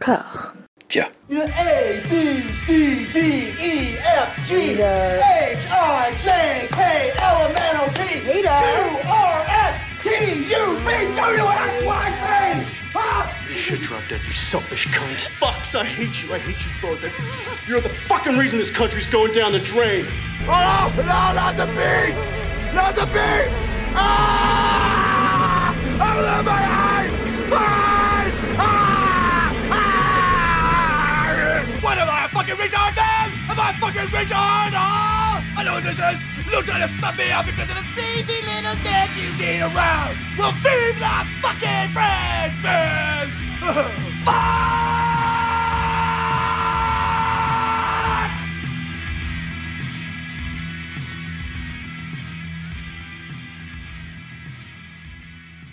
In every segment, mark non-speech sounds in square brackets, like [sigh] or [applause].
corps. Tiens. A, B, C, D, E, F, G, H, I, J, K, L, M, N, O, P, Q, R, S, T, U, V, W, X, Y, Z. Huh? You should drop dead, you selfish cunt. Fucks, I hate you. I hate you both. You're the fucking reason this country's going down the drain. Oh, no, not the beast! Not the beast! Ah! Open my eyes! Eyes! Ah! A fucking retard? Ah! I know what this is. You're to stop me out because of this lazy little dick you need around. Well, feed the fucking friends, man! [laughs] Fuck!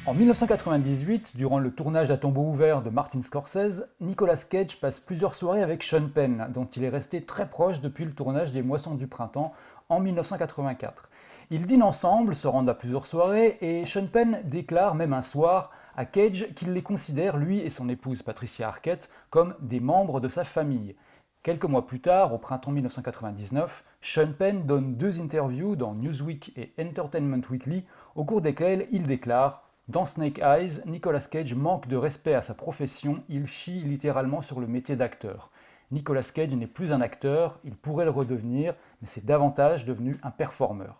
En 1998, durant le tournage à tombeau ouvert de Martin Scorsese, Nicolas Cage passe plusieurs soirées avec Sean Penn, dont il est resté très proche depuis le tournage des Moissons du Printemps en 1984. Ils dînent ensemble, se rendent à plusieurs soirées, et Sean Penn déclare même un soir à Cage qu'il les considère, lui et son épouse Patricia Arquette, comme des membres de sa famille. Quelques mois plus tard, au printemps 1999, Sean Penn donne deux interviews dans Newsweek et Entertainment Weekly, au cours desquelles il déclare Dans Snake Eyes, Nicolas Cage manque de respect à sa profession, il chie littéralement sur le métier d'acteur. Nicolas Cage n'est plus un acteur, il pourrait le redevenir, mais c'est davantage devenu un performeur.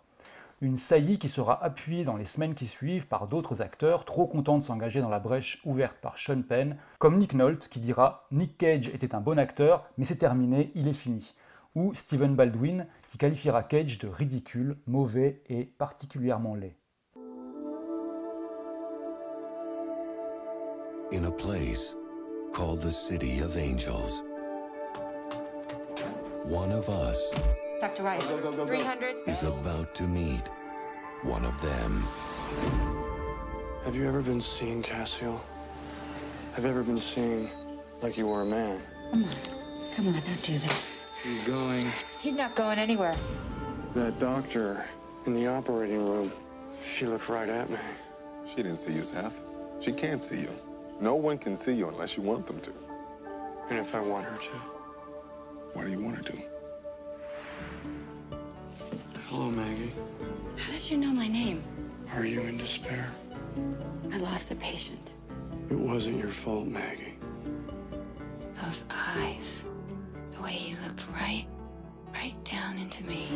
Une saillie qui sera appuyée dans les semaines qui suivent par d'autres acteurs trop contents de s'engager dans la brèche ouverte par Sean Penn, comme Nick Nolte qui dira Nick Cage était un bon acteur, mais c'est terminé, il est fini. Ou Stephen Baldwin qui qualifiera Cage de ridicule, mauvais et particulièrement laid. In a place called the City of Angels. One of us Dr. Rice. 300. is about to meet one of them. Have you ever been seen, Cassio? Have you ever been seen like you were a man? Come on. Come on, don't do that. He's going. He's not going anywhere. That doctor in the operating room, she looked right at me. She didn't see you, Seth. She can't see you. No one can see you unless you want them to. And if I want her to? What do you want her to? Hello, Maggie. How did you know my name? Are you in despair? I lost a patient. It wasn't your fault, Maggie. Those eyes. The way he looked right, right down into me.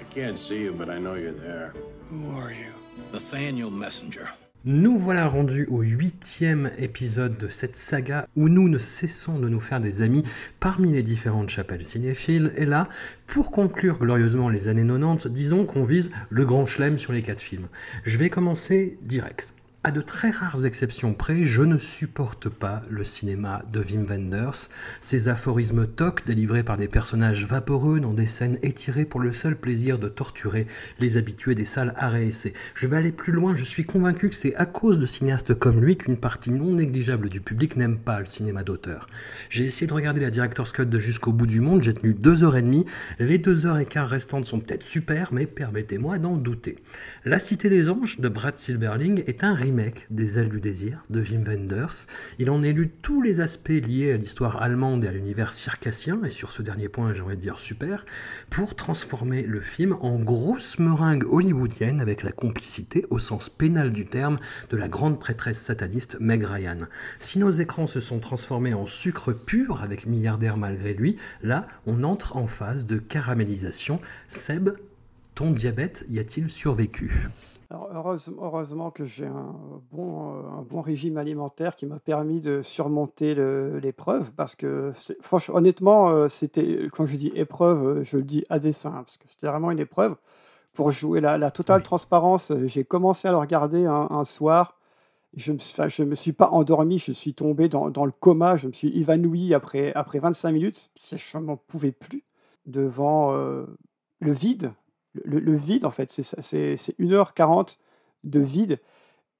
I can't see you, but I know you're there. Who are you? Nathaniel Messenger. Nous voilà rendus au huitième épisode de cette saga où nous ne cessons de nous faire des amis parmi les différentes chapelles cinéphiles. Et là, pour conclure glorieusement les années 90, disons qu'on vise le grand chelem sur les quatre films. Je vais commencer direct. À de très rares exceptions près, je ne supporte pas le cinéma de Wim Wenders, ces aphorismes tocs délivrés par des personnages vaporeux dans des scènes étirées pour le seul plaisir de torturer les habitués des salles réessai. Je vais aller plus loin, je suis convaincu que c'est à cause de cinéastes comme lui qu'une partie non négligeable du public n'aime pas le cinéma d'auteur. J'ai essayé de regarder la Director's Cut de Jusqu'au bout du monde, j'ai tenu deux heures et demie, les deux heures et quart restantes sont peut-être super, mais permettez-moi d'en douter. La Cité des Anges de Brad Silberling est un remake des Ailes du désir de Wim Wenders. Il en élude tous les aspects liés à l'histoire allemande et à l'univers circassien, et sur ce dernier point j'aimerais dire super, pour transformer le film en grosse meringue hollywoodienne avec la complicité au sens pénal du terme de la grande prêtresse sataniste Meg Ryan. Si nos écrans se sont transformés en sucre pur avec Milliardaire malgré lui, là on entre en phase de caramélisation. Seb, ton diabète y a-t-il survécu? Alors, heureusement, heureusement que j'ai un bon, euh, un bon régime alimentaire qui m'a permis de surmonter l'épreuve parce que, franchement, honnêtement, euh, c'était, quand je dis épreuve, euh, je le dis à dessein parce que c'était vraiment une épreuve. Pour jouer la, la totale transparence, j'ai commencé à le regarder un, un soir. Je me, enfin, je me suis pas endormi, je suis tombé dans, dans le coma, je me suis évanoui après, après 25 minutes. Je n'en pouvais plus devant euh, le vide. Le, vide, en fait, c'est ça, c'est c'est 1h40 de vide.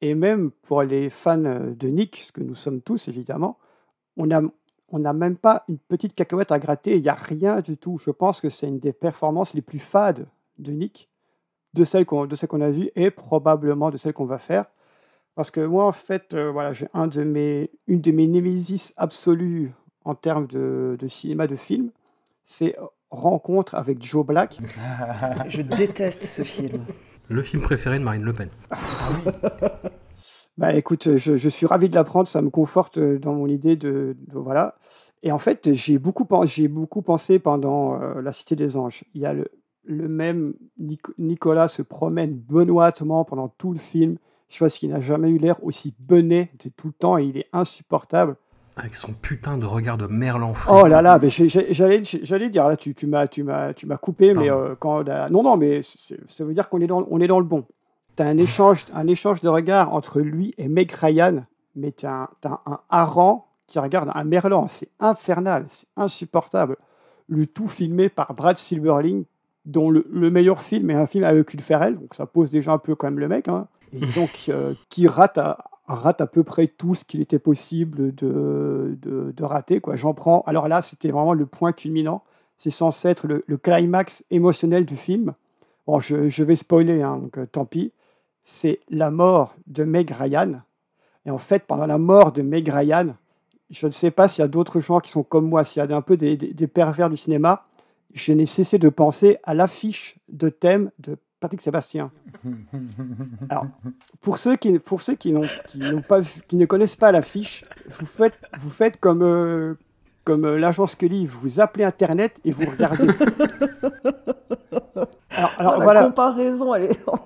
Et même pour les fans euh, de Nick, ce que nous sommes tous évidemment, on n'a on même pas une petite cacahuète à gratter, il n'y a rien du tout. Je pense que c'est une des performances les plus fades de Nick, de celles qu'on a vues et probablement de celles qu'on va faire. Parce que moi, en fait, euh, voilà, j'ai une de mes némésis absolues en termes de, de cinéma, de film, c'est Rencontre avec Joe Black. [laughs] Je déteste ce film. Le film préféré de Marine Le Pen. [laughs] Bah écoute, je, je suis ravi de l'apprendre, ça me conforte euh, dans mon idée de, de- voilà. Et en fait, j'ai beaucoup, pen- j'ai beaucoup pensé pendant euh, La Cité des Anges. Il y a le, le même Nic- Nicolas se promène benoîtement pendant tout le film, chose qui n'a jamais eu l'air aussi bené de tout le temps et il est insupportable. Avec son putain de regard de merlan Oh là là, mais j'allais j'allais dire là, tu, tu m'as tu m'as tu m'as coupé, mais euh, quand la- non non, mais ça veut dire qu'on est dans on est dans le bon. T'as un [laughs] échange un échange de regards entre lui et Meg Ryan, mais t'as un, t'as un hareng qui regarde un merlan, c'est infernal, c'est insupportable. Le tout filmé par Brad Silverling, dont le, le meilleur film est un film avec Hugues Ferrell, donc ça pose déjà un peu quand même le mec, hein, et [laughs] donc euh, qui rate à, rate à peu près tout ce qu'il était possible de, de, de rater. Quoi. J'en prends. Alors là, c'était vraiment le point culminant. C'est censé être le, climax émotionnel du film. Bon, je, je vais spoiler, hein, donc euh, tant pis. C'est la mort de Meg Ryan. Et en fait, pendant la mort de Meg Ryan, je ne sais pas s'il y a d'autres gens qui sont comme moi, s'il y a un peu des, des- des pervers du cinéma, je n'ai cessé de penser à l'affiche de thème de Patrick Sébastien. Alors, pour ceux qui, pour ceux qui, n'ont, qui, n'ont pas, vu- qui ne connaissent pas l'affiche, vous faites, vous faites comme, euh, comme euh, l'agent Scully, vous appelez Internet et vous regardez. Alors, alors, Oh, la voilà. comparaison, elle est. [laughs] Oh.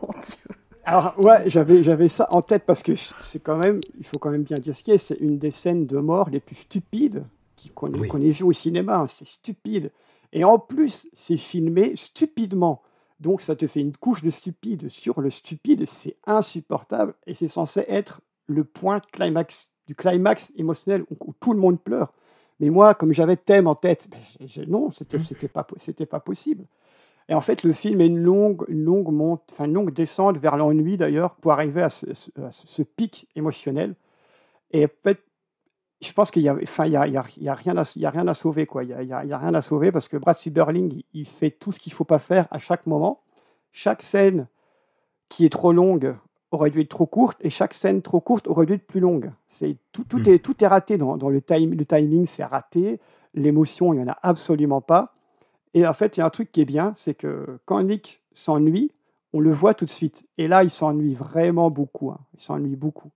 Alors ouais, j'avais j'avais ça en tête parce que c'est quand même, il faut quand même bien dire ce qui est, c'est une des scènes de mort les plus stupides qui- qu'on Oui. qu'on ait vu au cinéma. hein, c'est stupide. Et en plus, c'est filmé stupidement. Donc ça te fait une couche de stupide sur le stupide. C'est insupportable et c'est censé être le point climax du climax émotionnel où, où tout le monde pleure. Mais moi, comme j'avais thème en tête, ben, non, c'était c'était pas c'était pas possible. Et en fait, le film est une longue, une longue monte, enfin une longue descente vers l'ennui d'ailleurs pour arriver à ce, ce- à ce- ce pic émotionnel. Et en fait, je pense qu'il y a, enfin, il y a, il y a- il y a rien à, il y a rien à sauver quoi. Il y a, rien à sauver parce que Brad Silberling, il, fait tout ce qu'il faut pas faire à chaque moment. Chaque scène qui est trop longue aurait dû être trop courte et chaque scène trop courte aurait dû être plus longue. C'est tout, tout Mm. est tout est raté dans, dans le time, le timing, c'est raté. L'émotion, il y en a absolument pas. Et en fait, il y a un truc qui est bien, c'est que quand Nick s'ennuie, on le voit tout de suite. Et là, il s'ennuie vraiment beaucoup. hein. Il s'ennuie beaucoup.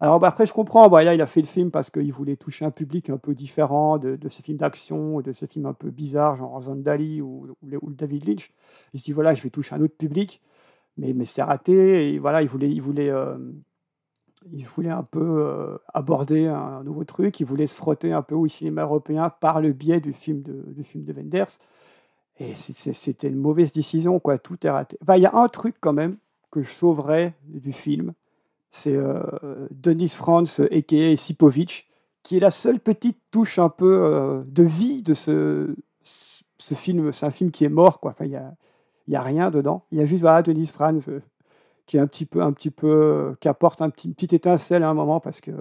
Alors bah, après, je comprends. Bah, il a fait le film parce qu'il voulait toucher un public un peu différent de, de ces films d'action, de ces films un peu bizarres, genre Zandali ou, ou, David Lynch. Il se dit voilà, je vais toucher un autre public, mais, c'est raté. Et voilà, il voulait, il voulait, euh, il voulait un peu euh, aborder un nouveau truc. Il voulait se frotter un peu au cinéma européen par le biais du film de, du de Wenders. Et c'était une mauvaise décision, quoi. Tout est raté. Enfin, il y a un truc quand même que je sauverais du film, c'est euh, Denis Franz, a.k.a. Sipovic, qui est la seule petite touche un peu euh, de vie de ce, ce film. C'est un film qui est mort, quoi. Enfin, il y a, y a rien dedans. Il y a juste voilà, Denis Franz euh, qui est un petit peu, un petit peu, qui apporte un petit, une petite étincelle à un moment parce que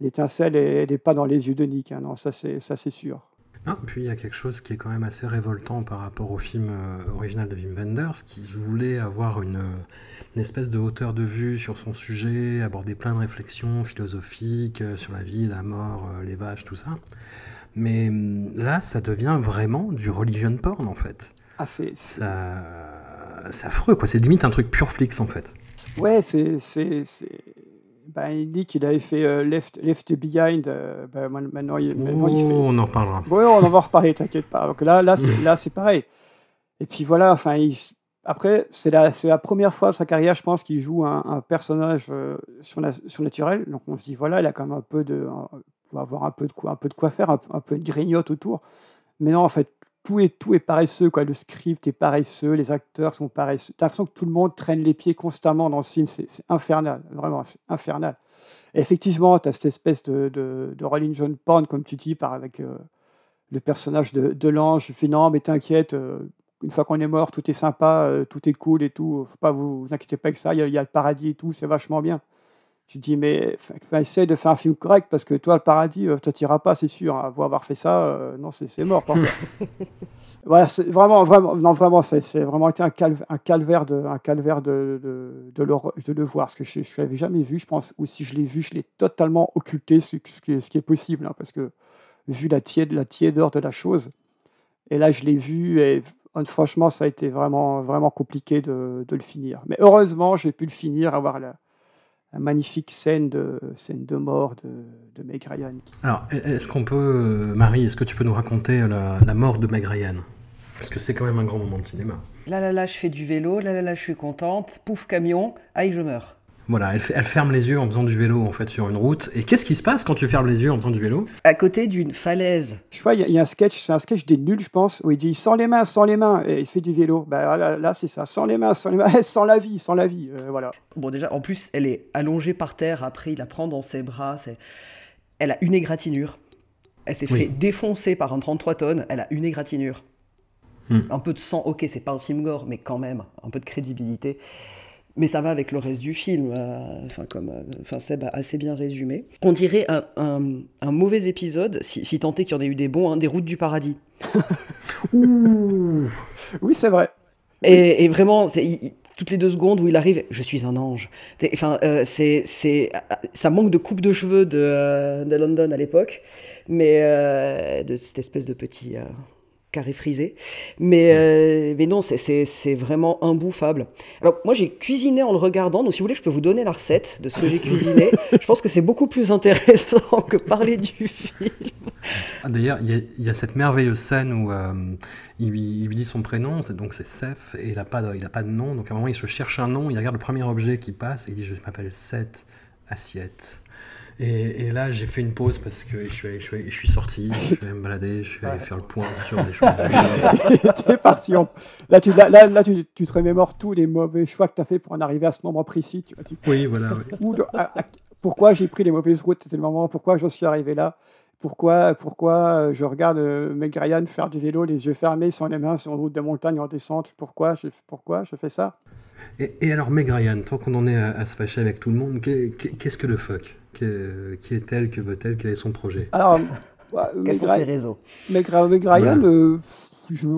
l'étincelle, elle n'est pas dans les yeux de Nick. hein. Non, ça c'est sûr. Ah, puis il y a quelque chose qui est quand même assez révoltant par rapport au film euh, original de Wim Wenders, qui voulait avoir une, euh, une espèce de hauteur de vue sur son sujet, aborder plein de réflexions philosophiques euh, sur la vie, la mort, euh, les vaches, tout ça. Mais hum, là, ça devient vraiment du religion porn en fait. Ah, c'est, Ça, c'est affreux quoi. C'est limite un truc pure flix en fait. Ouais, c'est. Ben, il dit qu'il avait fait euh, Left, Left Behind. euh, ben, man- maintenant, il, maintenant, il fait. on en reparlera. Ouais, on en va reparler, t'inquiète pas. Donc là, là, c'est, [laughs] là, c'est pareil. Et puis voilà, enfin, il- après, c'est la, c'est la première fois de sa carrière, je pense, qu'il joue un, un personnage euh, surna- surnaturel. Donc on se dit, voilà, il a quand même un peu de. un- va avoir un peu de quoi, un peu de quoi faire, un, un peu de grignote autour. Mais non, en fait, tout est, tout est paresseux. Quoi. Le script est paresseux, les acteurs sont paresseux. T'as l'impression que tout le monde traîne les pieds constamment dans ce film. C'est, infernal, vraiment, c'est infernal. Effectivement, tu as cette espèce de, de, de Rolling John porn, comme tu dis, avec euh, le personnage de, de l'ange. fait non, mais t'inquiète, euh, une fois qu'on est mort, tout est sympa, euh, tout est cool et tout. Faut pas vous, vous inquiétez pas avec ça, il y a le paradis et tout, c'est vachement bien. Tu dis, mais essaye de faire un film correct parce que toi, le paradis, euh, tu t'iras pas, c'est sûr. Hein. avoir fait ça, euh, non, c'est mort. [laughs] voilà, c'est vraiment, vraiment, non, vraiment, c'est vraiment été un, un calvaire, de, un calvaire de, de, de, le, de le voir. Parce que je ne l'avais jamais vu, je pense, ou si je l'ai vu, je l'ai totalement occulté, ce, qui, est, ce qui est possible. Hein, parce que vu la, tiède, la tiédeur de la chose, et là, je l'ai vu et franchement, ça a été vraiment, vraiment compliqué de, de le finir. Mais heureusement, j'ai pu le finir, avoir la magnifique scène de, scène de mort de, de Meg Ryan. Alors, est-ce qu'on peut, Marie, est-ce que tu peux nous raconter la, la mort de Meg Ryan? Parce que c'est quand même un grand moment de cinéma. Là, là, là, je fais du vélo, là, là, là, je suis contente, pouf, camion, aïe, je meurs. Voilà, elle, elle, ferme les yeux en faisant du vélo en fait sur une route. Et qu'est-ce qui se passe quand tu fermes les yeux en faisant du vélo? À côté d'une falaise. Je vois, il y, a un sketch, c'est un sketch des nuls, je pense, où il dit sans les mains, sans les mains, et il fait du vélo. Bah, là, là c'est ça, sans les mains, sans les mains, [laughs] sans la vie, sans la vie, euh, voilà. Bon, déjà, en plus, elle est allongée par terre. Après, il la prend dans ses bras. C'est... Elle a une égratignure. Elle s'est fait défoncer par un 33 tonnes. Elle a une égratignure. Hmm. Un peu de sang, ok, c'est pas un film gore, mais quand même, un peu de crédibilité mais ça va avec le reste du film. Euh, enfin, comme euh, enfin, Seb a assez bien résumé. On dirait un, un, mauvais épisode, si, si tant est qu'il y en ait eu des bons, hein, des routes du paradis. [laughs] oui, c'est vrai. Et, et vraiment, toutes les deux secondes où il arrive, je suis un ange. Enfin, euh, c'est, c'est, ça manque de coupe de cheveux de, de London à l'époque, mais de cette espèce de petit carré frisé. Mais, euh, mais non, c'est vraiment imbouffable. Alors, moi, j'ai cuisiné en le regardant, donc si vous voulez, je peux vous donner la recette de ce que j'ai cuisiné. [laughs] je pense que c'est beaucoup plus intéressant que parler du film. Ah, d'ailleurs, il y, a cette merveilleuse scène où euh, il, lui, dit son prénom, donc c'est Seth, et il n'a pas, de, pas de nom. Donc à un moment, il se cherche un nom, il regarde le premier objet qui passe, et il dit Je m'appelle Seth Assiette. Et, là, j'ai fait une pause parce que je suis, je je suis sorti, je suis allé me balader, je suis allé faire le point sur les choses. [laughs] T'es parti. Là, tu, là, là, tu, tu, te remémores tous les mauvais choix que tu as fait pour en arriver à ce moment précis. Tu, oui, voilà. pourquoi j'ai pris les mauvaises routes? C'était le moment. Pourquoi j'en suis arrivé là? Pourquoi, pourquoi euh, je regarde euh, Meg Ryan faire du vélo, les yeux fermés, sans les mains sur une route de montagne en descente? Pourquoi je, pourquoi je fais ça? Et, alors, Meg Ryan, tant qu'on en est à, se fâcher avec tout le monde, qu'est-ce que le fuck Qui est-elle Que veut-elle Quel est son projet Alors, [laughs] quels sont ses réseaux Meg, Ryan, euh, je,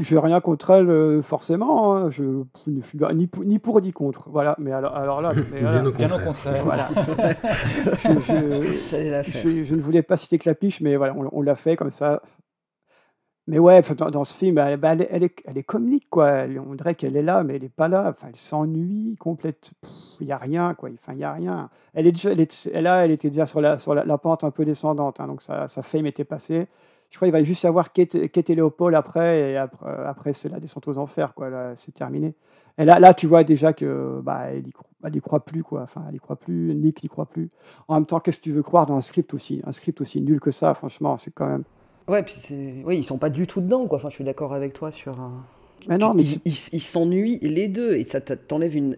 je n'ai rien contre elle euh, forcément, hein. je, ne suis ni, pour, ni pour ni contre. Voilà, mais alors, alors là, [laughs] bien, au contraire. voilà. [laughs] je, je, ne voulais pas citer Clapiche, mais voilà, on l'a fait comme ça. Mais ouais, dans, ce film, elle, bah, elle, est, elle, est, comique, quoi. on dirait qu'elle est là, mais elle n'est pas là. Enfin, elle s'ennuie complète. Il n'y a rien, quoi. Enfin, il y a rien. Elle est là, elle était déjà sur la, sur la, pente un peu descendante, hein, donc sa, sa fame était passée. Je crois qu'il va juste y avoir Kate, et Léopold après, et après, après c'est la descente aux enfers, quoi. C'est terminé. Et là, là, tu vois déjà que bah, n'y croit, plus, quoi. Enfin, elle n'y croit plus. Nick n'y croit plus. En même temps, qu'est-ce que tu veux croire dans un script aussi, un script aussi nul que ça Franchement, c'est quand même. Ouais, puis c'est... Oui, ils sont pas du tout dedans, quoi. Enfin, je suis d'accord avec toi sur un. Mais non, mais ils s'ennuient les deux et ça t'enlève une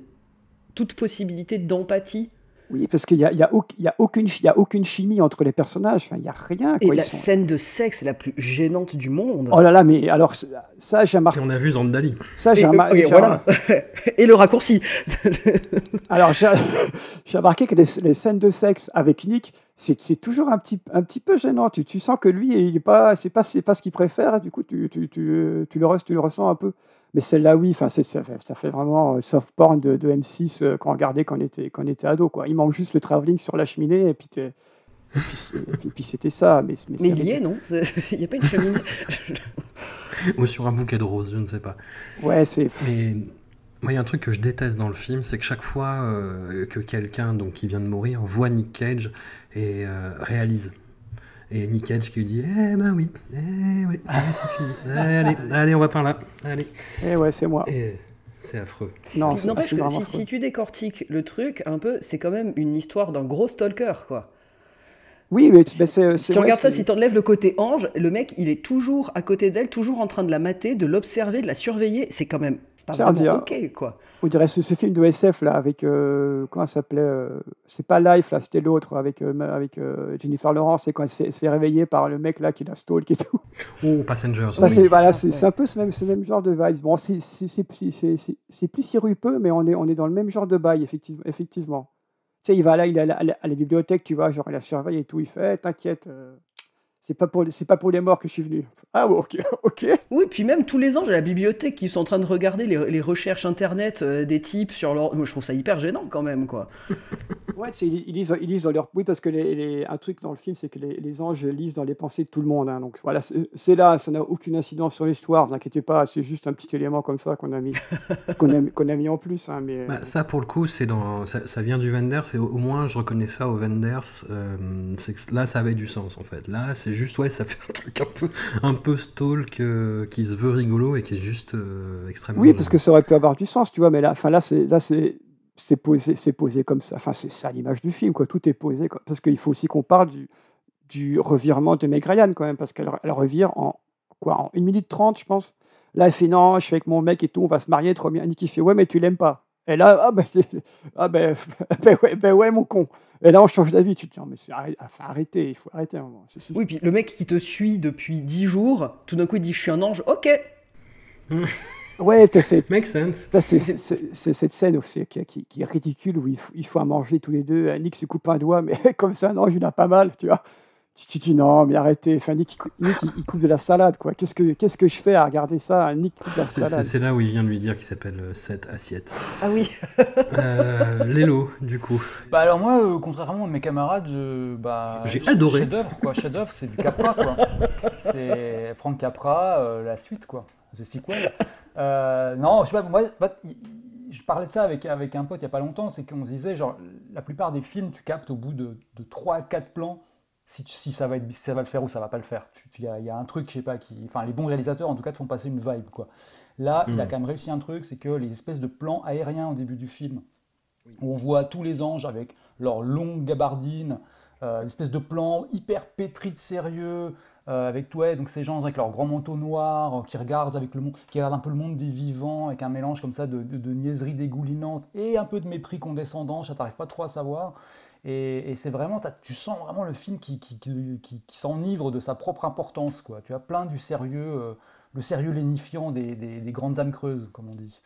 toute possibilité d'empathie oui, parce qu'il n'y a, y a, y a, aucune, y a aucune chimie entre les personnages. Enfin, il n'y a rien. Quoi. Et la scène de sexe la plus gênante du monde. Oh là là, mais alors, ça, j'ai remarqué. Et on a vu Zandali. Ça, j'ai remarqué. Voilà. [laughs] et le raccourci. alors, [laughs] j'ai remarqué que les, les, scènes de sexe avec Nick, c'est toujours un petit, un petit peu gênant. Tu, tu sens que lui, il est pas, c'est pas, pas ce qu'il préfère. Et du coup, tu, tu, tu, tu, le, tu le ressens un peu. Mais celle-là, oui, enfin, ça, fait, ça fait vraiment euh, soft porn de, de M6 euh, qu'on regardait quand on était, quand on était ado. Quoi. Il manque juste le travelling sur la cheminée et puis, et puis, c'était ça. Mais, mais, il y est, non? [laughs] Il n'y a pas une cheminée? Ou sur un bouquet de roses, je ne sais pas. Ouais, c'est. Mais moi, il y a un truc que je déteste dans le film, c'est que chaque fois euh, que quelqu'un donc qui vient de mourir voit Nick Cage et réalise et Nick Cage qui lui dit Eh ben oui, eh oui, c'est fini. [laughs] Allez, allez, on va par là. Allez. Eh ouais, c'est moi. Et c'est affreux. Non, N'empêche que si, si, tu décortiques le truc un peu, c'est quand même une histoire d'un gros stalker, quoi. Oui, mais c'est. Si tu regardes ça, si tu enlèves le côté ange, le mec, il est toujours à côté d'elle, toujours en train de la mater, de l'observer, de la surveiller. C'est quand même. C'est pas vraiment ok, quoi. On dirait ce, film de SF là avec euh, comment ça s'appelait euh, C'est pas Life là, c'était l'autre avec euh, avec Jennifer Lawrence et quand elle se, fait, se fait réveiller par le mec là qui la stalk et tout. Oh Passengers. c'est voilà, c'est un peu ce même, ce même genre de vibes. Bon, c'est plus sirupeux, mais on est on est dans le même genre de bail effectivement. effectivement. Tu sais, il va là, il est à la, à la- à la bibliothèque, tu vois, genre il la surveille et tout. Il fait, Eh, t'inquiète, euh, c'est pas pour, les- c'est pas pour les morts que je suis venu. Ah ouais, ok, [laughs] ok. Oui, puis même tous les ans, j'ai la bibliothèque qui sont en train de regarder les, les recherches internet euh, des types sur leur. Moi, je trouve ça hyper gênant quand même, quoi. [laughs] Ouais, ils, ils lisent, ils lisent dans leur. Oui, parce que les, les- un truc dans le film, c'est que les, les anges lisent dans les pensées de tout le monde. hein. donc voilà, c'est là, ça n'a aucune incidence sur l'histoire, vous inquiétez pas, c'est juste un petit élément comme ça qu'on a mis, [laughs] qu'on a, qu'on a mis en plus. hein, mais, Bah, ça, pour le coup, c'est dans, ça, ça vient du Wenders, et au, au moins je reconnais ça au Wenders. euh, c'est que là, ça avait du sens en fait. Là, c'est juste, ouais, ça fait un truc un peu, un peu stalk euh, qui se veut rigolo et qui est juste euh, extrêmement. Oui, parce que ça aurait pu avoir du sens, tu vois, mais là, enfin, là, c'est, là, c'est, c'est posé, c'est posé comme ça. Enfin, c'est ça l'image du film, quoi. Tout est posé, comme- parce qu'il faut aussi qu'on parle du, du revirement de Meg Ryan, quand même, parce qu'elle elle revire en quoi, en 1 minute 30, je pense. Là, elle fait non, je suis avec mon mec et tout, on va se marier, trop bien. Nick, il fait ouais, mais tu l'aimes pas. Et là, ah ben, [laughs] ah ben, [laughs] ben ouais, ben ouais, mon con. Et là, on change d'avis. Tu te dis, non, mais c'est enfin, arrêtez, il faut arrêter un moment. Oui, puis le mec qui te suit depuis 10 jours, tout d'un coup il dit Je suis un ange, ok [laughs] Ouais, t'as cette, Make sense. c'est- cette scène aussi qui, qui- qui est ridicule où il faut, il faut à manger tous les deux. Nick se coupe un doigt, mais [laughs] comme ça, non, il a pas mal, tu vois. Tu dis non, mais arrêtez. Enfin, Nick, il, cou- Nick, il- il coupe de la salade, quoi. Qu'est-ce que, qu'est-ce que je fais à regarder ça? Nick coupe de la salade. c'est là où il vient de lui dire qu'il s'appelle euh, Seth Assiette. Ah oui [laughs] Euh, Lélo, du coup. Bah alors moi, euh, contrairement à mes camarades, je- bah, J'ai adoré. Chef-d'œuvre, quoi. Chef-d'œuvre, c'est du Capra, quoi. C'est Frank Capra, euh, la suite, quoi. The sequel. Euh, non, je sais pas, moi, bah, je parlais de ça avec, avec un pote il y a pas longtemps, c'est qu'on se disait, genre, la plupart des films, tu captes au bout de, de 3-4 plans si, tu- si ça, va être, si ça va le faire ou ça va pas le faire. Il y, a- y a un truc, je sais pas, qui. Enfin, les bons réalisateurs, en tout cas, te font passer une vibe, quoi. Là, il a Mm. quand même réussi un truc, c'est que les espèces de plans aériens au début du film, où on voit tous les anges avec leurs longues gabardines, euh, une espèce de plan hyper pétri de sérieux, euh, avec ouais, donc ces gens avec leurs grands manteaux noirs, euh, qui regardent avec le monde, qui regardent un peu le monde des vivants, avec un mélange comme ça de, de, de niaiserie dégoulinante et un peu de mépris condescendant, ça t'arrive pas trop à savoir. Et, et c'est vraiment, tu sens vraiment le film qui, qui, qui, s'enivre de sa propre importance, quoi. Tu as plein du sérieux, euh, le sérieux lénifiant des, des, des grandes âmes creuses, comme on dit.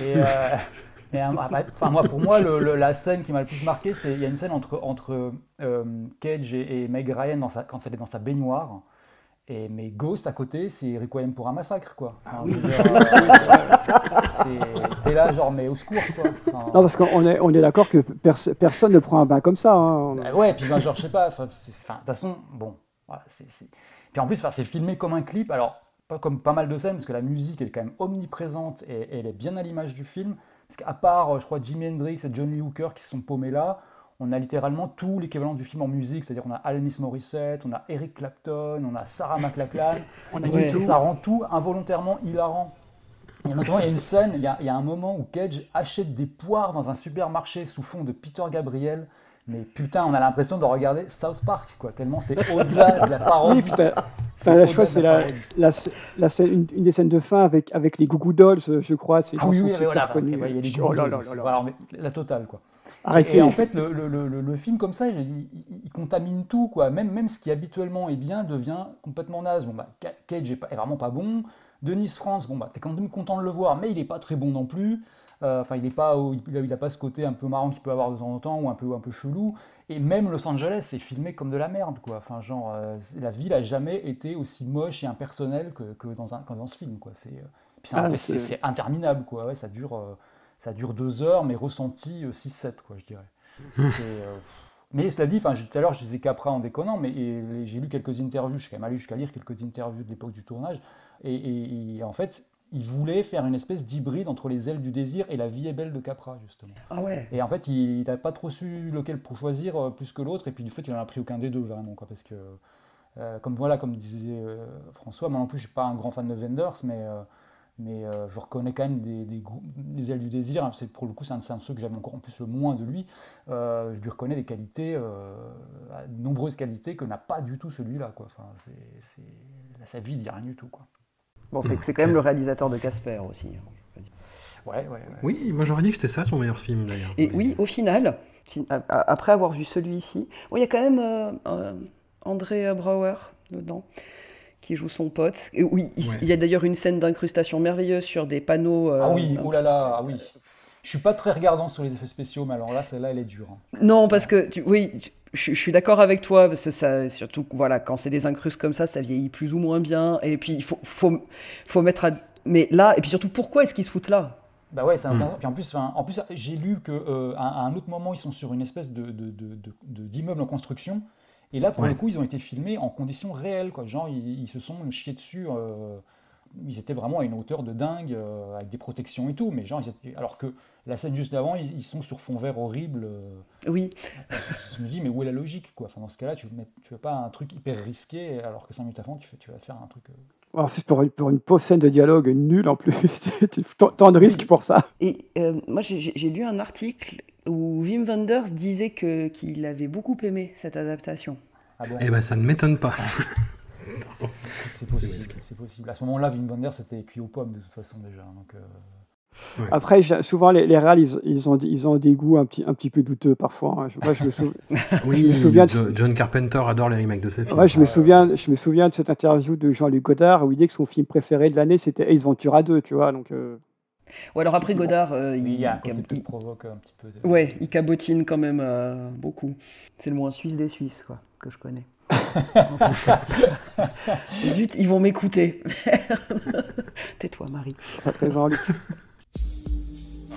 Et, euh, [laughs] et, euh, enfin, moi, pour moi, le- le- la scène qui m'a le plus marqué, c'est il y a une scène entre, entre euh, Cage et, et Meg Ryan dans sa, quand elle est dans sa baignoire. Et mais Ghost à côté, c'est Requiem pour un massacre, quoi. Enfin, veux dire, euh, T'es là, genre, mais au secours, quoi. Enfin, Non, parce qu'on est, on est d'accord que pers- personne ne prend un bain comme ça. hein. bah ouais, puis ben, genre, je sais pas, enfin, enfin, de toute façon, bon, voilà, Puis en plus, enfin, c'est filmé comme un clip, alors, pas comme pas mal de scènes, parce que la musique, elle est quand même omniprésente et, et elle est bien à l'image du film, parce qu'à part, euh, je crois, Jimi Hendrix et John Lee Hooker qui se sont paumés là, on a littéralement tout l'équivalent du film en musique, c'est-à-dire on a Alanis Morissette, on a Eric Clapton, on a Sarah [laughs] McLachlan, On a tout. ça rend tout involontairement hilarant. Et notamment, il y a une scène, il y a, il y a un moment où Cage achète des poires dans un supermarché sous fond de Peter Gabriel. Mais putain, on a l'impression de regarder South Park, quoi, tellement c'est [laughs] au-delà de la parodie. Oui, Enfin, c'est la la, la, une, une des scènes de fin avec, avec les Goo Goo Dolls, je crois. Ah oui, oui, voilà, il y a les Goo Dolls. Voilà, la totale, quoi. Arrêtez. Et en fait, le, le- le- le- le film comme ça, il, contamine tout, quoi. Même, même ce qui habituellement est bien devient complètement naze. Bon, bah, Ca- Cage est, pas- est vraiment pas bon. Denis France, bon, bah, t'es quand même content de le voir, mais il est pas très bon non plus. Euh, Enfin, il est pas, il, a, il a pas ce côté un peu marrant qu'il peut avoir de temps en temps ou un peu, un peu chelou. Et même Los Angeles, c'est filmé comme de la merde, quoi. Enfin, genre, euh, la ville a jamais été aussi moche et impersonnelle que, que dans, un, que dans ce film, quoi. C'est, euh, Ah, c'est- interminable, quoi. Ouais, ça dure, ça dure deux heures, mais ressenti 6-7, quoi, je dirais. C'est, euh, mais cela dit, tout à l'heure je disais Capra en déconnant, mais j'ai lu quelques interviews, je suis quand même allé jusqu'à lire quelques interviews de l'époque du tournage, et, et- et en fait, il voulait faire une espèce d'hybride entre les ailes du désir et la vie est belle de Capra, justement. Ah ouais Et en fait, il n'a pas trop su lequel pour choisir euh, plus que l'autre, et puis du fait, il n'en a pris aucun des deux, vraiment, quoi, parce que, euh, comme voilà, comme disait euh, François, moi non plus, je suis pas un grand fan de Wenders, mais, euh, mais euh, je reconnais quand même des, des, grou- des ailes du désir, hein, c'est, pour le coup, c'est un, de ceux que j'aime encore en plus le moins de lui, Euh, je lui reconnais des qualités, euh, de nombreuses qualités que n'a pas du tout celui-là, quoi. Enfin, c'est, sa vie, il n'y a rien du tout, quoi. Bon, c'est c'est quand même le réalisateur de Casper aussi. hein. Ouais, ouais, ouais. Oui, moi j'aurais dit que c'était ça son meilleur film d'ailleurs. Et oui, au final, après avoir vu celui-ci, bon, il y a quand même euh, euh, André Brauer dedans qui joue son pote. Et oui, il, Ouais. il y a d'ailleurs une scène d'incrustation merveilleuse sur des panneaux. euh, Ah oui, oh là là, ah oui. Je suis pas très regardant sur les effets spéciaux, mais alors là, celle-là, elle est dure. hein. Non, parce que tu- oui, tu- je, je suis d'accord avec toi parce que ça, surtout voilà, quand c'est des incrustes comme ça, ça vieillit plus ou moins bien. Et puis il faut, faut, faut mettre à. Mais là, et puis surtout, pourquoi est-ce qu'ils se foutent là? Bah ouais, ça n'a Mm. aucun- puis en plus, enfin, en plus j'ai lu que euh, à, à un autre moment, ils sont sur une espèce de- d'immeuble en construction. Et là, pour Ouais. le coup, ils ont été filmés en conditions réelles. Quoi. Genre, ils, ils se sont chiés dessus. euh, ils étaient vraiment à une hauteur de dingue, euh, avec des protections et tout. Mais genre, ils étaient- alors que la scène juste d'avant, ils, ils sont sur fond vert horrible. euh, Oui. je, je me dis, mais où est la logique quoi? Enfin, Dans ce cas-là, tu ne fais pas un truc hyper risqué, alors que 5 minutes avant, tu, fais, tu vas faire un truc. euh, En plus, pour une, pour une pauvre scène de dialogue nulle en plus, [laughs] tant, tant de risques pour ça. Et euh, moi, j'ai lu un article où Wim Wenders disait que qu'il avait beaucoup aimé cette adaptation. Ah bon Eh ben, ça ne m'étonne pas. Pardon. C'est possible, c'est possible. À ce moment-là, Wim Wenders c'était cuit aux pommes de toute façon déjà. Donc, euh, Après, souvent, les, les réals, ils, ils ont, ils ont des goûts un petit, un petit peu douteux parfois. hein. Je- Moi, je me, sou- [laughs] Oui, je me souviens de, Jo- John Carpenter adore les remakes de ses films. Ouais, je me souviens, je me souviens de cette interview de Jean-Luc Godard où il dit que son film préféré de l'année c'était Ace Ventura 2, tu vois. Donc, euh, Ou alors après Godard, euh, oui, il y a un cab- côté qui provoque un petit peu. de- ouais, il cabotine quand même euh, beaucoup. C'est le moins suisse des Suisses, quoi, que je connais. [laughs] Zut, ils vont m'écouter. [laughs] Tais-toi, Marie. pas très Jean-Luc.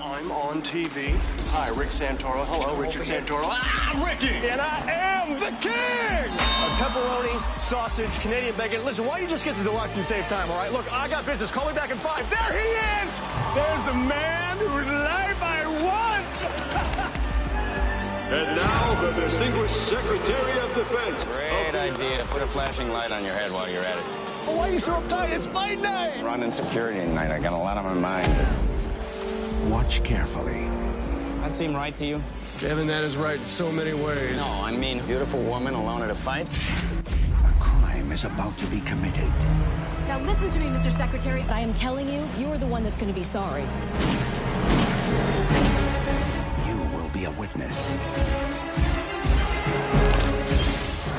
I'm on TV. Hi, Rick Santoro. Hello, Richard Santoro. Ah, I'm Ricky! And I am the king! A pepperoni, sausage, Canadian bacon. Listen, why don't you just get the deluxe and save time, all right? Look, I got business. Call me back in five. There he is! There's the man whose life I want! And now, the distinguished Secretary of Defense. Great idea. Put a flashing light on your head while you're at it. Well, why are you so uptight? It's fight night! Running security tonight. I got a lot on my mind. Watch carefully. That seem right to you? Kevin, that is right in so many ways. No, I mean, beautiful woman alone at a fight? A crime is about to be committed. Now listen to me, Mr. Secretary. I am telling you, you're the one that's going to be sorry. You will be a witness.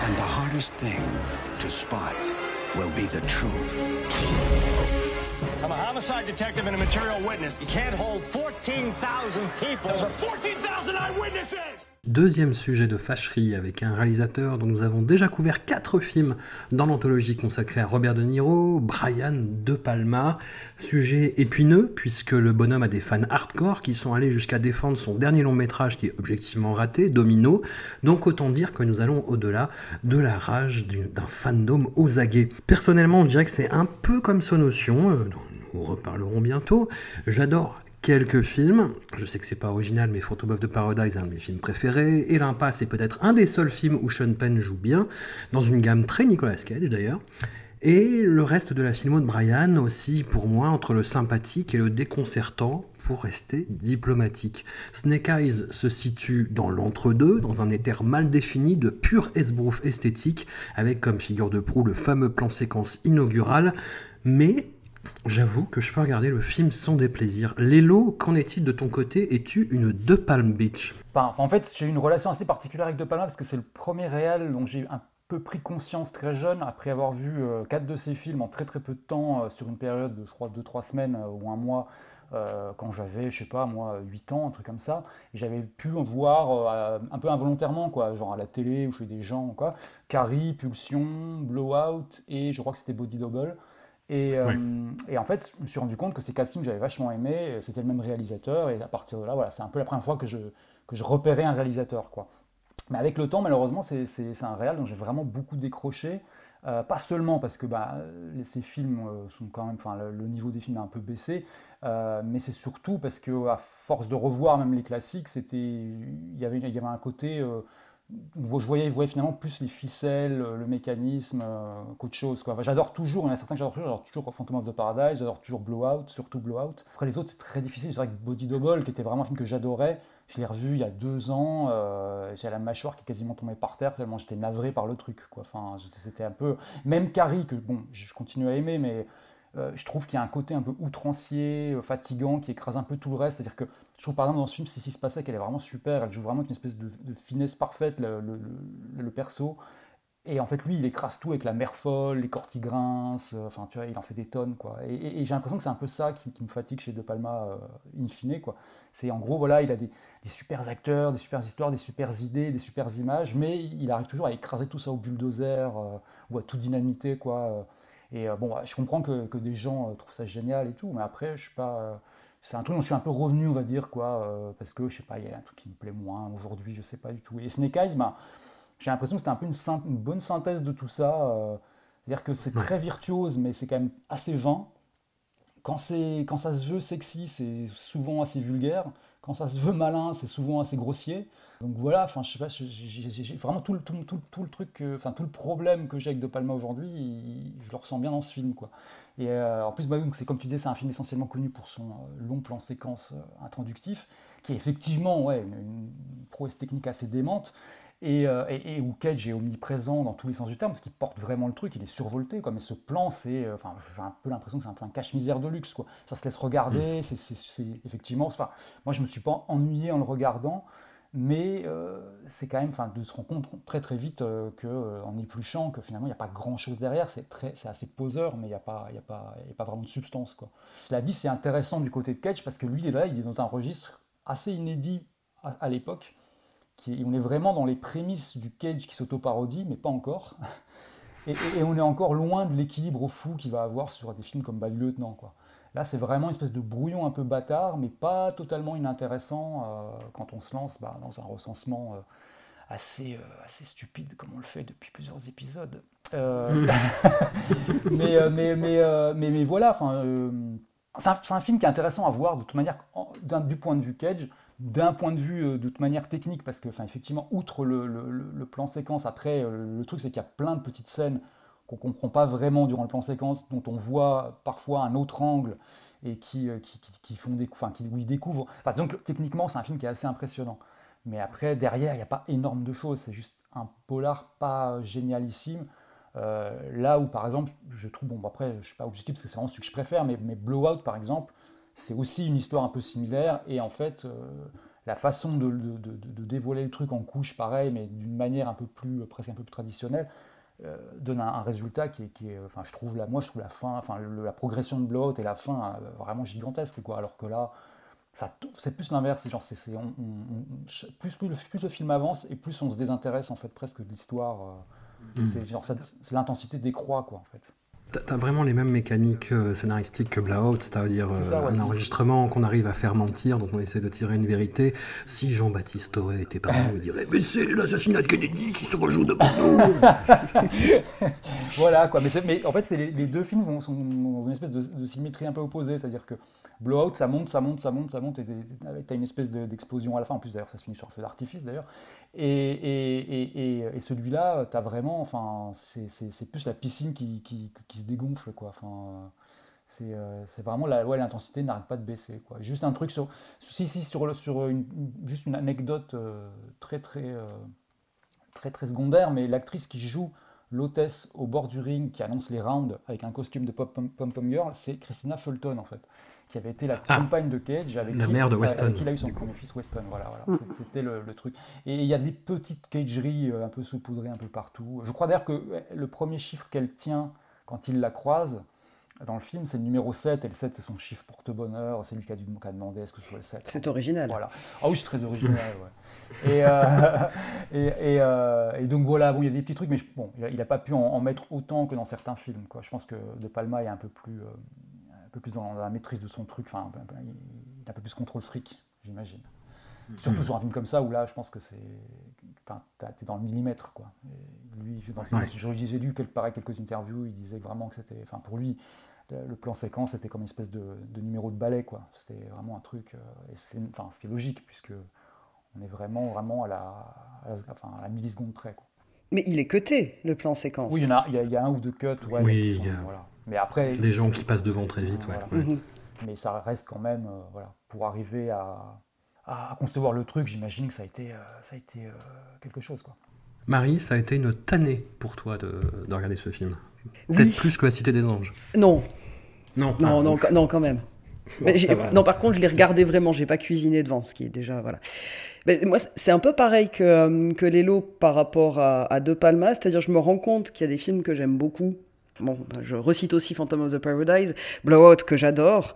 And the hardest thing to spot will be the truth. I'm a homicide detective and a material witness. You can't hold 14,000 people. Those are 14,000 eyewitnesses! Deuxième sujet de fâcherie avec un réalisateur dont nous avons déjà couvert quatre films dans l'anthologie consacrée à Robert De Niro, Brian De Palma. Sujet épineux puisque le bonhomme a des fans hardcore qui sont allés jusqu'à défendre son dernier long métrage qui est objectivement raté, Domino. Donc autant dire que nous allons au-delà de la rage du- d'un fandom aux aguets. Personnellement, je dirais que c'est un peu comme Sonotion, euh, reparlerons bientôt. J'adore quelques films. Je sais que c'est pas original, mais Photo of the Paradise est un de mes films préférés. Et L'Impasse est peut-être un des seuls films où Sean Penn joue bien, dans une gamme très Nicolas Cage d'ailleurs. Et le reste de la filmo de Brian aussi, pour moi, entre le sympathique et le déconcertant, pour rester diplomatique. Snake Eyes se situe dans l'entre-deux, dans un éther mal défini de pur esbrouf esthétique, avec comme figure de proue le fameux plan séquence inaugural, mais J'avoue que je peux regarder le film sans déplaisir. Lélo, qu'en est-il de ton côté? Es-tu une De Palm Beach? Enfin, en fait, j'ai une relation assez particulière avec De Palma parce que c'est le premier réel dont j'ai un peu pris conscience très jeune après avoir vu euh, quatre de ses films en très très peu de temps euh, sur une période de je crois 2-3 semaines euh, ou un mois quand j'avais je sais pas moi 8 ans un truc comme ça. J'avais pu en voir un peu involontairement quoi genre à la télé ou chez des gens quoi. Carrie, Pulsion, Blowout et je crois que c'était Body Double et, euh, et en fait, je me suis rendu compte que ces quatre films, j'avais vachement aimé. C'était le même réalisateur. Et à partir de là, voilà, c'est un peu la première fois que je, que je repérais un réalisateur. Quoi. Mais avec le temps, malheureusement, c'est un réal dont j'ai vraiment beaucoup décroché. Euh, pas seulement parce que bah, ces films euh, sont quand même, enfin, le, le niveau des films a un peu baissé, euh, mais c'est surtout parce que à force de revoir même les classiques, c'était, il y avait, il y avait un côté, je voyais, je voyais finalement plus les ficelles, euh, le mécanisme euh, qu'autre chose. quoi. J'adore toujours, il y en a certains que j'adore toujours, j'adore toujours Phantom of the Paradise, j'adore toujours Blowout, surtout Blowout. Après les autres, c'est très difficile. C'est vrai que Body Double, qui était vraiment un film que j'adorais, je l'ai revu il y a deux ans, euh, j'ai la mâchoire qui est quasiment tombée par terre, tellement j'étais navré par le truc. Quoi. Enfin, c'était un peu. Même Carrie, que bon, je continue à aimer, mais euh, je trouve qu'il y a un côté un peu outrancier, euh, fatigant, qui écrase un peu tout le reste. C'est-à-dire que je trouve par exemple dans ce film, Sissi Spacek, elle est vraiment super, elle joue vraiment avec une espèce de, finesse parfaite, le, perso. Et en fait, lui, il écrase tout avec la mer folle, les cordes qui grincent, euh, enfin, tu vois, il en fait des tonnes, quoi. Et, j'ai l'impression que c'est un peu ça qui, me fatigue chez De Palma, euh, in fine, quoi. C'est en gros, voilà, il a des, des super acteurs, des super histoires, des super idées, des super images, mais il arrive toujours à écraser tout ça au bulldozer ou à tout dynamiter, quoi. Et euh, bon, je comprends que, que des gens euh, trouvent ça génial et tout, mais après, je suis pas. euh, c'est un truc dont je suis un peu revenu, on va dire, quoi, parce que je sais pas, il y a un truc qui me plaît moins aujourd'hui, je sais pas du tout. Et Snake Eyes, bah, j'ai l'impression que c'était un peu une, bonne synthèse de tout ça. C'est-à-dire que c'est très virtuose, mais c'est quand même assez vain. Quand, quand ça se veut sexy, c'est souvent assez vulgaire. Quand ça se veut malin, c'est souvent assez grossier. Donc voilà, enfin, je sais pas, j'ai- vraiment tout le, tout, tout, tout le truc, que- enfin, tout le problème que j'ai avec De Palma aujourd'hui, je le ressens bien dans ce film, quoi. Et euh, en plus, bah, c'est comme tu disais, c'est un film essentiellement connu pour son euh, long plan séquence euh, introductif, qui est effectivement ouais, une prouesse technique assez démente, et, euh, et- et où Cage est omniprésent dans tous les sens du terme, parce qu'il porte vraiment le truc, il est survolté, quoi. Mais ce plan, c'est, euh, enfin, j'ai un peu l'impression que c'est un peu un cache-misère de luxe, quoi. Ça se laisse regarder, c'est, c'est- effectivement, enfin, moi je me suis pas ennuyé en le regardant, mais euh, c'est quand même, enfin, de se rendre compte très très vite euh, que, euh, en épluchant, que finalement il n'y a pas grand-chose derrière, c'est très, c'est assez poseur, mais il n'y a pas, il a pas, il y a pas vraiment de substance, quoi. Cela dit, c'est intéressant du côté de Cage parce que lui, il est là, il est dans un registre assez inédit à, à l'époque. On est vraiment dans les prémices du Cage qui s'auto-parodie, mais pas encore. [laughs] Et, on est encore loin de l'équilibre fou qu'il va avoir sur des films comme Bad Lieutenant. Là, c'est vraiment une espèce de brouillon un peu bâtard, mais pas totalement inintéressant euh, quand on se lance bah, dans un recensement euh, assez, euh, assez stupide, comme on le fait depuis plusieurs épisodes. [laughs] Mais, voilà, c'est un, film qui est intéressant à voir de toute manière du point de vue Cage, d'un point de vue euh, de toute manière technique, parce que effectivement, outre le, plan séquence, après, euh, le truc c'est qu'il y a plein de petites scènes qu'on comprend pas vraiment durant le plan séquence, dont on voit parfois un autre angle et qui, euh, qui, qui- font des, enfin, qui, où ils découvrent. Donc techniquement, c'est un film qui est assez impressionnant. Mais après, derrière, il n'y a pas énorme de choses. C'est juste un polar pas génialissime. Là où, par exemple, je trouve, bon, après, je ne suis pas objectif parce que c'est vraiment celui que je préfère, mais, mais Blowout, par exemple, c'est aussi une histoire un peu similaire. Et en fait, euh, la façon de, de- de- de dévoiler le truc en couches, pareil, mais d'une manière un peu plus, presque un peu plus traditionnelle, euh, donne un, un résultat qui est, qui est, enfin, je trouve la, moi, je trouve la fin, enfin, le- la progression de Blowout et la fin euh, vraiment gigantesque, quoi. Alors que là, ça, c'est plus l'inverse, c'est genre, c'est, on- plus, plus, le, plus le film avance et plus on se désintéresse en fait presque de l'histoire. euh, Mm. c'est genre, ça- c'est l'intensité décroît quoi en fait. T'as- vraiment les mêmes mécaniques euh, scénaristiques que Blowout, c'est-à-dire euh, ouais. un enregistrement qu'on arrive à faire mentir, dont on essaie de tirer une vérité. Si Jean-Baptiste Auré était parmi nous, il dirait Mais c'est l'assassinat de Kennedy qui se rejoue devant nous. [laughs] Voilà quoi, mais, en fait les, les deux films vont- sont dans une espèce de, de symétrie un peu opposée, c'est-à-dire que Blowout ça monte, ça monte, ça monte, ça monte, et t'as une espèce de- d'explosion à la fin, en plus d'ailleurs ça se finit sur un feu d'artifice d'ailleurs, et, et, et, et- celui-là t'as vraiment, enfin c'est- plus la piscine qui, qui, qui se dégonfle quoi, enfin c'est euh, c'est vraiment la ouais, l'intensité n'arrête pas de baisser quoi. Juste un truc sur si si sur sur une, juste une anecdote euh, très très euh, très très secondaire, mais l'actrice qui joue l'hôtesse au bord du ring qui annonce les rounds avec un costume de pom pom pom girl, c'est Christina Fulton en fait, qui avait été la Ah. compagne de Cage avec La qui, mère de Weston. avec qui il a eu son premier fils Weston. Voilà, voilà. C'est- C'était le, le truc. Et il y a des petites cageries euh, un peu saupoudrées un peu partout. Je crois d'ailleurs que le premier chiffre qu'elle tient quand il la croise dans le film, c'est le numéro 7, et le 7 c'est son chiffre porte-bonheur, c'est lui qui a, dû, qui a demandé est-ce que ce soit le 7. C'est original. Voilà. Ah oui, c'est très original, ouais. Et, euh, [laughs] et, et, euh, et donc voilà, bon, il y a des petits trucs, mais je- bon, il n'a pas pu en, en mettre autant que dans certains films. Quoi. Je pense que De Palma est un peu plus, euh, peu plus dans la maîtrise de son truc, enfin, un peu- il a un peu plus contrôle fric, j'imagine. Surtout sur un film comme ça, où là, je pense que c'est. Enfin, t'es dans le millimètre, quoi. Et lui, je- dans le- Ouais. j'ai j'ai lu quelque, pareil, quelques interviews, il disait vraiment que c'était. Enfin, pour lui, le, plan séquence, c'était comme une espèce de, de numéro de ballet, quoi. C'était vraiment un truc. euh, et c'est, enfin, c'était logique, puisque on est vraiment, vraiment à la, à la, enfin, à la milliseconde près, quoi. Mais il est cuté, le plan séquence. Oui, il y, en a, il y a- il y a un ou deux cuts, ouais, Oui, qui sont- a voilà. Mais après. des gens qui passent devant très vite. ouais, Voilà. ouais. [laughs] Mais ça reste quand même, euh, voilà, pour arriver à, à, concevoir le truc, j'imagine que ça a été, euh, ça a été euh, quelque chose, quoi. Marie, ça a été une tannée pour toi de, de regarder ce film. Oui. Peut-être plus que La Cité des Anges. Non, Non, non, ah, non, quand- non, quand même. Mais Bon, j'ai- ça va. non, par contre, je l'ai regardé vraiment, j'ai pas cuisiné devant, ce qui est déjà. Voilà. Mais moi, c'est un peu pareil que, que Lélo par rapport à, à De Palma, c'est-à-dire je me rends compte qu'il y a des films que j'aime beaucoup. Bon, bah, je recite aussi Phantom of the Paradise, Blowout que j'adore.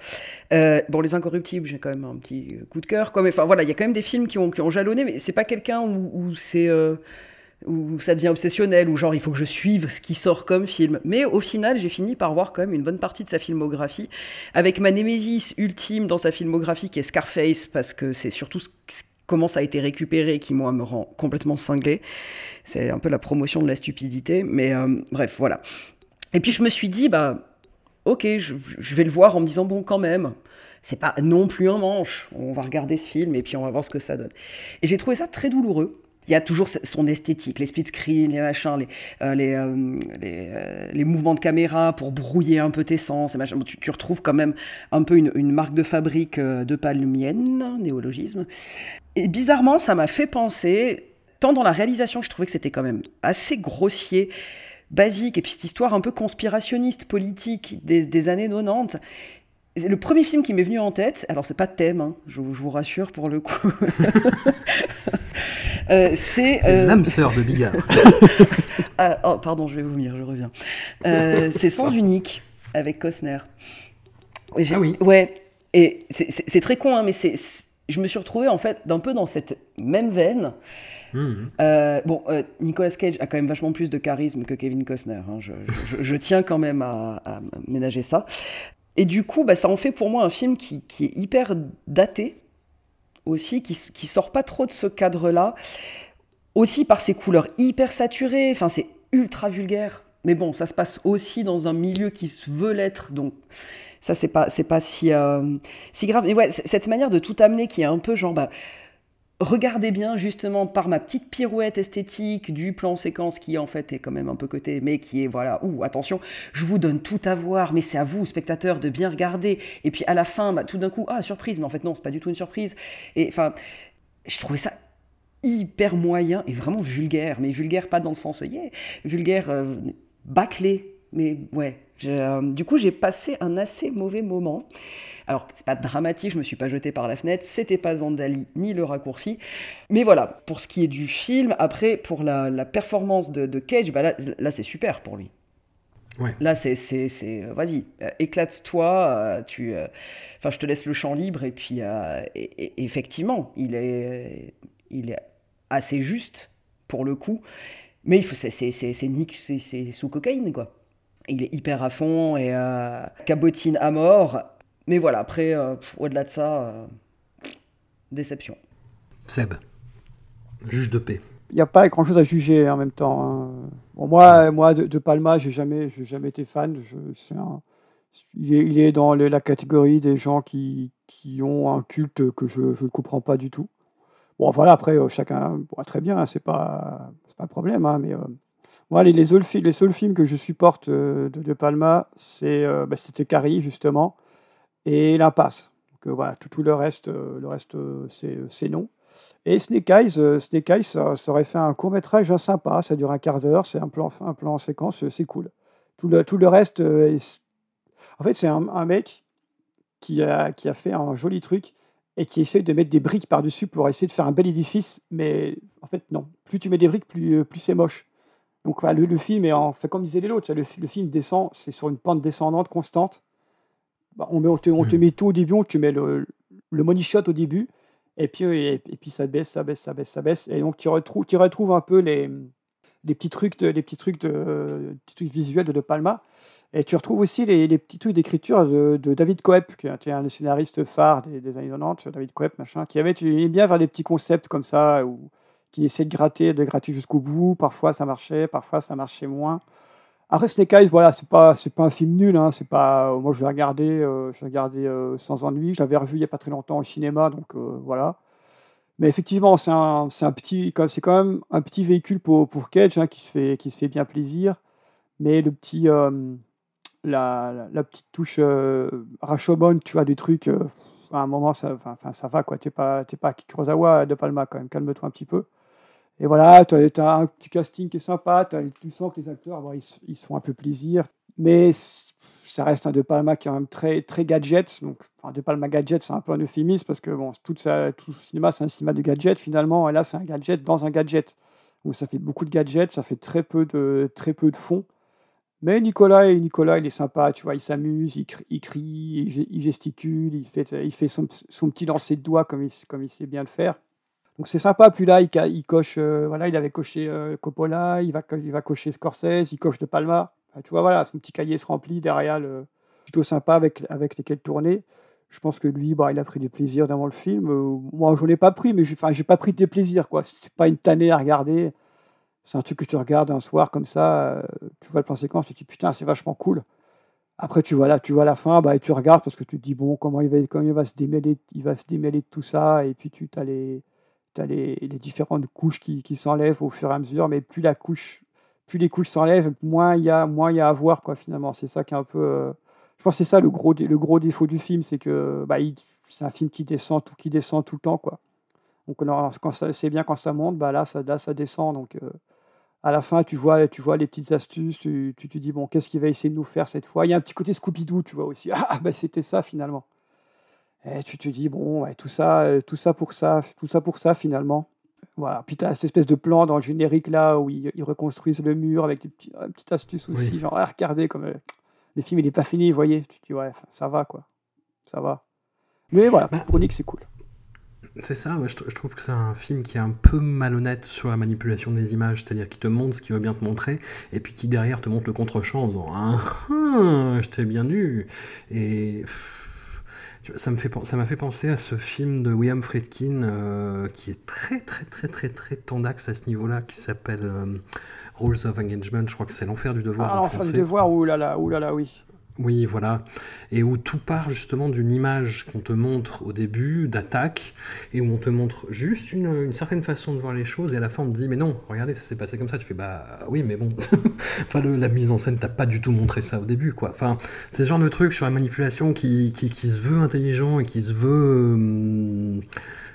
Euh, bon, Les Incorruptibles, j'ai quand même un petit coup de cœur. Quoi. Mais enfin, voilà, il y a quand même des films qui ont, qui ont jalonné, mais c'est pas quelqu'un où, où euh, ça devient obsessionnel, où genre il faut que je suive ce qui sort comme film. Mais au final, j'ai fini par voir quand même une bonne partie de sa filmographie, avec ma némésis ultime dans sa filmographie qui est Scarface, parce que c'est surtout comment ça a été récupéré qui, moi, me rend complètement cinglé. C'est un peu la promotion de la stupidité, mais euh, bref, voilà. Et puis je me suis dit, bah, ok, je, vais le voir en me disant, bon, quand même, c'est pas non plus un manche. On va regarder ce film et puis on va voir ce que ça donne. Et j'ai trouvé ça très douloureux. Il y a toujours son esthétique, les split screens, les machins, les, euh, les, euh, euh, les mouvements de caméra pour brouiller un peu tes sens. Et machin. Tu, retrouves quand même un peu une, une marque de fabrique de palmienne, néologisme. Et bizarrement, ça m'a fait penser, tant dans la réalisation je trouvais que c'était quand même assez grossier, basique, et puis cette histoire un peu conspirationniste, politique des, des années 90. C'est Le premier film qui m'est venu en tête, alors c'est pas de thème, hein, je, vous- je vous rassure pour le coup. [laughs] Euh, c'est C'est euh, l'âme sœur de Bigard. [laughs] Ah, oh, pardon, je vais vomir, je reviens. Euh, c'est Sens unique avec Costner. ah oui. Ouais. Et c'est- très con, hein, mais c'est je me suis retrouvé en fait d'un peu dans cette même veine. Mhm. Euh, bon, euh, Nicolas Cage a quand même vachement plus de charisme que Kevin Costner. hein. Je, tiens quand même à, ménager ça. Et du coup, bah, ça en fait pour moi un film qui, est hyper daté aussi, qui, sort pas trop de ce cadre-là. Aussi par ses couleurs hyper saturées. Enfin, c'est ultra vulgaire. Mais bon, ça se passe aussi dans un milieu qui veut l'être, donc ça c'est pas c'est pas si euh, si grave. Mais ouais, cette manière de tout amener qui est un peu genre bah regardez bien justement par ma petite pirouette esthétique du plan séquence qui en fait est quand même un peu côté mais qui est voilà ouh attention je vous donne tout à voir mais c'est à vous spectateurs de bien regarder. Et puis à la fin bah, tout d'un coup ah surprise mais en fait non c'est pas du tout une surprise. Et enfin je trouvais ça hyper moyen et vraiment vulgaire mais vulgaire pas dans le sens yeah, vulgaire euh, bâclé. Mais ouais euh, du coup j'ai passé un assez mauvais moment alors, c'est pas dramatique, je me suis pas jeté par la fenêtre, c'était pas Zandali ni le raccourci. Mais voilà, pour ce qui est du film, après, pour la, la performance de, de Cage, bah là, là c'est super pour lui. Ouais. Là, c'est, vas-y, euh, éclate-toi, euh, tu, euh, je te laisse le champ libre, et puis, et- et- effectivement, il est, il est assez juste pour le coup, mais il faut, c'est, c'est, c'est, sous cocaïne, quoi. Il est hyper à fond et cabotine à mort. Mais voilà, après, euh, au-delà de ça, euh, déception. Seb, juge de paix. Il n'y a pas grand chose à juger en même temps. hein. Bon, moi, moi de, de Palma, j'ai jamais, j'ai jamais été fan. Je, c'est un- il, est, il est dans le- la catégorie des gens qui, qui ont un culte que je ne comprends pas du tout. Bon, voilà, après, euh, chacun, bon, très bien, hein, c'est pas, c'est pas un problème, hein, mais euh, moi, les, les, seuls, les seuls films que je supporte euh, de, de Palma, c'est, euh, bah, c'était Carrie, justement, et L'Impasse. Donc euh, voilà, tout, tout le reste, euh, le reste euh, c'est, non. Et Snake Eyes, Snake Eyes, ça, aurait fait un court métrage sympa, ça dure un quart d'heure, c'est un plan, un plan en séquence, c'est cool. Tout le, tout le reste, est- en fait, c'est un, mec qui a, qui a fait un joli truc et qui essaie de mettre des briques par-dessus pour essayer de faire un bel édifice, mais en fait, non. Plus tu mets des briques, plus, plus c'est moche. Donc voilà, le, le film est en fait comme disait les autres, le film descend, c'est sur une pente descendante constante. Bah, on, met, on, te, on te met tout au début, on te met le, le money shot au début, et puis, et, et puis ça baisse, ça baisse, ça baisse, ça baisse. Et donc tu retrouves, tu retrouves un peu les, les petits trucs, de, les petits trucs, de, petits trucs visuels de De Palma. Et tu retrouves aussi les, les petits trucs d'écriture de, de David Coep, qui était un des scénaristes phares des, des années 90, David Coep, machin, qui avait, bien faire des petits concepts comme ça, où, qui essaie de gratter, de gratter jusqu'au bout. Parfois ça marchait, parfois ça marchait moins. Après Snake Eyes, voilà, c'est pas, c'est pas un film nul. Hein, c'est pas, moi je l'ai regardé, euh, je l'ai regardé euh, sans ennui. Je l'avais revu il y a pas très longtemps au cinéma, donc euh, voilà. Mais effectivement, c'est un, un petit, c'est quand même un petit véhicule pour, pour Cage hein, qui se fait, qui se fait bien plaisir. Mais le petit, euh, la, la, petite touche Rashomon, tu vois, des trucs. à un moment, ça, enfin, ça va quoi. T'es pas, t'es pas Kurosawa de Palma quand même. Calme-toi un petit peu. Et voilà, tu as, un petit casting qui est sympa. t'as- tu sens que les acteurs, bon, ils, se- font un peu plaisir. Mais ça reste un De Palma qui est quand même très, très gadget. Donc, enfin, De Palma gadget, c'est un peu un euphémisme parce que bon, tout, ça, cinéma, c'est un cinéma de gadget finalement. Et là, c'est un gadget dans un gadget. Donc, ça fait beaucoup de gadgets, ça fait très peu de, très peu de fond. Mais Nicolas, Nicolas, il est sympa, tu vois, il s'amuse, il, crie, il, gesticule, il fait, son, son petit lancer de doigts comme il sait bien le faire. Donc c'est sympa. Puis là, il, coche, euh, voilà, il avait coché euh, Coppola, il va, il va cocher Scorsese, il coche De Palma. Enfin, tu vois, voilà, son petit cahier se remplit derrière, le, plutôt sympa avec, avec lesquels tourner. Je pense que lui, bah, il a pris du plaisir devant le film. Euh, moi, j'en ai pas pris, mais enfin, j'ai pas pris de déplaisir, quoi. C'est pas une tannée à regarder. C'est un truc que tu regardes un soir comme ça, tu vois le plan séquence, tu te dis putain, c'est vachement cool. Après, tu vois là, tu vois la fin, bah, et tu regardes parce que tu te dis bon, comment il va, comment il va se démêler, il va se démêler de tout ça, et puis tu as les, t'as les, différentes couches qui, s'enlèvent au fur et à mesure, mais plus la couche, plus les couches s'enlèvent, moins il y a, moins y a à voir quoi. Finalement, c'est ça qui est un peu, euh, je pense c'est ça le gros, le gros défaut du film, c'est que bah, il- c'est un film qui descend, tout, qui descend tout le temps quoi. Donc quand ça, c'est bien quand ça monte, bah là ça, descend. Donc euh, à la fin, tu vois, tu vois les petites astuces, tu, tu dis, bon, qu'est-ce qu'il va essayer de nous faire cette fois? Il y a un petit côté Scooby-Doo, tu vois aussi. [laughs] Ah, bah c'était ça finalement. Et tu te dis, bon, ouais, tout, ça, euh, tout ça pour ça, tout ça pour ça finalement. Voilà. Puis tu as cette espèce de plan dans le générique là où ils, ils reconstruisent le mur avec des petits, une petite astuce aussi. Oui. Genre, ah, regardez, comme euh, le film il n'est pas fini, vous voyez. Tu te dis, ouais, ça va quoi. Ça va. Mais voilà, pour Nick, c'est cool. C'est ça, ouais, je, tr- je trouve que c'est un film qui est un peu malhonnête sur la manipulation des images, c'est-à-dire qui te montre ce qu'il veut bien te montrer, et puis qui derrière te montre le contre-champ en faisant Ah, ah, je t'ai bien eu. Et pff, ça me fait pen- ça m'a fait penser à ce film de William Friedkin euh, qui est très très très très très tendax à ce niveau-là, qui s'appelle euh, Rules of Engagement. Je crois que c'est l'enfer du devoir. Ah, en l'enfer du devoir, oulala, oulala, oui. Oui, voilà. Et où tout part justement d'une image qu'on te montre au début, d'attaque, et où on te montre juste une, certaine façon de voir les choses, et à la fin on te dit, mais non, regardez, ça s'est passé comme ça. Tu fais, bah oui, mais bon. [laughs] enfin, la mise en scène t'a pas du tout montré ça au début, quoi. Enfin, c'est ce genre de truc sur la manipulation qui, qui, qui se veut intelligent et qui se veut. hum,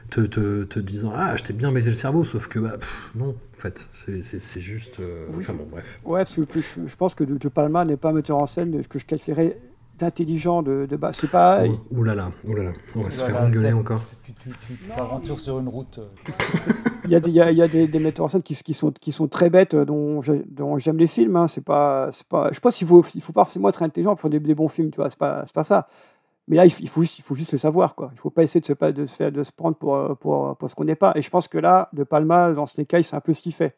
te, te, te disant, ah, je t'ai bien baisé le cerveau, sauf que, bah, pff, non, en fait, c'est- c'est c'est juste. euh, Oui. Enfin bon, bref. Ouais, parce que je, je pense que De, De Palma n'est pas un metteur en scène que je qualifierais d'intelligent de, de base. C'est pas. Ouh, ouh là là, ouh là là, on va se faire engueuler encore. Tu tu- tu t'aventures sur une route. euh, Il y a des, il y a, il y a des, des metteurs en scène qui, qui sont, qui sont très bêtes, euh, dont j'ai- dont j'aime les films. Hein. C'est pas, c'est pas, je pense qu'il faut, il faut pas forcément être intelligent pour faire des, des bons films, tu vois. C'est pas, c'est pas ça. Mais là, il, il faut, juste- il faut juste le savoir, quoi. Il faut pas essayer de se, pas- de se, faire, de se prendre pour, euh, pour, pour ce qu'on n'est pas. Et je pense que là, De Palma, dans ce cas, c'est un peu ce qu'il fait.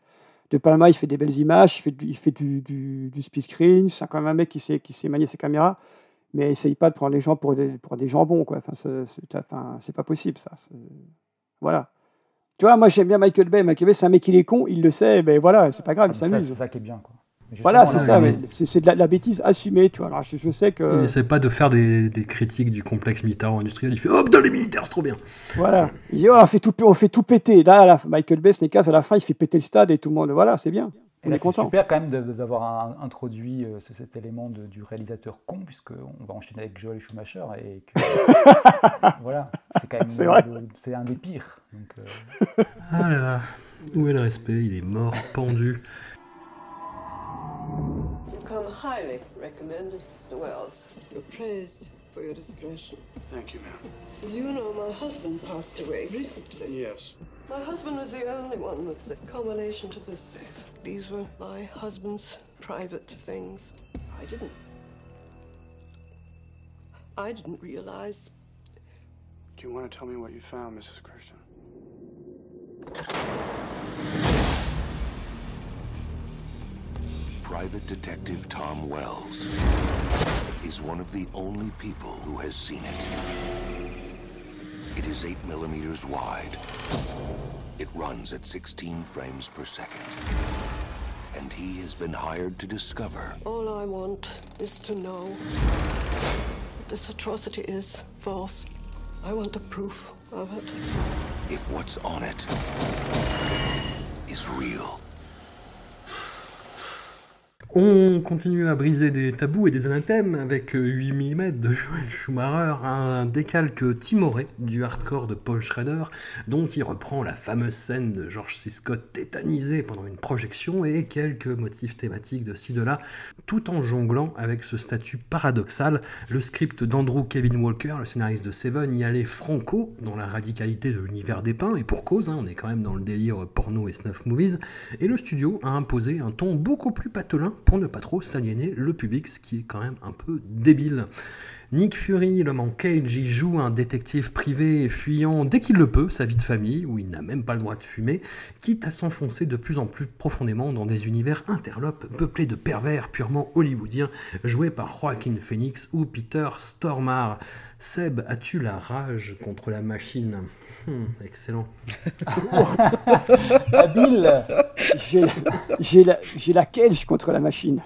De Palma, il fait des belles images, il fait du, il fait du, du, du split screen. C'est quand même un mec qui sait, qui sait manier ses caméras. Mais essaye pas de prendre les gens pour des, pour des jambons, quoi. Enfin, c'est- enfin, pas possible, ça. Voilà. Tu vois, moi j'aime bien Michael Bay. Michael Bay, c'est un mec, il est con, il le sait, ben voilà, c'est pas grave, il ça, s'amuse. C'est ça qui est bien. Quoi. Voilà, c'est ça, mais c'est de la, la bêtise assumée, tu vois. Alors, je, je sais que. Il n'essaie pas de faire des, des critiques du complexe militaro-industriel. Il fait hop, dans les militaires, c'est trop bien. Voilà. Il dit, oh, on, fait tout, on fait tout péter. Là, la- Michael Bay, Snake Eyes, à la fin, il fait péter le stade et tout le monde. Voilà, c'est bien. Et On là, est c'est content. super quand même d'avoir un- introduit euh, ce- cet élément de- du réalisateur con, puisqu'on va enchaîner avec Joel Schumacher. Et que, [laughs] voilà, c'est quand même C'est vrai. le- c'est un des pires. Donc, euh, Ah là là, où est le respect? Il est mort, pendu. You come highly recommended, Mr. Wells. You're praised for your discretion. Thank you, ma'am. As you know, my husband passed away recently. Yes. My husband was the only one with the combination to this safe. These were my husband's private things. I didn't. I didn't realize. Do you want to tell me what you found, Mrs. Christian? Private Detective Tom Wells is one of the only people who has seen it. It is 8 millimeters wide. It runs at 16 frames per second. And he has been hired to discover All I want is to know that this atrocity is false. I want the proof of it. if what's on it is real. On continue à briser des tabous et des anathèmes avec 8 mm de Joel Schumacher, un décalque timoré du hardcore de Paul Schrader, dont il reprend la fameuse scène de George C. Scott tétanisé pendant une projection et quelques motifs thématiques de ci de là, tout en jonglant avec ce statut paradoxal. Le script d'Andrew Kevin Walker, le scénariste de Seven, y allait franco dans la radicalité de l'univers des pins, et pour cause, hein, on est quand même dans le délire porno et snuff movies, et le studio a imposé un ton beaucoup plus patelin pour ne pas trop s'aliéner le public, ce qui est quand même un peu débile. Nick Fury, l'homme en cage, y joue un détective privé fuyant dès qu'il le peut sa vie de famille, où il n'a même pas le droit de fumer, quitte à s'enfoncer de plus en plus profondément dans des univers interlopes peuplés de pervers purement hollywoodiens, joués par Joaquin Phoenix ou Peter Stormare. Seb, as-tu la rage contre la machine? Hmm, Excellent. [laughs] Habile J'ai la, j'ai la, j'ai la cage contre la machine.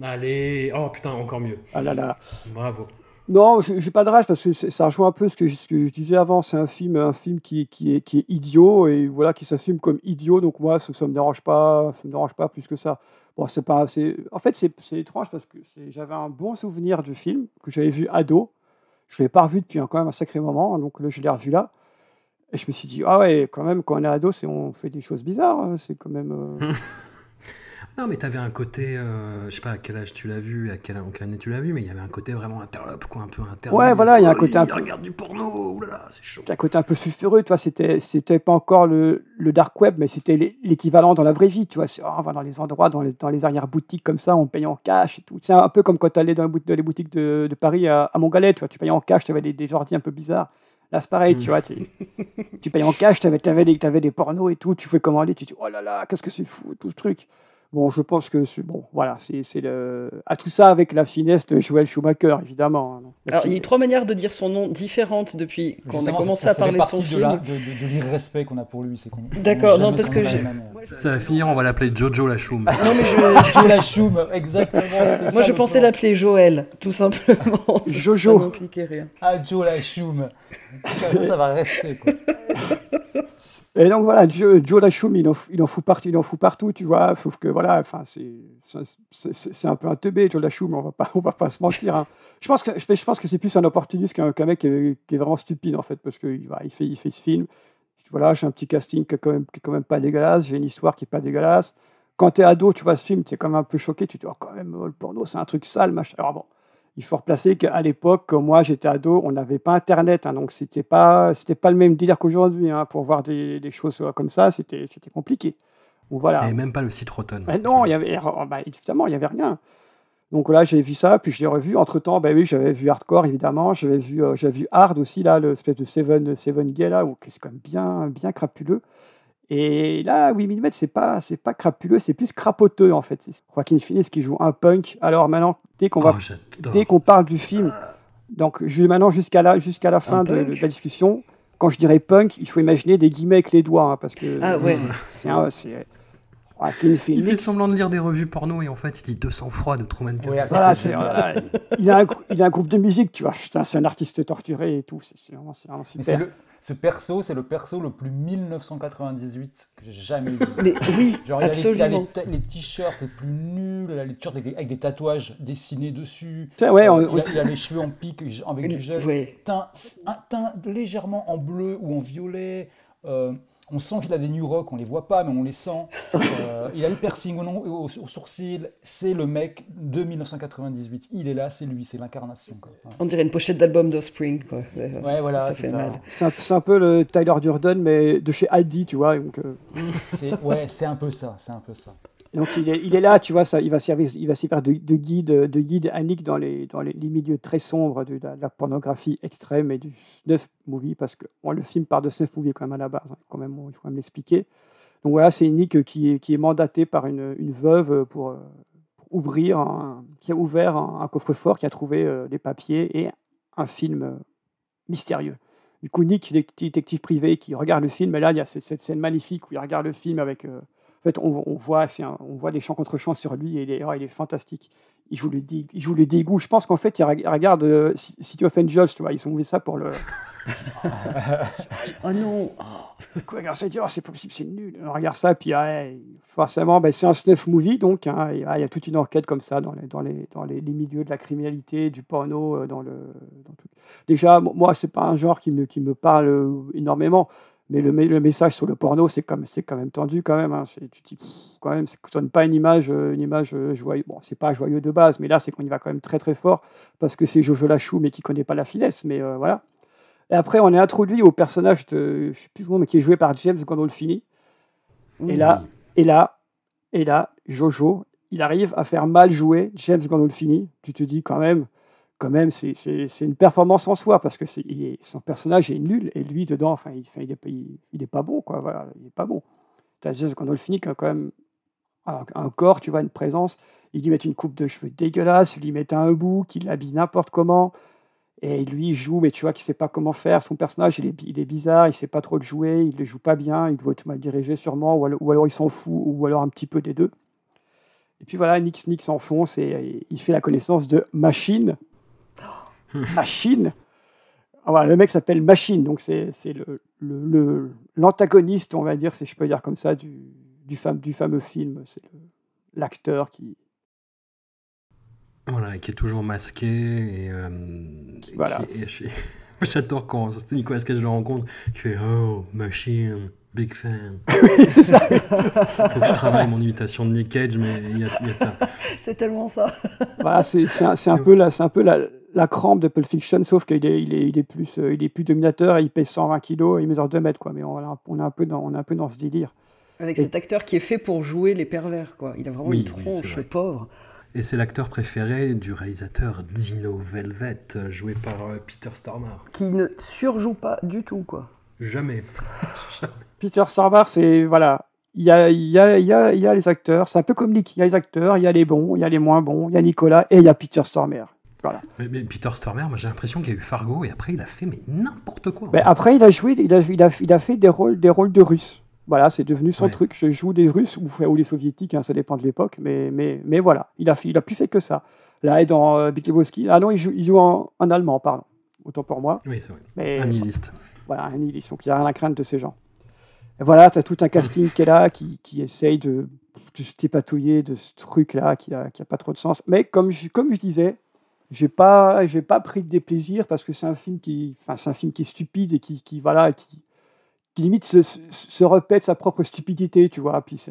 Allez, oh putain, encore mieux. Ah là là. Bravo. Non, j'ai j'ai pas de rage parce que ça rejoint un peu ce que, je- je disais avant. C'est un film, un film qui, qui, est, qui est idiot et voilà, qui s'assume comme idiot. Donc moi, ça, ça me dérange pas, ça me dérange pas plus que ça. Bon, c'est pas, c'est, en fait, c'est, étrange parce que j'avais un bon souvenir du film que j'avais vu ado. Je l'ai pas revu depuis quand même un sacré moment, donc là, je l'ai revu là. Et je me suis dit, ah ouais, quand même, quand on est ado, c'est, on fait des choses bizarres. hein. C'est quand même. euh, [laughs] Non, mais t'avais un côté, euh, je sais pas à quel âge tu l'as vu, à quelle, en quelle année tu l'as vu, mais il y avait un côté vraiment interlope, quoi, un peu interlope. Ouais, voilà, il y a un Oh, côté un il peu- regarde du porno, oulala, c'est chaud. un côté un peu sulfureux, tu vois, c'était, c'était pas encore le, le dark web, mais c'était l'é- l'équivalent dans la vraie vie, tu vois. Oh, on va dans les endroits, dans les, dans les arrière-boutiques comme ça, on paye en cash et tout. C'est un peu comme quand tu allais dans, les boutiques de, de Paris à, à Montgalet, tu vois, tu payais en cash, tu avais des, des ordi un peu bizarres. Là, c'est pareil, tu vois, tu, payais en cash, tu avais, des, t'avais des pornos et tout, tu fais commander, tu dis, oh là là, qu'est-ce que c'est fou, tout ce truc. Bon, je pense que, c'est, bon, voilà, c'est, c'est le... À tout ça avec la finesse de Joel Schumacher, évidemment. hein. Alors, il y a trois manières de dire son nom différentes depuis qu'on a commencé ça- à ça parler de son film. la- de, de- de l'irrespect qu'on a pour lui, c'est qu'on. [laughs] D'accord, on non, parce que. Ça va finir, on va l'appeler Jojo la choum. Non, mais je, [laughs] Joe la choum, exactement. Moi, ça, je pensais l'appeler Joël, tout simplement. Jojo. Ça n'impliquait rien. Ah, Joe la choum. Ça, ça va rester, quoi. [laughs] Et donc voilà, Joe, Joe Lachoum, il en, fout partout, il en fout partout, tu vois. Sauf que voilà, enfin, c'est, un peu un teubé, Joe Lachoum, on va pas, [laughs] va pas se mentir. hein. Je pense que, je, pense que c'est plus un opportuniste qu'un, mec qui est, vraiment stupide en fait, parce que voilà, il fait, ce film. Voilà, j'ai un petit casting qui est quand même, qui est quand même pas dégueulasse, j'ai une histoire qui est pas dégueulasse. Quand tu es ado, tu vois ce film, tu es quand même un peu choqué, tu te dis, oh, quand même, le porno, c'est un truc sale, machin. Alors bon, il faut replacer qu'à l'époque, quand moi j'étais ado, on n'avait pas Internet, hein, donc c'était pas, c'était pas le même délire qu'aujourd'hui. hein, pour voir des, des choses euh, comme ça, c'était, c'était compliqué. Donc voilà. Et même pas le citroton. Mais non, il y avait, oh, bah, évidemment, il n'y avait rien. Donc là, j'ai vu ça, puis je l'ai revu. Entre temps, ben oui, j'avais vu Hardcore, évidemment. J'avais vu, euh, j'avais vu Hard aussi, là, l'espèce de Seven, Seven Gay, là, où c'est quand même bien, bien crapuleux. Et là, 8 mm, c'est pas, c'est pas crapuleux, c'est plus crapoteux, en fait. Joaquin Phoenix qui joue un punk. Alors maintenant, dès qu'on va, Oh, j'adore. dès qu'on parle du film, donc ju- maintenant jusqu'à la, jusqu'à la fin de, la discussion, quand je dirais punk, il faut imaginer des guillemets avec les doigts, hein, parce que Ah ouais. c'est un, c'est Joaquin Il fait Phoenix. semblant de lire des revues porno et en fait il dit 200 froid de Truman Capote. Ouais, ça, c'est voilà, il, a un, il a un groupe de musique, tu vois. Putain, c'est un artiste torturé et tout. C'est c'est vraiment, c'est vraiment Mais c'est super. le, ce perso, c'est le perso le plus 1998 que j'ai jamais vu. Mais oui, Genre, il a les- il a les, absolument. t-shirts les plus nuls, il a les t-shirts avec, avec des tatouages dessinés dessus. Tiens, ouais, Euh, on- il, a, on- il a les cheveux en pique avec du gel. Ouais. Teint, un teint légèrement en bleu ou en violet. Euh, on sent qu'il a des New Rock, on les voit pas, mais on les sent. Euh, il a le piercing au, nom- au, au sourcil. C'est le mec de 1998. Il est là, c'est lui, c'est l'incarnation. Ouais. On dirait une pochette d'album d'Offspring. quoi. Euh, Ouais, voilà, ça c'est fait ça. mal. C'est un, peu le Tyler Durden, mais de chez Aldi, tu vois. Donc, euh, C'est ouais, c'est un peu ça, c'est un peu ça. Donc il, est, là, tu vois, ça, il va servir, il va servir de, de guide, de guide Nick dans les, dans les, milieux très sombres de la, pornographie extrême et du snuff movie, parce que bon, le film part de snuff movie quand même à la base, hein, quand même, il faut quand même l'expliquer. Donc voilà, c'est Nick qui est, qui est mandaté par une, une veuve pour, ouvrir, qui a ouvert un, coffre-fort, qui a trouvé euh, des papiers et un film euh, mystérieux. Du coup, Nick, détective privé qui regarde le film, et là, il y a cette, cette scène magnifique où il regarde le film avec. euh, en fait, on, on voit, un- on voit des champs contre champs sur lui, et il est, oh, il est fantastique. il joue le, dé- il joue le dégoût. Je pense qu'en fait, il reg- regarde euh, City of Angels, tu vois, ils ont mis ça pour le. [laughs] Oh non Quoi, regarde ça, oh, c'est possible, c'est nul. On regarde ça, puis ouais, forcément, ben, c'est un snuff movie, donc hein, ah, il y a toute une enquête comme ça dans les, dans les, dans les, les milieux de la criminalité, du porno, euh, dans le. dans tout. Déjà, moi, c'est pas un genre qui me, qui me parle euh, énormément. Mais le, le message sur le porno, c'est comme c'est quand même tendu quand même. hein. Tu dis, pff, quand même, ça donne pas une image, euh, une image euh, joyeuse. Bon, c'est pas joyeux de base, mais là, c'est qu'on y va quand même très très fort parce que c'est Jojo Lachou, mais qui connaît pas la finesse. Mais euh, voilà. Et après, on est introduit au personnage de, je sais plus comment, mais qui est joué par James Gandolfini. Et là, et là, et là, Jojo, il arrive à faire mal jouer James Gandolfini. Tu te dis quand même, quand même, c'est une performance en soi parce que son personnage est nul et lui dedans, enfin, il, enfin, il il, est pas bon, quoi. Voilà, il est pas bon. James Gandolfini qui a quand même un, corps, tu vois, une présence. Il lui met une coupe de cheveux dégueulasse, il lui met un bout, qu'il l'habille n'importe comment. Et lui, il joue, mais tu vois qu'il sait pas comment faire. Son personnage, il est, il est bizarre, il sait pas trop le jouer, il le joue pas bien, il doit être mal dirigé sûrement, ou alors, ou alors il s'en fout, ou alors un petit peu des deux. Et puis voilà, Nick, Nick s'enfonce et il fait la connaissance de Machine. [laughs] Machine Ah, voilà, Le mec s'appelle Machine, donc c'est c'est le- le- le- l'antagoniste, on va dire, si je peux dire comme ça, du, du, fam- du fameux film. C'est l'acteur qui, Voilà, qui est toujours masqué et. euh, et Voilà. [laughs] J'adore quand c'est Nicolas Cage le rencontre, qui fait Oh, machine, big fan. [laughs] c'est ça. Faut que je travaille mon imitation de Nick Cage, mais il y y a de ça. C'est tellement ça. Voilà, c'est c'est un, un peu, la, un peu la, la crampe de Pulp Fiction, sauf qu'il est, il est, il est, plus, euh, il est plus dominateur, et il pèse 120 kilos, et il mesure 2 mètres, quoi. Mais on, est un peu dans, on est un peu dans ce délire. Avec Et- cet acteur qui est fait pour jouer les pervers, quoi. Il a vraiment Oui, une tronche vrai. pauvre. Et c'est l'acteur préféré du réalisateur Dino Velvet, joué par euh, Peter Stormare. Qui ne surjoue pas du tout, quoi. [laughs] Jamais. Peter Stormare, c'est. Voilà. Il y a, il y, a, il y, a, il y a les acteurs, c'est un peu comme Nick. Il y a les acteurs, il y a les bons, il y a les moins bons, il y a Nicolas, et il y a Peter Stormare. Voilà. Mais, mais Peter Stormare, moi j'ai l'impression qu'il y a eu Fargo et après il a fait mais n'importe quoi. Mais après, il a joué, il a, il a, il a fait des rôles, des rôles de Russes. Voilà, c'est devenu son Ouais. truc. Je joue des Russes ou, ou des Soviétiques, hein, ça dépend de l'époque. Mais, mais, mais voilà, il a, il a plus fait que ça. Là, et dans euh, Big Lebowski, ah non, il joue, il joue en, en allemand, pardon. Autant pour moi. Oui, c'est vrai. Mais, Un nihiliste. Voilà, un nihiliste. Donc il n'y a rien à craindre de ces gens. Et voilà, tu as tout un casting qui est là, qui, qui essaye de, de se dépatouiller de ce truc-là qui n'a qui a pas trop de sens. Mais comme je, comme je disais, j'ai pas, j'ai pas pris de déplaisir parce que c'est un film qui, enfin, c'est un film qui est stupide et qui, qui voilà, qui, qui limite se, se, se répète sa propre stupidité, tu vois. Puis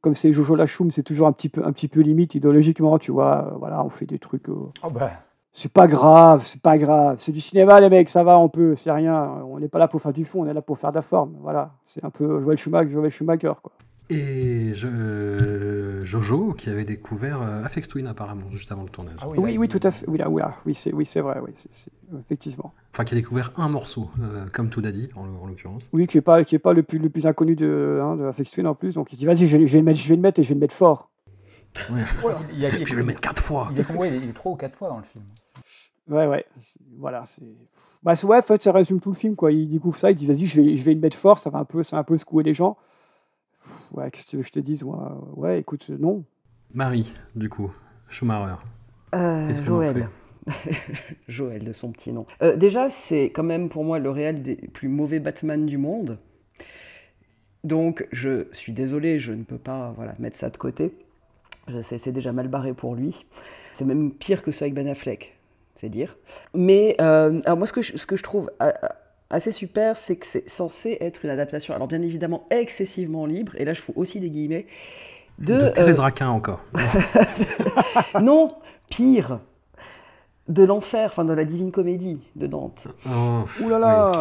comme c'est Jojo Lachoum, c'est toujours un petit peu, un petit peu limite idéologiquement, tu vois. Voilà, on fait des trucs. euh, Oh bah, c'est pas grave, c'est pas grave. C'est du cinéma, les mecs, ça va, on peut, c'est rien. On n'est pas là pour faire du fond, on est là pour faire de la forme. Voilà, c'est un peu Joel Schumacher, Joel Schumacher quoi. Et je- Jojo qui avait découvert euh, Aphex Twin apparemment juste avant le tournage. Ah Oui, oui, tout à fait. Oui, là, oui, là, oui, c'est, oui, c'est vrai, oui, c'est- c'est- effectivement. Enfin qui a découvert un morceau, euh, comme tout dit en, en l'occurrence. Oui, qui est pas, qui est pas le plus, le plus inconnu de, hein, de Aphex Twin en plus. Donc il se dit, vas-y, je, vais- je vais le mettre, je vais le mettre et je vais le mettre fort. Ouais. [laughs] il, y a- il y a- Je vais le mettre quatre fois. Il est, ouais, il est trois ou quatre fois dans le film. Ouais, ouais. Voilà, c'est. Bah, c'est- ouais, en fait, ça résume tout le film, quoi. Il découvre ça, il dit, vas-y, je vais, je vais le mettre fort, ça va un peu, ça va un peu secouer les gens. Ouais, qu'est-ce que tu veux que je te dise, Ouais, écoute, non. Marie, du coup, Schumacher. Euh, Joël. [laughs] Joël de son petit nom. Euh, déjà, c'est quand même pour moi le réel des plus mauvais Batman du monde. Donc, je suis désolé, je ne peux pas voilà, mettre ça de côté. Je sais, c'est déjà mal barré pour lui. C'est même pire que ce avec Ben Affleck, c'est dire. Mais euh, alors moi, ce que je, ce que je trouve a- a- assez super, c'est que c'est censé être une adaptation, alors bien évidemment excessivement libre, et là je fous aussi des guillemets, de, De, Thérèse euh, Raquin encore. [laughs] non, pire, de l'enfer, enfin de la divine comédie de Dante. Oh, Ouh là là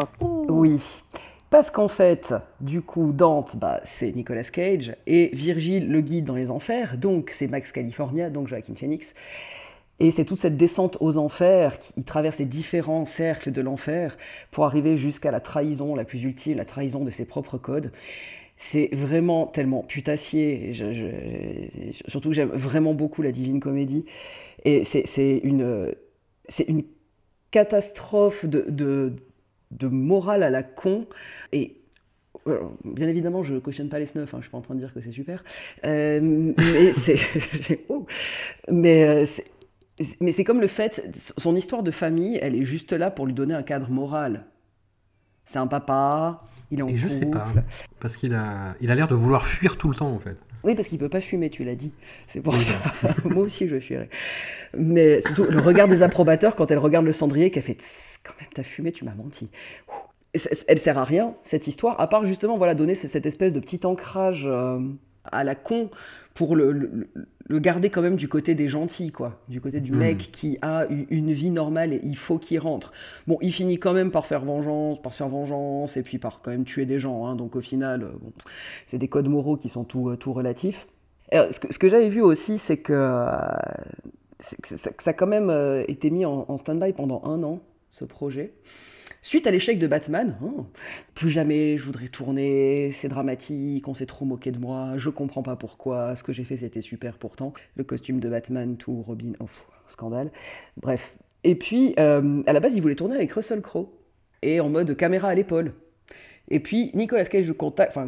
Oui. Parce qu'en fait, du coup, Dante, bah, c'est Nicolas Cage, et Virgile le guide dans les enfers, donc c'est Max California, donc Joaquin Phoenix. Et c'est toute cette descente aux enfers, qui traverse les différents cercles de l'enfer pour arriver jusqu'à la trahison la plus ultime, la trahison de ses propres codes. C'est vraiment tellement putassier, surtout que j'aime vraiment beaucoup la Divine Comédie. Et c'est une, catastrophe de, morale à la con. Et bien évidemment, je cautionne pas les snuffs, hein, je suis pas en train de dire que c'est super. Euh, mais c'est. [laughs] Mais c'est comme le fait, son histoire de famille, elle est juste là pour lui donner un cadre moral. C'est un papa, il est en Et je sais pas, parce qu'il a, il a l'air de vouloir fuir tout le temps en fait. Oui, parce qu'il peut pas fumer, tu l'as dit. C'est pour ça. [laughs] Moi aussi, je fuirais. Mais surtout, le regard des approbateurs quand elle regarde le cendrier, qu'elle fait quand même, t'as fumé, tu m'as menti. C- Elle sert à rien, cette histoire, à part justement voilà, donner cette espèce de petit ancrage euh, à la con pour le, le- le garder quand même du côté des gentils, quoi. Du côté du Mm. mec qui a une vie normale et il faut qu'il rentre. Bon, il finit quand même par faire vengeance, par se faire vengeance et puis par quand même tuer des gens. hein. donc au final, euh, bon, c'est des codes moraux qui sont tout, euh, tout relatifs. Alors, ce que, ce que j'avais vu aussi, c'est que, euh, ça, que ça a quand même euh, été mis en, en stand-by pendant un an, ce projet. Suite à l'échec de Batman, hein, plus jamais je voudrais tourner, c'est dramatique, on s'est trop moqué de moi, je comprends pas pourquoi, ce que j'ai fait c'était super pourtant. Le costume de Batman, tout, Robin, oh, scandale. Bref. Et puis, euh, à la base, il voulait tourner avec Russell Crowe, et en mode caméra à l'épaule. Et puis, Nicolas Cage contacte,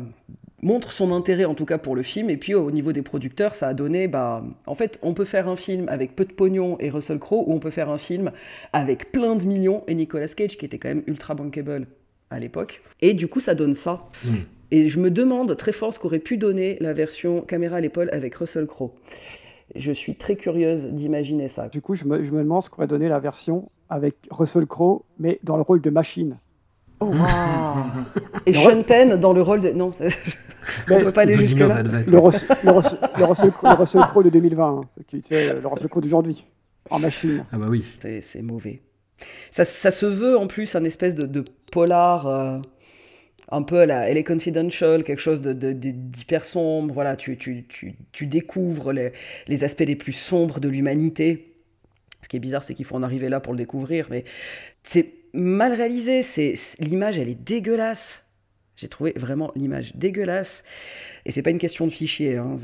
montre son intérêt en tout cas pour le film, et puis au niveau des producteurs, ça a donné, bah, en fait, on peut faire un film avec peu de pognon et Russell Crowe, ou on peut faire un film avec plein de millions et Nicolas Cage, qui était quand même ultra bankable à l'époque. Et du coup, ça donne ça. Et je me demande très fort ce qu'aurait pu donner la version caméra à l'épaule avec Russell Crowe. Je suis très curieuse d'imaginer ça. Du coup, je me, je me demande ce qu'aurait donné la version avec Russell Crowe, mais dans le rôle de machine. Oh, waouh. Et Sean Penn dans le rôle de... Non, on peut pas aller jusque-là. Le, Russ- le Russ- le Russell le Russell Crowe de 2020, hein, qui, le Russell Crowe d'aujourd'hui, en machine. Ah bah oui. C'est- C'est mauvais. Ça, ça se veut en plus un espèce de, de polar euh, un peu à la LA Confidential, quelque chose de- de- de- d'hyper sombre. Voilà, tu, tu, tu, tu découvres les, les aspects les plus sombres de l'humanité. Ce qui est bizarre, c'est qu'il faut en arriver là pour le découvrir, mais c'est mal réalisé. C'est c'est- l'image, elle est dégueulasse. J'ai trouvé vraiment l'image dégueulasse. Et c'est pas une question de fichier, hein,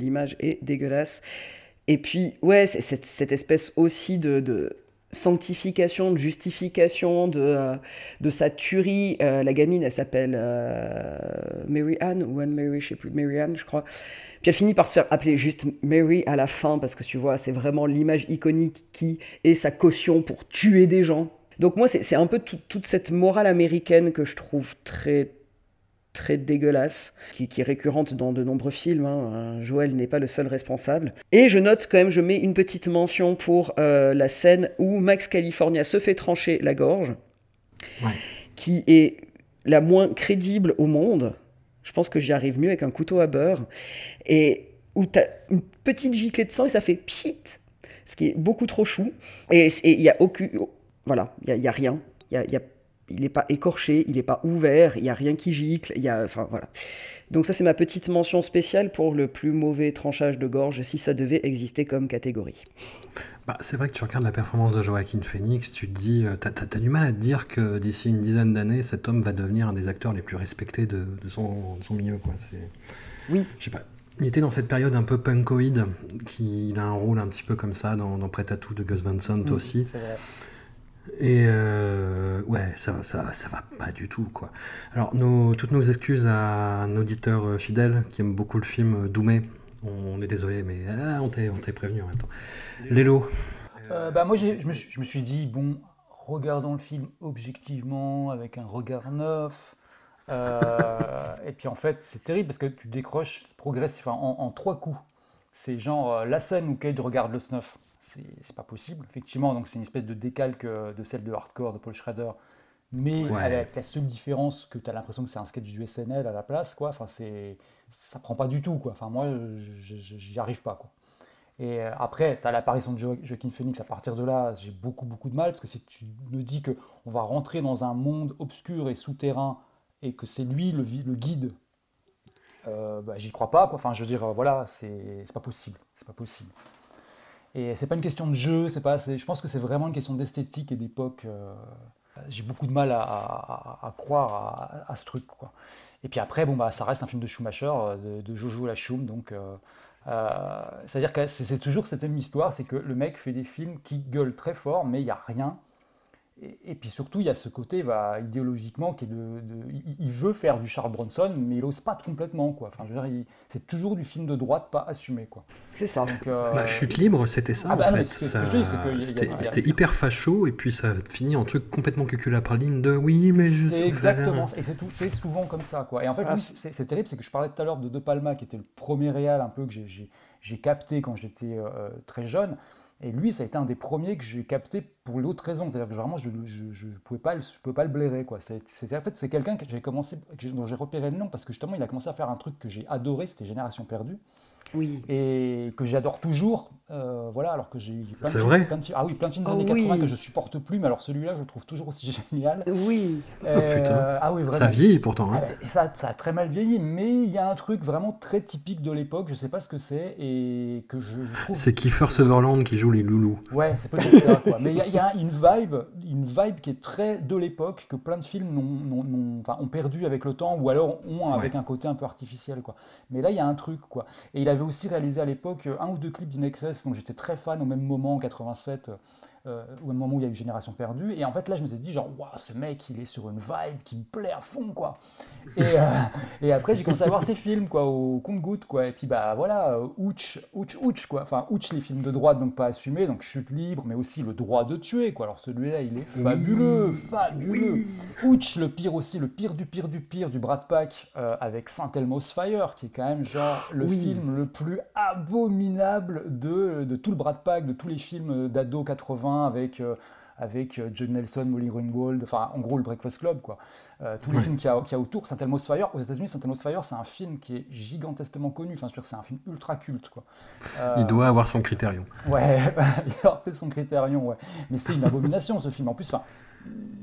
l'image est dégueulasse. Et puis, ouais, cette, cette espèce aussi de, sanctification, de justification de, euh, sa tuerie. Euh, la gamine, elle s'appelle euh, Mary Ann, ou Anne Mary, je sais plus, Mary Ann, je crois. Puis elle finit par se faire appeler juste Mary à la fin, parce que tu vois, c'est vraiment l'image iconique qui est sa caution pour tuer des gens. Donc moi, c'est un peu tout- toute cette morale américaine que je trouve très très dégueulasse, qui, qui est récurrente dans de nombreux films. hein. Euh, Joël n'est pas le seul responsable. Et je note quand même, je mets une petite mention pour euh, la scène où Max California se fait trancher la gorge, qui est la moins crédible au monde. Je pense que j'y arrive mieux avec un couteau à beurre. Et où tu as une petite giclée de sang et ça fait pchit, ce qui est beaucoup trop chou. Et il y a aucune... Voilà, il n'y a, y a rien. Il y a- y a- il n'est pas écorché, il n'est pas ouvert, il n'y a rien qui gicle, il y a... Enfin, voilà. Donc ça, c'est ma petite mention spéciale pour le plus mauvais tranchage de gorge, si ça devait exister comme catégorie. Bah, c'est vrai que tu regardes la performance de Joaquin Phoenix, tu te dis, euh, t'as, t'as du mal à te dire que d'ici une dizaine d'années, cet homme va devenir un des acteurs les plus respectés de, de son, de son milieu. Quoi. C'est... Oui. Je sais pas. Il était dans cette période un peu punkoïde, qui il a un rôle un petit peu comme ça dans, dans Prêt à tout de Gus Van Sant Oui, aussi. c'est vrai. Et euh, ouais, ça, va- ça, ça va pas du tout, quoi. Alors, nos, toutes nos excuses à un auditeur euh, fidèle qui aime beaucoup le film euh, Doumé. On, on est désolé, mais ah, on t'est prévenu en même temps. Lélo, Euh, bah, moi, je me, suis, je me suis dit, bon, regardons le film objectivement, avec un regard neuf. Euh, [laughs] et puis en fait, c'est terrible parce que tu décroches progressif enfin, en, en trois coups. C'est genre la scène où Cage regarde le snuff. C'est pas possible, effectivement. Donc c'est une espèce de décalque euh, de celle de Hardcore de Paul Schrader. Mais Ouais. avec la seule différence que tu as l'impression que c'est un sketch du SNL à la place, quoi. Enfin, c'est, ça prend pas du tout, quoi. Enfin, moi, j'y arrive pas, quoi. Et euh, après, tu as l'apparition de Jo- Joaquin Phoenix. À partir de là, j'ai beaucoup, beaucoup de mal parce que si tu me dis qu'on va rentrer dans un monde obscur et souterrain et que c'est lui le, le guide, euh, bah, j'y crois pas. Quoi. Enfin, je veux dire, voilà, c'est pas possible. C'est pas possible. Et c'est pas une question de jeu. C'est pas. Je pense que c'est vraiment une question d'esthétique et d'époque. euh, j'ai beaucoup de mal à, croire à, ce truc. Quoi. Et puis après, bon, bah, ça reste un film de Schumacher, euh, de, de Jojo Lachum, donc. euh, euh, C'est-à-dire que c'est toujours cette même histoire, c'est que le mec fait des films qui gueulent très fort, mais il n'y a rien. Et, et puis surtout, il y a ce côté bah, idéologiquement qui est de, de- il- veut faire du Charles Bronson, mais il n'ose pas complètement. Quoi. Enfin, je veux dire, il- c'est toujours du film de droite pas assumé. Quoi. C'est ça. Donc, euh, Bah, chute libre, c'était ça Ah bah en non, mais fait. c'est ce Ça- que je dis, c'est que il y a- C'était a- hyper facho et puis ça finit en truc complètement cuculapraline de oui, mais je. C'est exactement. Et c'est tout fait souvent comme ça. Quoi. Et en fait, Ah, lui, c'est- c'est c'est terrible, c'est que je parlais tout à l'heure de De Palma, qui était le premier réal un peu que j'ai- j'ai j'ai capté quand j'étais euh, très jeune. Et lui, ça a été un des premiers que j'ai capté pour l'autre raison. C'est-à-dire que vraiment, je ne je, je pouvais, pas le- je pouvais pas le blairer. Quoi. C'est- c'est- en fait, c'est quelqu'un que j'ai commencé, dont j'ai repéré le nom parce que justement, il a commencé à faire un truc que j'ai adoré, c'était Génération Perdue. Oui. Et que j'adore toujours, euh, voilà, alors que j'ai eu plein de films- vrai plein de films- ah oui, plein de films des Oh années 80 oui. que je supporte plus, mais alors celui-là, je le trouve toujours aussi [laughs] génial. Oui. Euh, Oh, putain. ah oui, vraiment. Ça vieillit pourtant. hein. Ah et ça, ça a très mal vieilli, mais il y a un truc vraiment très typique de l'époque, je sais pas ce que c'est, et que je, je trouve... C'est Kiefer Sutherland qui joue les loulous. Ouais, c'est peut-être ça, quoi. Mais il y a, il y a une vibe, une vibe qui est très de l'époque, que plein de films n'ont- enfin, ont perdu avec le temps, ou alors ont avec un côté un peu artificiel, quoi. Mais là, il y a un truc, quoi. Et il avait aussi réalisé à l'époque un ou deux clips d'Inexcess, dont j'étais très fan au même moment, en 87, euh, au même moment où il y a eu Génération Perdue. Et en fait, là, je m'étais dit, genre, waouh, ce mec, il est sur une vibe qui me plaît à fond, quoi. Et, euh, [laughs] et après, j'ai commencé à voir ses films, quoi, au compte-goutte, quoi. Et puis, bah voilà, euh, ouch, ouch, ouch, quoi. Enfin, ouch, les films de droite, donc pas assumés, donc chute libre, mais aussi le droit de tuer, quoi. Alors, celui-là, il est fabuleux, fabuleux. Ouch, le pire aussi, le pire du pire du pire du Brad Pack, euh, avec Saint Elmo's Fire, qui est quand même, genre, le Oui. film le plus abominable de, de tout le Brad Pack, de tous les films d'ado 80 avec. euh, avec euh, John Nelson, Molly Ringwald, enfin en gros le Breakfast Club, quoi. Euh, tous les films qu'il y, a- qu'il y a autour. Saint Elmo's Fire, aux États-Unis, Saint Elmo's Fire, c'est un film qui est gigantesquement connu. Enfin, je veux dire, c'est un film ultra culte, quoi. Euh, Il doit avoir son critérium. Ouais, [laughs] il a peut-être son critérium, ouais. Mais c'est une abomination ce film. En plus, enfin,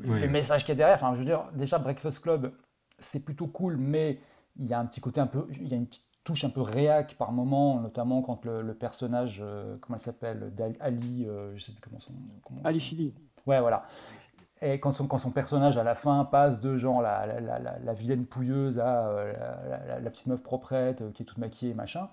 le message qu'il y a derrière, enfin, je veux dire, déjà Breakfast Club, c'est plutôt cool, mais il y a un petit côté un peu, il y a une petite touche un peu réac par moment, notamment quand le, le personnage, euh, comment elle s'appelle, Ali, euh, je sais plus comment son, comment Ali Chili. Ouais, voilà. Et quand son, quand son personnage à la fin passe de genre la, la, la- la- la vilaine pouilleuse à euh, la, la- la petite meuf proprette euh, qui est toute maquillée, machin.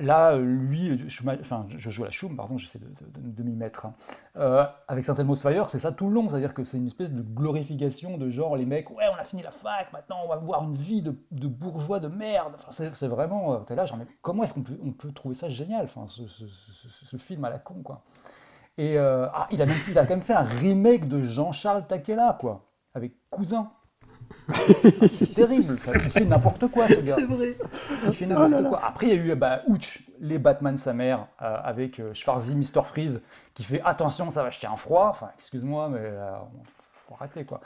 Là, lui, je, joue la choum, pardon, j'essaie de, de- m'y mettre. hein. Euh, avec Elmo's Fire, c'est ça tout le long, c'est-à-dire que c'est une espèce de glorification de genre les mecs, ouais, on a fini la fac, maintenant on va voir une vie de, bourgeois de merde. Enfin, c'est, vraiment, euh, t'es là, mais comment est-ce qu'on peut, trouver ça génial, enfin, ce, film à la con, quoi. Et euh, ah, il, a même, quand même fait un remake de Jean-Charles Taquella, quoi, avec Cousin. Ah, c'est terrible, ça. il fait n'importe quoi, ce gars. C'est vrai. Il fait n'importe quoi. Après, il y a eu bah, Ouch, les Batman sa mère, euh, avec euh, Schwarzy, Mr. Freeze, qui fait attention, ça va jeter un froid. Enfin, excuse-moi, mais euh, faut arrêter quoi.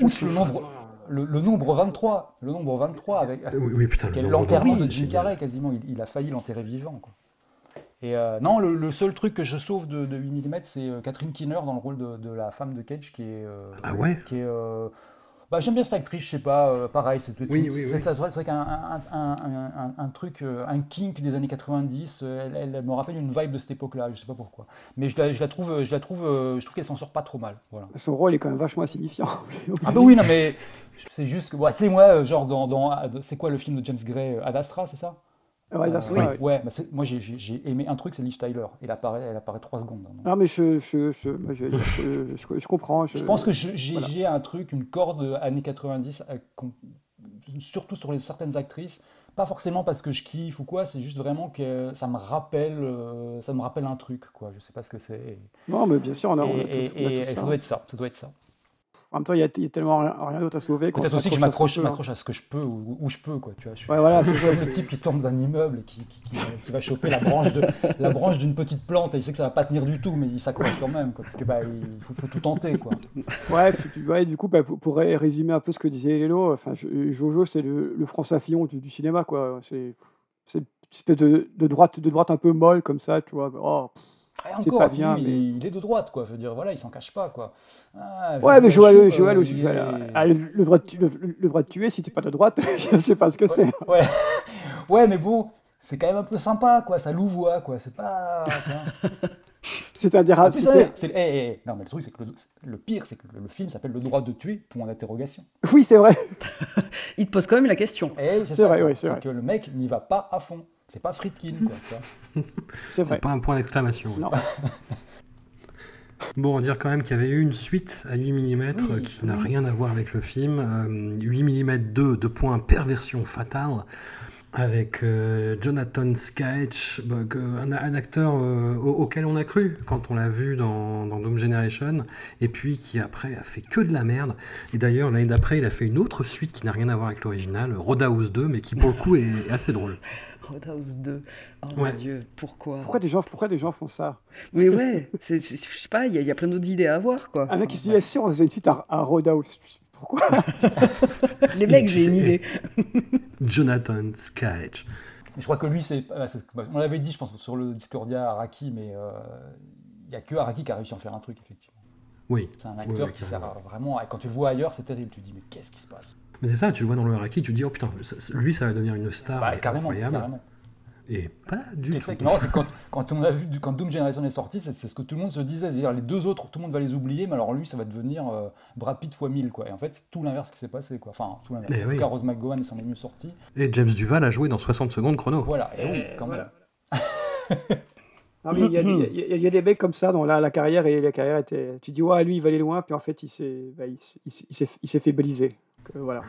Ouch, le nombre, le, le nombre 23, le nombre 23 avec Oui, putain, le l'enterrement 23, de Jim. Carrey quasiment. Il, il a failli l'enterrer vivant. Quoi. Et euh, non, le, le seul truc que je sauve de, de 8 mm, c'est euh, Catherine Keener dans le rôle de, de la femme de Cage, qui est. euh, Ah ouais? qui est, euh, bah, J'aime bien cette actrice, je sais pas, euh, pareil, c'est Oui, oui, oui. vrai c'est vrai qu'un un, un- un- un- un truc, euh, un kink des années 90, euh, elle, elle- elle me rappelle une vibe de cette époque-là, je sais pas pourquoi. Mais je la, je la trouve, je la trouve, je trouve qu'elle s'en sort pas trop mal. Voilà. Son rôle est quand même vachement insignifiant. [laughs] Ah bah oui, non mais c'est juste que, ouais, tu sais, moi, genre dans, dans c'est quoi le film de James Gray, Ad Astra, c'est ça? Ouais, Astra, oui. ouais. bah, c'est- moi j'ai- j'ai j'ai aimé un truc, c'est Liv Tyler. Elle apparaît, elle apparaît 3 secondes. hein. Non, mais je, je, je, je, je- je- je comprends. Je pense que je- j'ai voilà. j'ai un truc, une corde années 90, euh, surtout sur les certaines actrices. Pas forcément parce que je kiffe ou quoi, c'est juste vraiment que ça me rappelle, euh, ça me rappelle un truc, quoi. Je sais pas ce que c'est. Non, mais bien sûr, on a, Et, on a tous, et- on a et tous ça ça. doit être ça, ça doit être ça. En même temps, il y a, il y a tellement rien, rien d'autre à sauver. Peut-être aussi que je ce m'accroche, hein. à ce que je peux ou où je peux, quoi. Tu vois, je suis Ouais, voilà, c'est c'est- type qui tombe d'un immeuble et qui, qui- qui- qui va choper la branche de la branche d'une petite plante et il sait que ça va pas tenir du tout, mais il s'accroche quand même, quoi, parce que bah il faut, faut tout tenter, quoi. Ouais, ouais, du coup, bah, pour, pour ré- résumer un peu ce que disait Lélo, enfin, Jojo, c'est le, le François Fillon du, du cinéma, quoi. C'est c'est une espèce de, de droite, de droite un peu molle comme ça, tu vois. Oh, pff, Et encore, pas film, bien, il, mais. est, il est de droite, quoi. Je veux dire, voilà, il s'en cache pas, quoi. Ah, Ouais, mais Joël Joël, euh, aussi, est- ah, le, le droit de, tu- le, le droit de tuer, si t'es pas de droite, [laughs] je sais pas ce que c'est. Ouais, [laughs] ouais, mais bon, c'est quand même un peu sympa, quoi. Ça louvoie, quoi. C'est pas. vois. [laughs] C'est un des rares. c'est- eh, eh, non, mais le truc, c'est que le, le pire, c'est que le, le film s'appelle Le droit de tuer, point d'interrogation. Oui, c'est vrai. Il te pose quand même la question. Eh oui, c'est vrai, oui, c'est c'est vrai. que le mec n'y va pas à fond. C'est pas Friedkin, quoi. [laughs] C'est pas un point d'exclamation. Non. [laughs] Bon, on dire quand même qu'il y avait eu une suite à 8 mm Oui, qui n'a rien à voir avec le film. Euh, 8 mm 2, de points, perversion fatale, avec euh, Jonathan Sketch, bah, un, un acteur euh, au- auquel on a cru quand on l'a vu dans, dans Doom Generation, et puis qui après a fait que de la merde. Et d'ailleurs, l'année d'après, il a fait une autre suite qui n'a rien à voir avec l'original, Roadhouse 2, mais qui pour le coup est, est assez drôle. Roadhouse 2. Oh Ouais. mon dieu, pourquoi Pourquoi des gens, pourquoi des gens font ça Mais ouais, je sais pas, il y, a- il y a plein d'autres idées à avoir quoi. Un mec qui se dit, ah, si on faisait une suite à, à Roadhouse. Pourquoi [laughs] Les mecs, j'ai une idée. [laughs] Jonathan Sketch. Mais je crois que lui, c'est. On l'avait dit, je pense, sur le Discordia, Araki, mais euh, il n'y a que Araki qui a réussi à en faire un truc, effectivement. Oui. C'est un acteur oui, qui sert vraiment. Quand tu le vois ailleurs, c'est terrible. Tu te dis, mais qu'est-ce qui se passe? Mais c'est ça, tu le vois dans le Haraki, tu te dis, oh putain, lui, ça va devenir une star Bah, carrément, incroyable. carrément. Et pas du tout. c'est que quand, quand on a vu, quand Doom Generation est sorti, c'est ce que tout le monde se disait. C'est-à-dire, les deux autres, tout le monde va les oublier, mais alors lui, ça va devenir euh, Brad Pitt x 1000, quoi. Et en fait, c'est tout l'inverse qui s'est passé, quoi. Enfin, tout l'inverse. Eh en oui. tout cas, Rose McGowan s'en est mieux sorti. Et James Duval a joué dans 60 secondes chrono. Voilà, et oui, quand voilà. même. Il y, a- y y des mecs comme ça dont la, la carrière et la carrière était. Tu dis ouais lui il va aller loin puis en fait il s'est bah, il, s'est- il s'est- il s'est il s'est fait baliser. Donc, euh, voilà.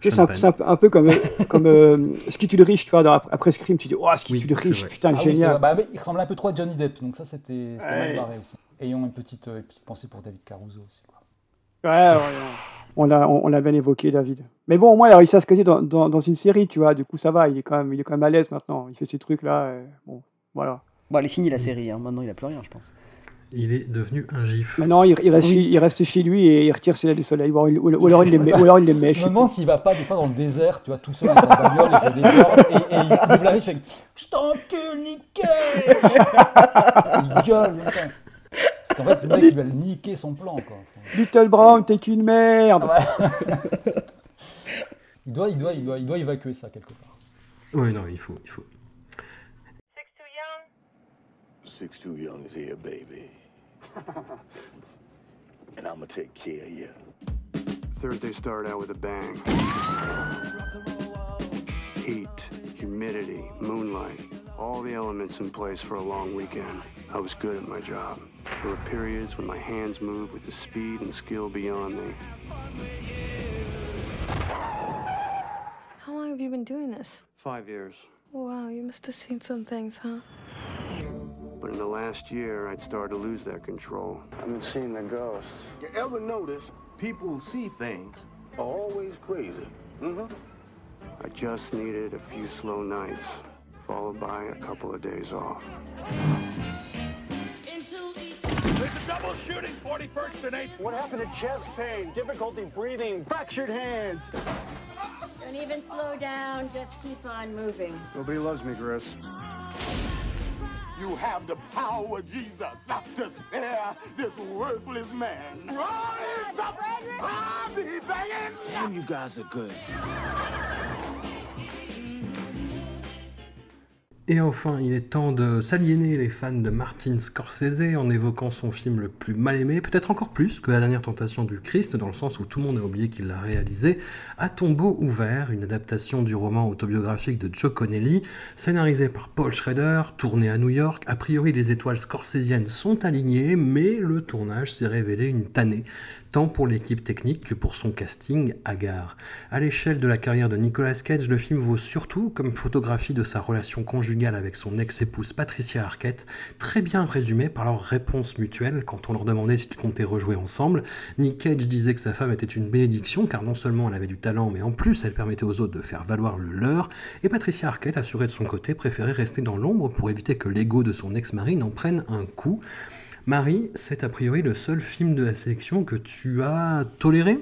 Sais, c'est un, un peu- un peu comme comme euh, Ski le riche tu vois dans- après Scream tu dis oh Ski le riche vrai. putain Ah oui, génial. Bah, mais il ressemble un peu trop à Johnny Depp, donc ça, c'était mal barré aussi. Ayons une petite, euh, petite pensée pour David Caruso aussi, quoi. Ouais, ouais, ouais. On l'a on, on l'a bien évoqué David. Mais bon au moins il a réussi à se caser dans, dans, dans une série tu vois du coup ça va il est quand même il est quand même à l'aise maintenant il fait ces trucs là bon voilà. Bon, elle est finie la série, hein. maintenant il a plus rien, je pense. Il est devenu un gif. Maintenant il, il reste Oui. chez, il reste chez lui et il retire ses ailes du soleil ou, alors il- ou alors il les met- [laughs] ou alors il les mèche. Je me demande s'il va pas des fois dans le désert, tu vois, tout seul dans sa bagnole, il fait des et, et il ouvre la riche, il fait Je t'encule, nickel Il gueule. Parce qu'en fait, ce mec, il va le niquer son plan, quoi. Little Brown t'es qu'une merde. Il doit, il, doit, il, doit, il doit évacuer ça quelque part. Oui, non, il faut, il faut. Six too young is here, baby. [laughs] and I'ma take care of you. Thursday started out with a bang. Heat, humidity, moonlight, all the elements in place for a long weekend. I was good at my job. There were periods when my hands moved with the speed and skill beyond me. How long have you been doing this? Five years. Wow, you must have seen some things, huh? But in the last year, I'd started to lose that control. I've been seeing the ghosts. You ever notice people who see things are always crazy? Mm-hmm. I just needed a few slow nights, followed by a couple of days off. There's a double shooting, 41st and 8th. What happened to chest pain, difficulty breathing, fractured hands? Don't even slow down, just keep on moving. Nobody loves me, Chris. You have the power, Jesus, to spare this worthless man. Rise up! I'll ah, be begging! Damn, you guys are good. Et enfin, il est temps de s'aliéner les fans de Martin Scorsese en évoquant son film le plus mal aimé, peut-être encore plus que La dernière tentation du Christ, dans le sens où tout le monde a oublié qu'il l'a réalisé, À tombeau ouvert, une adaptation du roman autobiographique de Joe Connelly, scénarisé par Paul Schrader, tourné à New York. A priori, les étoiles scorsésiennes sont alignées, mais le tournage s'est révélé une tannée, tant pour l'équipe technique que pour son casting hagard. À l'échelle de la carrière de Nicolas Cage, le film vaut surtout comme photographie de sa relation conjugale avec son ex-épouse Patricia Arquette, très bien résumée par leur réponse mutuelle quand on leur demandait s'ils comptaient rejouer ensemble. Nick Cage disait que sa femme était une bénédiction car non seulement elle avait du talent, mais en plus elle permettait aux autres de faire valoir le leur, et Patricia Arquette assurait de son côté préférait rester dans l'ombre pour éviter que l'ego de son ex-mari n'en prenne un coup. Marie, c'est a priori le seul film de la sélection que tu as toléré?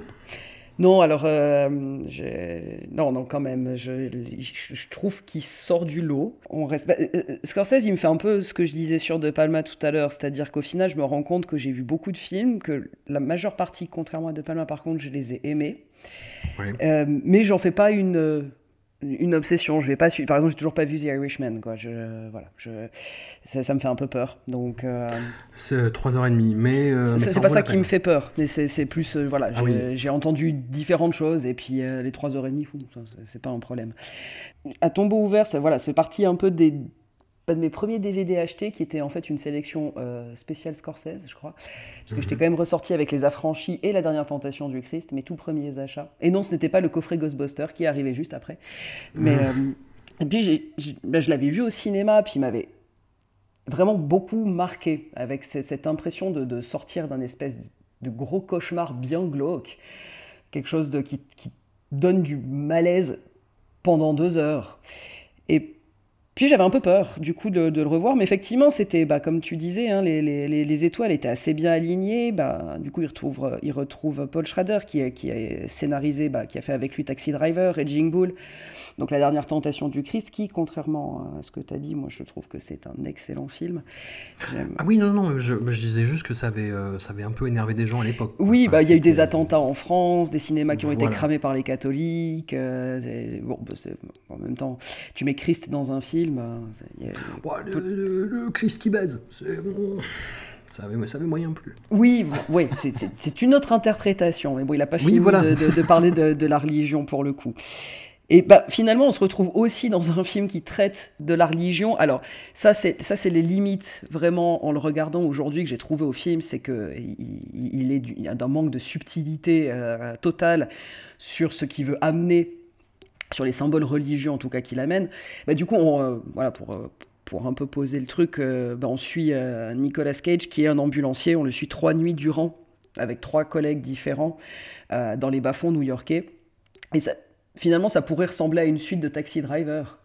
Non, alors, euh, j'ai- non, non, quand même, je, je- je trouve qu'il sort du lot. On reste... bah, euh, euh, Scorsese, il me fait un peu ce que je disais sur De Palma tout à l'heure, c'est-à-dire qu'au final, je me rends compte que j'ai vu beaucoup de films, que la majeure partie, contrairement à De Palma, par contre, je les ai aimés. Euh, mais j'en fais pas une, une obsession. Je vais pas suivre. Par exemple, j'ai toujours pas vu The Irishman, quoi. Je, voilà, je, ça, ça me fait un peu peur. Donc, euh, C'est 3h30, mais... euh, mais c'est ça c'est pas ça qui peine. me fait peur, mais c'est plus, euh, voilà, Ah j'ai oui. entendu différentes choses et puis euh, les 3h30, fou, ça, c'est- c'est pas un problème. À tombeau ouvert, ça, voilà, ça fait partie un peu des, pas de mes premiers DVD achetés, qui était en fait une sélection euh, spéciale Scorsese, je crois. Parce que Mhm. j'étais quand même ressorti avec Les Affranchis et La Dernière Tentation du Christ, mes tout premiers achats. Et non, ce n'était pas le coffret Ghostbuster qui arrivé juste après. Mais, Mhm. euh, et puis, ben, je l'avais vu au cinéma, puis il m'avait vraiment beaucoup marqué, avec ce- cette impression de, de sortir d'un espèce de gros cauchemar bien glauque. Quelque chose de, qui, qui donne du malaise pendant deux heures. Et puis j'avais un peu peur du coup de, le revoir, mais effectivement c'était bah, comme tu disais, hein, les, les- les- les étoiles étaient assez bien alignées. Bah, du coup il retrouve, il retrouve Paul Schrader qui, qui a scénarisé, bah, qui a fait avec lui Taxi Driver, Raging Bull, donc La Dernière Tentation du Christ, qui contrairement à ce que tu as dit, moi je trouve que c'est un excellent film. Ah oui, non, non, je, je disais juste que ça avait, euh, ça avait un peu énervé des gens à l'époque. Oui, Enfin, bah, il y a eu des attentats en France, des cinémas qui ont été cramés par les catholiques. euh, bon, bah, en même temps, tu mets Christ dans un film. euh, a- Ouais, le, le- le Christ qui baise, c'est bon. Ça avait, ça avait moyen plus. Oui, oui, c'est- une autre interprétation. Mais bon, il n'a pas Oui, fini voilà. de, de- de parler de, de la religion pour le coup. Et bah, finalement, on se retrouve aussi dans un film qui traite de la religion. Alors, ça, c'est ça, c'est les limites, vraiment, en le regardant aujourd'hui, que j'ai trouvé au film, c'est qu'il il, est d'un manque de subtilité euh, totale sur ce qu'il veut amener, sur les symboles religieux, en tout cas, qu'il amène. Bah, du coup, euh, voilà, pour, euh, pour un peu poser le truc, bah, on suit Nicolas Cage, qui est un ambulancier. On le suit trois nuits durant, avec trois collègues différents, dans les bas-fonds new-yorkais. Finalement, ça pourrait ressembler à une suite de Taxi Driver.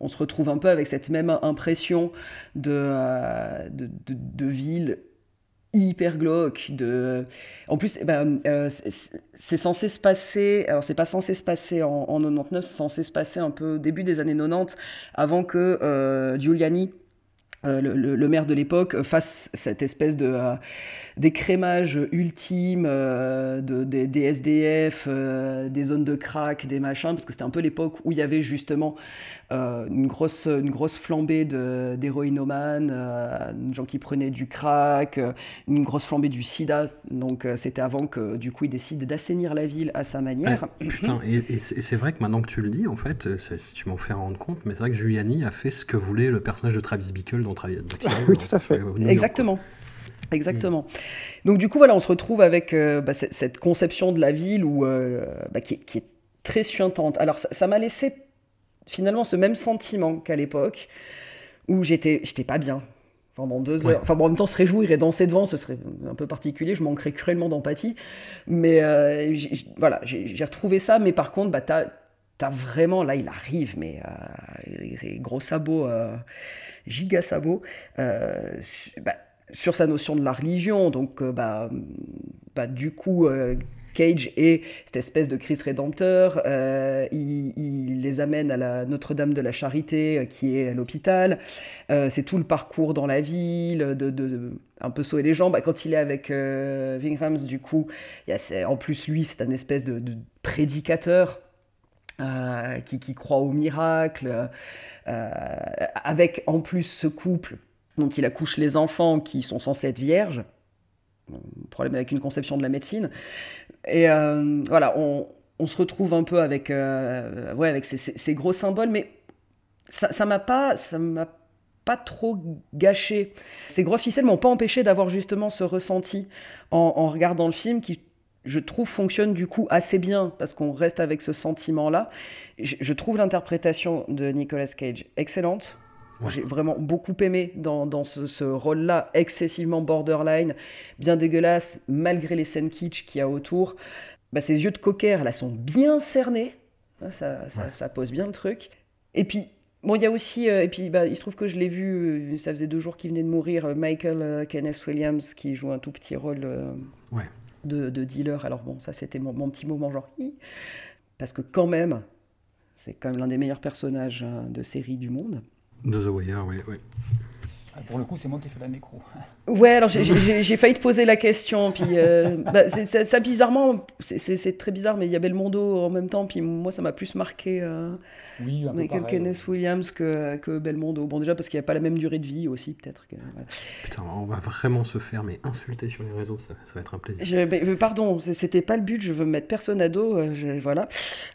On se retrouve un peu avec cette même impression de, euh, de, ville hyper glauque. En plus, eh ben, euh, c'est censé se passer. Alors, c'est pas censé se passer en, en 99, c'est censé se passer un peu début des années 90, avant que euh, Giuliani, le, maire de l'époque, fasse cette espèce de. Euh, d'écrémage ultime euh, de, des, des SDF, euh, des zones de crack, des machins, parce que c'était un peu l'époque où il y avait justement euh, une, grosse, une grosse flambée de- d'héroïnomanes, euh, des gens qui prenaient du crack, une grosse flambée du sida. Donc euh, c'était avant que du coup il décide d'assainir la ville à sa manière. Putain, et, et c'est vrai que maintenant que tu le dis, en fait, si tu m'en fais rendre compte, mais c'est vrai que Giuliani a fait ce que voulait le personnage de Travis Bickle dans Travis Oui, tout à fait. euh, York, Exactement. Exactement. Donc du coup, voilà, on se retrouve avec euh, bah, cette, conception de la ville où, euh, bah, qui, est- qui est très suintante. Alors ça m'a laissé finalement ce même sentiment qu'à l'époque où j'étais j'étais pas bien pendant deux Ouais. heures. Enfin bon, en même temps, se réjouir et danser devant, ce serait un peu particulier. Je manquerais cruellement d'empathie. Mais euh, voilà, j'ai retrouvé ça. Mais par contre, bah, t'as as vraiment, là, il arrive, mais les gros sabots, giga sabots, bah, sur sa notion de la religion. Donc, euh, bah, bah, du coup, euh, Cage est cette espèce de Christ rédempteur. euh, il, les amène à la Notre-Dame de la Charité, qui est à l'hôpital. C'est tout le parcours dans la ville, de, un peu sauver les gens. Bah, quand il est avec Vingrams, du coup, en plus, lui, c'est un espèce de, prédicateur qui, qui croit au miracle, avec en plus ce couple dont il accouche les enfants qui sont censés être vierges. Problème avec une conception de la médecine. Et euh, voilà, on, se retrouve un peu avec, euh, ouais, avec ces, gros symboles, mais ça ça m'a pas, pas trop gâché. Ces grosses ficelles m'ont pas empêché d'avoir justement ce ressenti en, regardant le film qui, je trouve, fonctionne du coup assez bien parce qu'on reste avec ce sentiment-là. Je trouve l'interprétation de Nicolas Cage excellente. J'ai vraiment beaucoup aimé dans, dans ce, ce rôle-là, excessivement borderline, bien dégueulasse, malgré les scènes kitsch qu'il y a autour. Bah, ses yeux de cocker, là, sont bien cernés. Ça, ça, ça- ça pose bien le truc. Et puis, bon, il y a aussi, euh, et puis bah, il se trouve que je l'ai vu, euh, ça faisait deux jours qu'il venait de mourir, euh, Michael Kenneth Williams, qui joue un tout petit rôle Ouais. de, de dealer. Alors bon, ça c'était mon, mon petit moment genre, Hi parce que quand même, c'est quand même l'un des meilleurs personnages hein, de série du monde. De The Wire, oui, oui. Ah, Pour le coup, c'est moi qui fais la nécro. [laughs] Ouais, alors [laughs] j'ai- failli te poser la question, puis euh, bah, ça bizarrement, c'est- très bizarre, mais il y a Belmondo en même temps, puis moi ça m'a plus marqué euh, Oui, un peu Michael pareil, Kenneth Williams que, que Belmondo. Bon déjà parce qu'il n'y a pas la même durée de vie aussi peut-être. voilà. Putain, on va vraiment se faire mais insulter sur les réseaux, ça, ça va être un plaisir. Je- mais- mais pardon, c'était pas le but, je veux me mettre personne à dos, euh, je, voilà.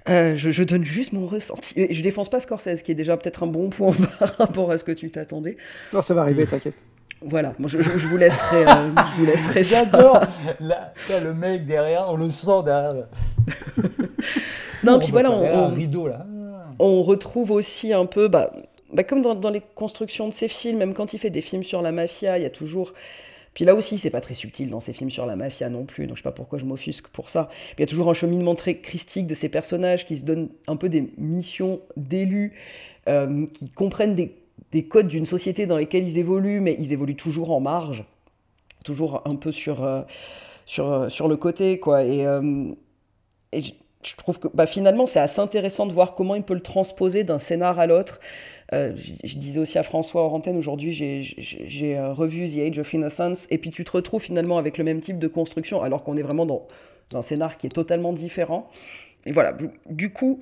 Euh, je, je donne juste mon ressenti. Je défonce pas Scorsese, qui est déjà peut-être un bon point [laughs] par rapport à ce que tu t'attendais. Non, ça va arriver, t'inquiète. Voilà, moi, je, je- je vous laisserai, euh, je vous laisserai ça. J'adore Là, là, le mec derrière, on le sent derrière. [laughs] Non, puis voilà, on, rideau là. retrouve aussi un peu, bah, bah, comme dans, dans les constructions de ses films, même quand il fait des films sur la mafia, il y a toujours. Puis là aussi, c'est pas très subtil dans ses films sur la mafia non plus, donc je sais pas pourquoi je m'offusque pour ça. Il y a toujours un cheminement très christique de ces personnages qui se donnent un peu des missions d'élus, euh, qui comprennent des, des codes d'une société dans lesquels ils évoluent, mais ils évoluent toujours en marge, toujours un peu sur, euh, sur, euh, sur le côté, quoi. Et, euh, je, trouve que bah, finalement, c'est assez intéressant de voir comment il peut le transposer d'un scénar à l'autre. Je, disais aussi à François hors antenne, aujourd'hui, j'ai- revu The Age of Innocence, et puis tu te retrouves finalement avec le même type de construction, alors qu'on est vraiment dans un scénar qui est totalement différent. Et voilà, du coup,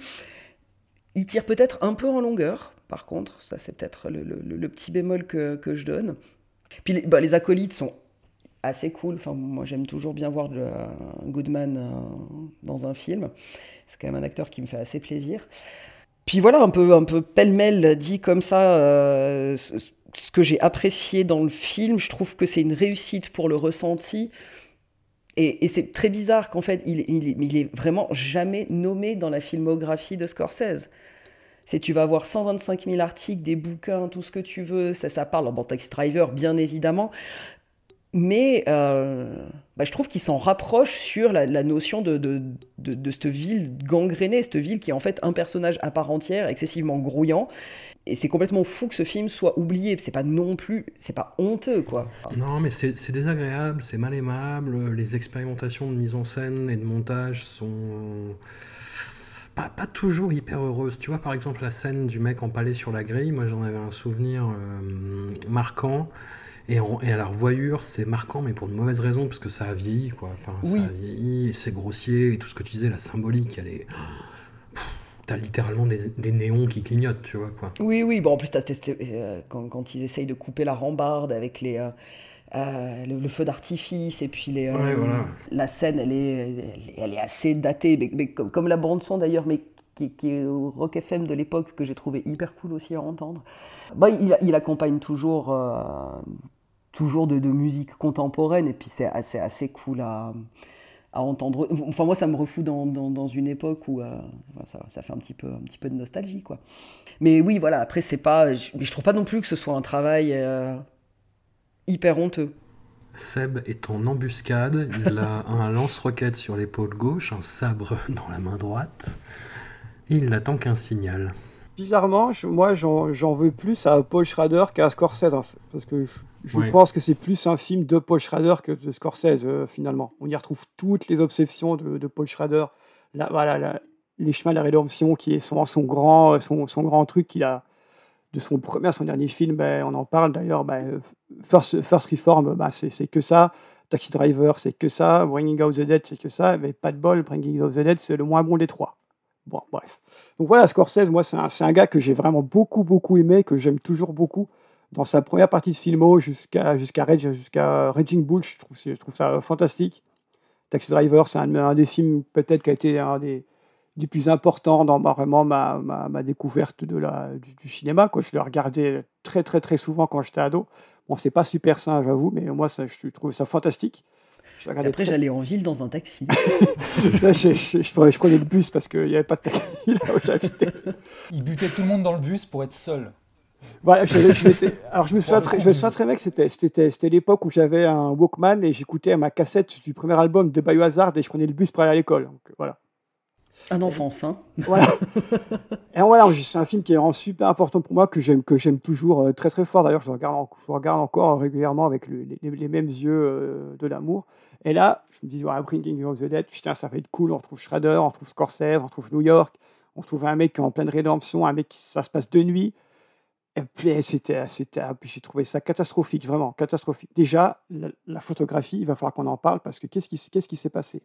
il tire peut-être un peu en longueur, par contre, ça c'est peut-être le, petit bémol que, je donne. Puis bah, les acolytes sont assez cool. Enfin, moi, j'aime toujours bien voir le, Goodman euh, dans un film. C'est quand même un acteur qui me fait assez plaisir. Puis voilà, un peu, un peu pêle-mêle dit comme ça, euh, ce, que j'ai apprécié dans le film, je trouve que c'est une réussite pour le ressenti. Et, et c'est très bizarre qu'en fait, il, il, il est vraiment jamais nommé dans la filmographie de Scorsese. C'est tu vas avoir 125 000 articles, des bouquins, tout ce que tu veux, ça, ça parle, bon, Taxi Driver, bien évidemment, mais euh, bah, je trouve qu'il s'en rapproche sur la, notion de, de, de, cette ville gangrénée, cette ville qui est en fait un personnage à part entière, excessivement grouillant. Et c'est complètement fou que ce film soit oublié. C'est pas non plus, c'est pas honteux quoi. Non, mais c'est désagréable, c'est mal aimable. Les expérimentations de mise en scène et de montage sont pas, pas toujours hyper heureuses. Tu vois, par exemple, la scène du mec empalé sur la grille, moi j'en avais un souvenir euh, marquant. Et, en- et à la revoyure, c'est marquant, mais pour de mauvaises raisons, parce que ça a vieilli, quoi. Enfin, Oui. ça a vieilli, et c'est grossier, et tout ce que tu disais, la symbolique, elle est. T'as littéralement des, des néons qui clignotent, tu vois, quoi. Oui, oui. Bon, en plus, t'as euh, quand, quand ils essayent de couper la rambarde avec les, euh, euh, le, le feu d'artifice et puis les, euh, Ouais, voilà. la scène, elle est, elle est, assez datée, mais, mais comme, comme la bande son d'ailleurs, mais qui, qui est au Rock FM de l'époque que j'ai trouvé hyper cool aussi à entendre. Bah, il, il accompagne toujours, euh, toujours de, de musique contemporaine et puis c'est assez, assez cool à, à entendre. Enfin moi ça me refout dans, dans, dans une époque où euh, ça, ça fait un petit peu, un petit peu de nostalgie quoi. Mais oui voilà après c'est pas, je, mais je trouve pas non plus que ce soit un travail euh, hyper honteux. Seb est en embuscade, il a [laughs] un lance-roquette sur l'épaule gauche, un sabre dans la main droite, et il n'attend qu'un signal. Bizarrement, je- moi j'en j'en veux plus à Paul Schrader qu'à Scorsese, en fait, parce que je, je Ouais. pense que c'est plus un film de Paul Schrader que de Scorsese euh, finalement. On y retrouve toutes les obsessions de, de Paul Schrader, la, voilà, la- les chemins de la rédemption qui est son, son, grand, son, son grand truc qu'il a de son premier à son dernier film, ben, on en parle d'ailleurs, euh, First, First Reform, ben, c'est que ça, Taxi Driver, c'est que ça, Bringing Out the Dead, c'est que ça, mais pas de bol, Bringing Out the Dead, c'est le moins bon des trois. Bon, bref. Donc voilà, Scorsese, moi, c'est un, un gars que j'ai vraiment beaucoup, beaucoup aimé, que j'aime toujours beaucoup. Dans sa première partie de filmo jusqu'à jusqu'à jusqu'à Raging Bull, je trouve, ça fantastique. Taxi Driver, c'est un des films peut-être qui a été un des, des plus importants dans ma, vraiment ma, ma, ma découverte de la, du, du cinéma. Quoi. Je le regardais très, très, très souvent quand j'étais ado. Bon, c'est pas super sain, j'avoue, mais moi, ça, je trouve ça fantastique. Je après très- j'allais en ville dans un taxi. [laughs] [laughs] Là, je, je- je prenais, je prenais le bus parce qu'il n'y avait pas de taxi là où j'habitais. Il butait tout le monde dans le bus pour être seul. Voilà, je, [laughs] alors je me souviens très, le je me coup, souviens très bien que c'était, c'était, c'était l'époque où j'avais un Walkman et j'écoutais ma cassette du premier album de Biohazard et je prenais le bus pour aller à l'école. Donc, voilà. Un enfant sain. Voilà. Et voilà, c'est un film qui est vraiment super important pour moi, que j'aime, que j'aime toujours euh, très très fort. D'ailleurs, je regarde, je regarde encore régulièrement avec le- les, mêmes yeux euh, de l'amour. Et là, je me dis, voilà, Bringing of the Dead, putain, ça va être cool. On retrouve Shredder, on retrouve Scorsese, on retrouve New York, on retrouve un mec en pleine rédemption, un mec qui ça se passe de nuit. Et puis, c'était, c'était, j'ai trouvé ça catastrophique, vraiment catastrophique. Déjà, la, la photographie, il va falloir qu'on en parle parce que qu'est-ce qui, qu'est-ce qui s'est passé?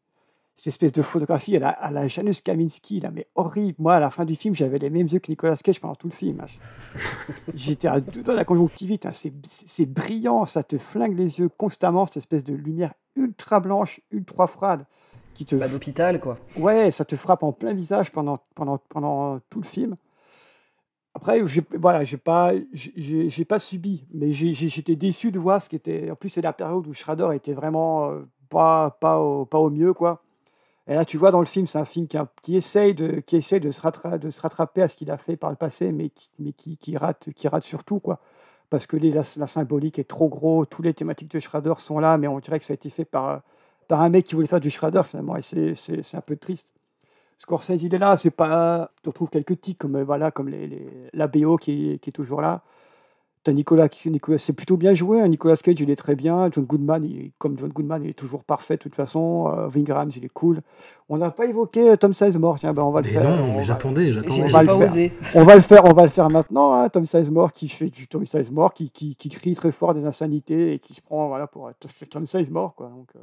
Cette espèce de photographie à la, à la Janusz Kaminski, là, mais horrible. Moi, à la fin du film, j'avais les mêmes yeux que Nicolas Cage pendant tout le film. hein. [laughs] J'étais à deux doigts de la conjonctivite. hein. C'est, c'est brillant, ça te flingue les yeux constamment, cette espèce de lumière ultra blanche, ultra froide. Qui te Bah, d'hôpital, quoi. Ouais, ça te frappe en plein visage pendant, pendant, pendant tout le film. Après, j'ai voilà, j'ai pas, j'ai- pas subi, mais j'étais déçu de voir ce qui était. En plus, c'est la période où Schrader était vraiment euh, pas, pas, au, pas au mieux, quoi. Et là, tu vois, dans le film, c'est un film qui, qui essaye, de, qui essaye de, se rattraper à ce qu'il a fait par le passé, mais qui, mais qui, qui rate, qui rate surtout, quoi. Parce que les- la, symbolique est trop gros, toutes les thématiques de Schrader sont là, mais on dirait que ça a été fait par, par un mec qui voulait faire du Schrader, finalement, et c'est- un peu triste. Scorsese, il est là, c'est pas. Tu retrouves quelques tics comme, euh, voilà, comme les, la BO qui est toujours là. T'as Nicolas, Nicolas c'est plutôt bien joué. hein. Nicolas Cage, il est très bien. John Goodman, il- comme John Goodman, il est toujours parfait de toute façon. Euh, Ving il est cool. On n'a pas évoqué euh, Tom Sizemore. Tiens, ben on va le faire. non, mais j'attendais, j'attendais. on va le pas faire. osé. On va le faire, on va le faire maintenant. hein. Tom Sizemore qui fait du Tom Sizemore, qui, qui, qui crie très fort des insanités et qui se prend voilà, pour être Tom Sizemore. Quoi. Donc, euh,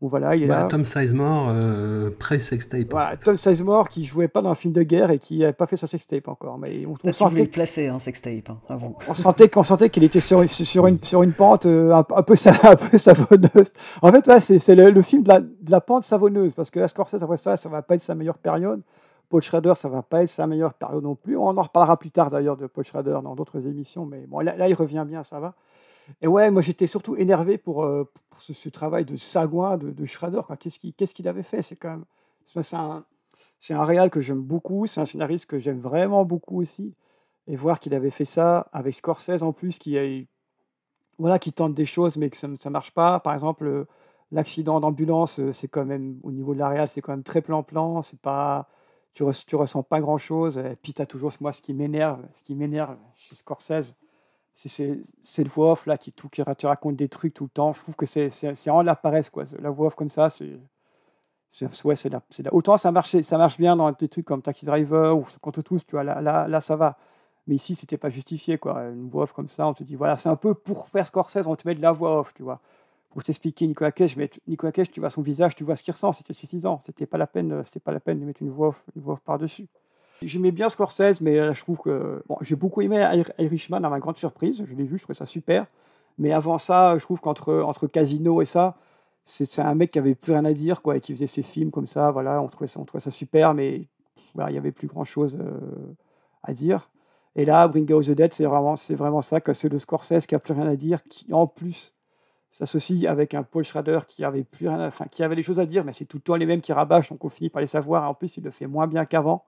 bon, voilà, il est Bah, là. Tom Sizemore, euh, pré-sextape. Voilà, Tom Sizemore qui jouait pas dans un film de guerre et qui n'avait pas fait sa sextape encore. Mais on, on voulais sentait, le placer, hein, sextape, hein, avant. on sentait qu'on sentait qu'il était sur, sur, une, sur une pente euh, un, un peu, sa- [laughs] un peu savonneuse. En fait, ouais, c'est c'est le, le film de la, de la pente savonneuse parce que la Scorsese, après ça, ça va pas être sa meilleure période. Paul Schrader, ça va pas être sa meilleure période non plus. On en reparlera plus tard d'ailleurs de Paul Schrader dans d'autres émissions, mais bon, là, là, il revient bien, ça va. Et ouais, moi j'étais surtout énervé pour, euh, ce, travail de sagouin de, de Schrader. Qu'est-ce qu'il qu'est-ce qu'il avait fait? C'est quand même. C'est un, un réal que j'aime beaucoup, c'est un scénariste que j'aime vraiment beaucoup aussi. Et voir qu'il avait fait ça avec Scorsese en plus, qui, voilà, qui tente des choses mais que ça ne marche pas. Par exemple, l'accident d'ambulance, euh, c'est quand même, au niveau de la réal, c'est quand même très plan-plan. C'est pas, tu, res- tu ressens pas grand-chose. Et puis tu as toujours, moi, ce qui m'énerve, ce qui m'énerve chez Scorsese, c'est cette voix off là qui, tout, qui te raconte des trucs tout le temps. Je trouve que c'est vraiment la paresse, quoi. La voix off comme ça, c'est. Ouais, c'est Autant ça marche, ça marche bien dans des trucs comme Taxi Driver ou Contre tous, tu vois, là, là, là ça va. Mais ici, c'était pas justifié, quoi. Une voix off comme ça, on te dit, voilà, c'est un peu pour faire Scorsese, on te met de la voix off, tu vois. Pour t'expliquer Nicolas Cage, mais Nicolas Cage, tu vois son visage, tu vois ce qu'il ressent, c'était suffisant. C'était pas la peine, c'était pas la peine de mettre une voix off, une voix off par-dessus. J'aimais bien Scorsese, mais euh, je trouve que. Bon, j'ai beaucoup aimé Ir- Irishman, à ma grande surprise. Je l'ai vu, je trouvais ça super. Mais avant ça, je trouve qu'entre entre Casino et ça, c'est un mec qui avait plus rien à dire, quoi, et qui faisait ses films comme ça. Voilà, on trouvait ça, on trouvait ça super, mais il y avait plus grand chose à dire. Et là, Bring Out the Dead, c'est vraiment, vraiment ça, que c'est le Scorsese qui a plus rien à dire, qui en plus s'associe avec un Paul Schrader qui avait plus enfin qui avait des choses à dire, mais c'est tout le temps les mêmes qui rabâchent, donc on finit par les savoir. Et en plus, il le fait moins bien qu'avant.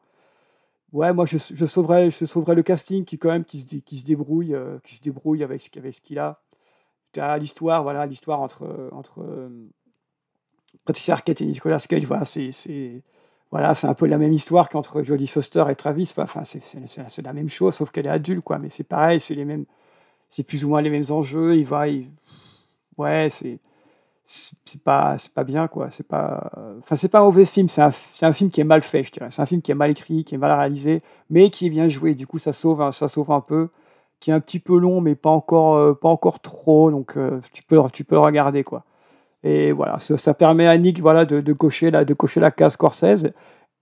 Ouais, moi je, sauverais, je sauverais le casting qui quand même qui se, qui se débrouille, euh, qui se débrouille avec ce, avec ce qu'il a. L'histoire, voilà, l'histoire entre entre euh, Patricia Arquette et Nicolas Cage, voilà, c'est voilà, c'est un peu la même histoire qu'entre Jodie Foster et Travis. Enfin, c'est la même chose, sauf qu'elle est adulte, quoi. Mais c'est pareil, c'est les mêmes, c'est plus ou moins les mêmes enjeux. Il va, ouais, c'est c'est pas c'est pas bien quoi. C'est pas enfin c'est pas un mauvais film. C'est un, un film qui est mal fait je dirais. C'est un film qui est mal écrit qui est mal réalisé mais qui est bien joué. Du coup ça sauve ça sauve un peu. Qui est un petit peu long mais pas encore euh, pas encore trop. Donc euh, tu peux tu peux regarder quoi. Et voilà. Ça, ça permet à Nick voilà de, de cocher la de cocher la case Scorsese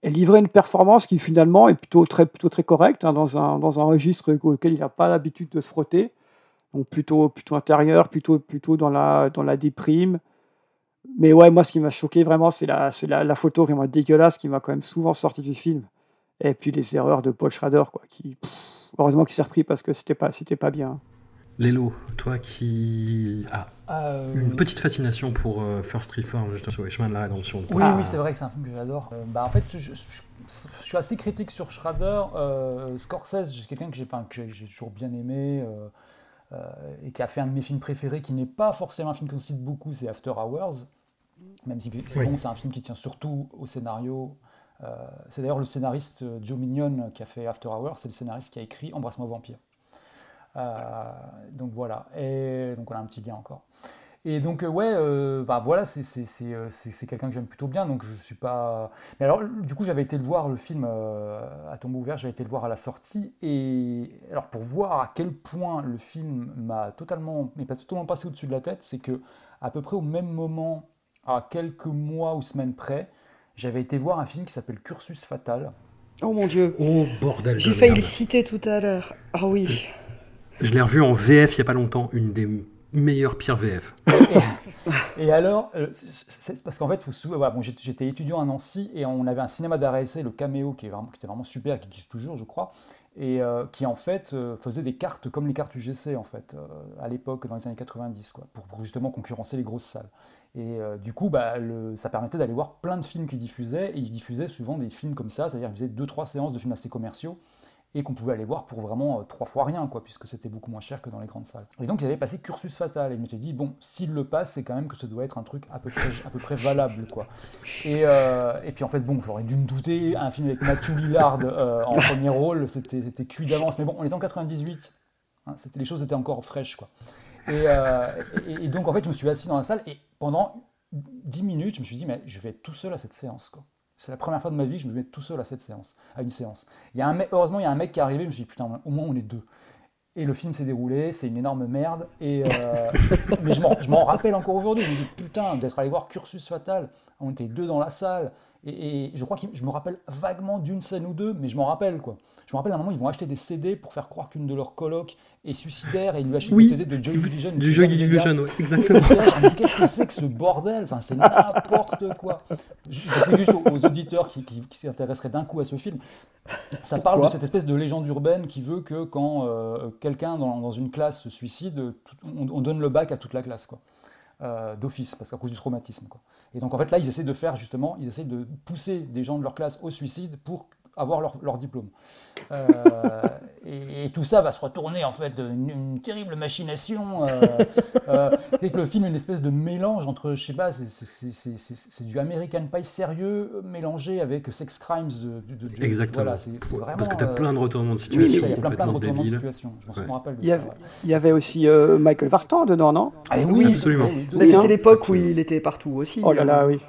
et livrer une performance qui finalement est plutôt très plutôt très correcte hein, dans un dans un registre auquel il n'a pas l'habitude de se frotter. Donc plutôt plutôt intérieur plutôt plutôt dans la dans la déprime mais ouais, moi, ce qui m'a choqué vraiment, c'est la, c'est la, la photo vraiment dégueulasse qui m'a quand même souvent sorti du film. Et puis les erreurs de Paul Schrader, quoi, qui, pff, heureusement qu'il s'est repris parce que c'était pas, c'était pas bien. Lélo, toi qui as Euh, une petite fascination pour euh, First Reform, justement, sur les chemins de la rédemption. Oui, Ah. oui, c'est vrai que c'est un film que j'adore. Euh, bah, en fait, je, je- je suis assez critique sur Schrader. Euh, Scorsese, j'ai quelqu'un que j'ai que toujours bien aimé et qui a fait un de mes films préférés, qui n'est pas forcément un film qu'on cite beaucoup, c'est After Hours. Même si c'est Oui. bon, c'est un film qui tient surtout au scénario. Euh, c'est d'ailleurs le scénariste euh, Joe Mignon qui a fait After Hours, c'est le scénariste qui a écrit Embrasse-moi vampire. Euh, donc voilà, et donc on a un petit lien encore. Et donc, euh, ouais, euh, bah, voilà, c'est euh, c'est- quelqu'un que j'aime plutôt bien, donc je suis pas. Mais alors, du coup, j'avais été le voir, le film euh, à tombeau ouvert, j'avais été le voir à la sortie, et alors pour voir à quel point le film m'a totalement, mais pas totalement passé au-dessus de la tête, c'est que à peu près au même moment, à quelques mois ou semaines près, j'avais été voir un film qui s'appelle Cursus Fatal. Oh mon dieu. Oh bordel J'ai failli le citer tout à l'heure. Ah oui. Je l'ai revu en VF il y a pas longtemps, une des meilleures pires VF. Et alors, euh, parce qu'en fait, j'étais étudiant à Nancy et on avait un cinéma essai, le Caméo, qui, est vraiment, qui était vraiment super, qui existe toujours, je crois, et euh, qui en fait euh, faisait des cartes comme les cartes UGC en fait, à l'époque, dans les années 90, quoi, pour, pour justement concurrencer les grosses salles. Et du coup, bah, ça permettait d'aller voir plein de films qu'ils diffusaient, et ils diffusaient souvent des films comme ça, c'est-à-dire qu'ils faisaient deux, trois séances de films assez commerciaux et qu'on pouvait aller voir pour vraiment euh, trois fois rien, quoi, puisque c'était beaucoup moins cher que dans les grandes salles. Et donc ils avaient passé Cursus Fatal, et je m'étais dit, bon, s'il le passe, c'est quand même que ça doit être un truc à peu près, valable, quoi. Et, euh, et puis en fait, bon, j'aurais dû me douter, un film avec Matthew Lillard euh, en premier rôle, c'était cuit d'avance, mais bon, on était en 98, hein, les choses étaient encore fraîches, quoi. Et donc en fait, je me suis assis dans la salle, et pendant 10 minutes, je me suis dit, mais je vais être tout seul à cette séance, quoi. C'est la première fois de ma vie que je me mets tout seul à cette séance, à une séance. Il y a un mec, heureusement, il y a un mec qui est arrivé, je me suis dit, putain, au moins on est deux. Et le film s'est déroulé, c'est une énorme merde. Et euh, [laughs] mais je m'en- je m'en rappelle encore aujourd'hui. Je me dis, putain, d'être allé voir Cursus Fatal. On était deux dans la salle. Et, et je crois que je me rappelle vaguement d'une scène ou deux, mais je m'en rappelle quoi. Je me rappelle à un moment, ils vont acheter des CD pour faire croire qu'une de leurs colocs est suicidaire et ils lui achètent Oui, des CD de Joy Division. du Joy Division, ouais, exactement. Qu'est-ce que c'est que ce bordel? Enfin, c'est n'importe quoi. Je juste aux, aux auditeurs qui, qui- qui s'intéresseraient d'un coup à ce film. Ça parle de cette espèce de légende urbaine qui veut que quand euh, quelqu'un dans, dans une classe se suicide, tout- on, on donne le bac à toute la classe, quoi. Euh, d'office, parce qu'à cause du traumatisme. Et donc en fait là, ils essaient de faire justement, ils essaient de pousser des gens de leur classe au suicide pour avoir leur, leur diplôme. Euh, et, et tout ça va se retourner en fait d'une une terrible machination. Euh, euh, c'est que le film est une espèce de mélange entre, je sais pas, c'est- c'est- c'est c'est- c'est- c'est du American Pie sérieux mélangé avec Sex Crimes de, de, de- Exactement. Voilà, vraiment. Parce que t'as euh, plein de retournements de oui, situation ça, il y a plein, plein de complètement retournements de débiles. situation. Je m'en Ouais. me rappelle de Il y ça. avait, ouais. il y avait aussi euh, Michael Vartan dedans, non? Ah oui, absolument. oui, oui, oui, c'était hein. l'époque où il était partout aussi. Oh là là, oui.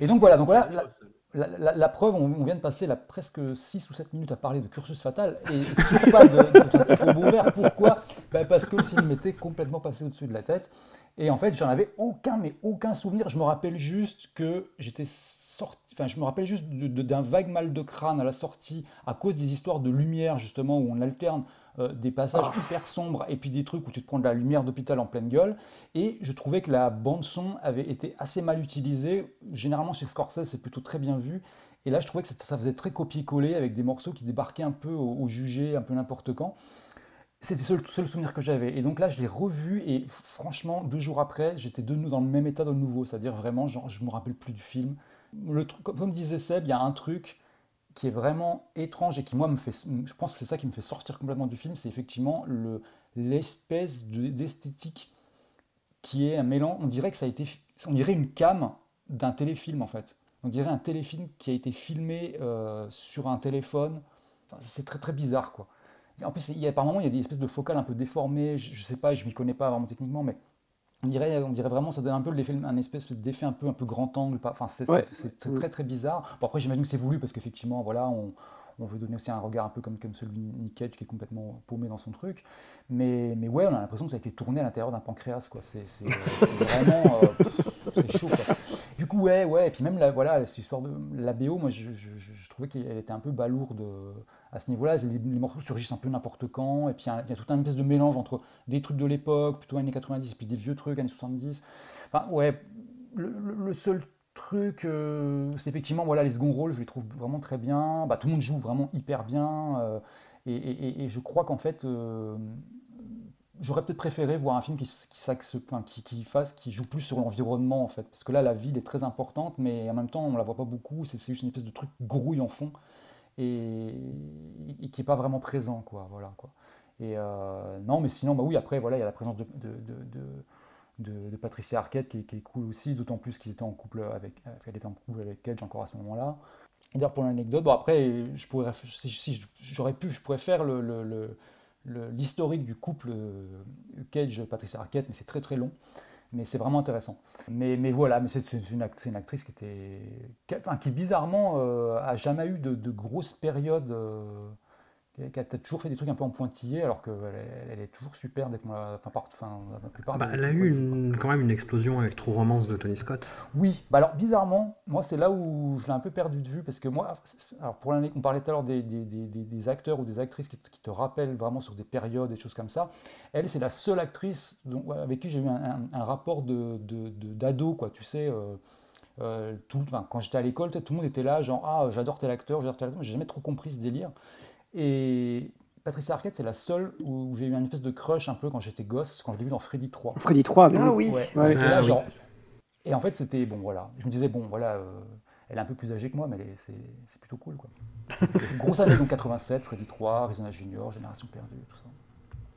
Et donc voilà, donc voilà, la, preuve, on, vient de passer là, presque 6 ou 7 minutes à parler de Cursus Fatal et toujours pas de, de, de. Pourquoi? Bah, Parce que le film m'était complètement passé au-dessus de la tête. Et en fait, j'en avais aucun, mais aucun souvenir. Je me rappelle juste que j'étais sorti, enfin, je me rappelle juste d'un vague mal de crâne à la sortie à cause des histoires de lumière, justement, où on alterne euh, des passages hyper sombres et puis des trucs où tu te prends de la lumière d'hôpital en pleine gueule. Et je trouvais que la bande-son avait été assez mal utilisée. Généralement, chez Scorsese, c'est plutôt très bien vu. Et là, je trouvais que ça, ça faisait très copier-coller avec des morceaux qui débarquaient un peu au, au jugé, un peu n'importe quand. C'était le seul, seul souvenir que j'avais. Et donc là, je l'ai revu et franchement, deux jours après, j'étais de nouveau dans le même état de nouveau. C'est-à-dire vraiment, genre, je me rappelle plus du film. Le truc, comme, comme disait Seb, il y a un truc qui est vraiment étrange et qui, moi, me fait. Je pense que c'est ça qui me fait sortir complètement du film. C'est effectivement le- l'espèce de- d'esthétique qui est un mélange. On dirait que ça a été. On dirait une cam d'un téléfilm, en fait. On dirait un téléfilm qui a été filmé euh, sur un téléphone. C'est très, très bizarre, quoi. En plus, il y a, par moments, il y a des espèces de focales un peu déformées. Je, je sais pas, je m'y connais pas vraiment techniquement, mais on dirait, on dirait vraiment, ça donne un peu l'effet, un espèce d'effet un peu, un peu grand angle. Enfin, c'est Ouais. très, très bizarre. Bon, après, j'imagine que c'est voulu parce qu'effectivement, voilà, on, on veut donner aussi un regard un peu comme, comme celui de Nick Cage qui est complètement paumé dans son truc. Mais, mais ouais, on a l'impression que ça a été tourné à l'intérieur d'un pancréas, quoi. C'est vraiment, euh, c'est chaud, quoi. Ouais, ouais. Et puis même, la, voilà, cette histoire de la BO, moi, je, trouvais qu'elle était un peu balourde euh, à ce niveau-là. Les, morceaux surgissent un peu n'importe quand. Et puis, il y a- tout un espèce de mélange entre des trucs de l'époque, plutôt années 90, et puis des vieux trucs, années 70. Enfin, ouais, le, seul truc, euh, c'est effectivement, voilà, les seconds rôles, je les trouve vraiment très bien. Bah, tout le monde joue vraiment hyper bien. euh, et, je crois qu'en fait, j'aurais peut-être préféré voir un film qui, qui, enfin, qui, qui fasse, qui joue plus sur l'environnement, en fait. Parce que là, la ville est très importante, mais en même temps, on la voit pas beaucoup. C'est juste une espèce de truc grouille en fond et, qui est pas vraiment présent, quoi. Voilà, quoi. Et euh, non, mais sinon, bah oui, après, voilà, il y a la présence de, de, de- de- Patricia Arquette qui, est- cool aussi, d'autant plus qu'ils étaient en couple avec, qu'elle était en couple avec Cage encore à ce moment-là. D'ailleurs, pour l'anecdote, bon après, je pourrais, si, j'aurais pu, je pourrais faire le- le- l'historique du couple euh, Cage-Patricia Arquette, mais c'est très très long. Mais c'est vraiment intéressant. Mais, mais voilà, mais c'est une, actrice qui était, qui, bizarrement euh, a jamais eu de, de grosses périodes. euh, qui a- toujours fait des trucs un peu en pointillé, alors qu'elle est, elle est toujours super dès qu'on la, enfin, la plupart. Bah, des elle a eu une- quand même une explosion avec True Romance de Tony Scott. Oui, bah alors bizarrement, moi c'est là où je l'ai un peu perdu de vue parce que moi, alors pour l'année, on parlait tout à l'heure des, des- des- des- des acteurs ou des actrices qui, te- qui te rappellent vraiment sur des périodes, des choses comme ça. Elle, c'est la seule actrice dont- avec qui j'ai eu un, un- un rapport de, de- de- d'ado, quoi. Tu sais, euh, euh, tout, enfin, quand j'étais à l'école, tout le monde était là, genre ah j'adore tel acteur, j'adore tel acteur. mais J'ai jamais trop compris ce délire. Et Patricia Arquette, c'est la seule où j'ai eu une espèce de crush un peu quand j'étais gosse, quand je l'ai vue dans Freddy 3. Freddy 3, mais Ah oui. oui. Ouais, Ouais. j'étais Ah là, oui. genre. Et en fait, c'était bon, voilà. Je me disais, bon, voilà, euh, elle est un peu plus âgée que moi, mais c'est plutôt cool, quoi. Grosse année, donc 87, Freddy 3, Arizona Junior, Génération perdue, tout ça.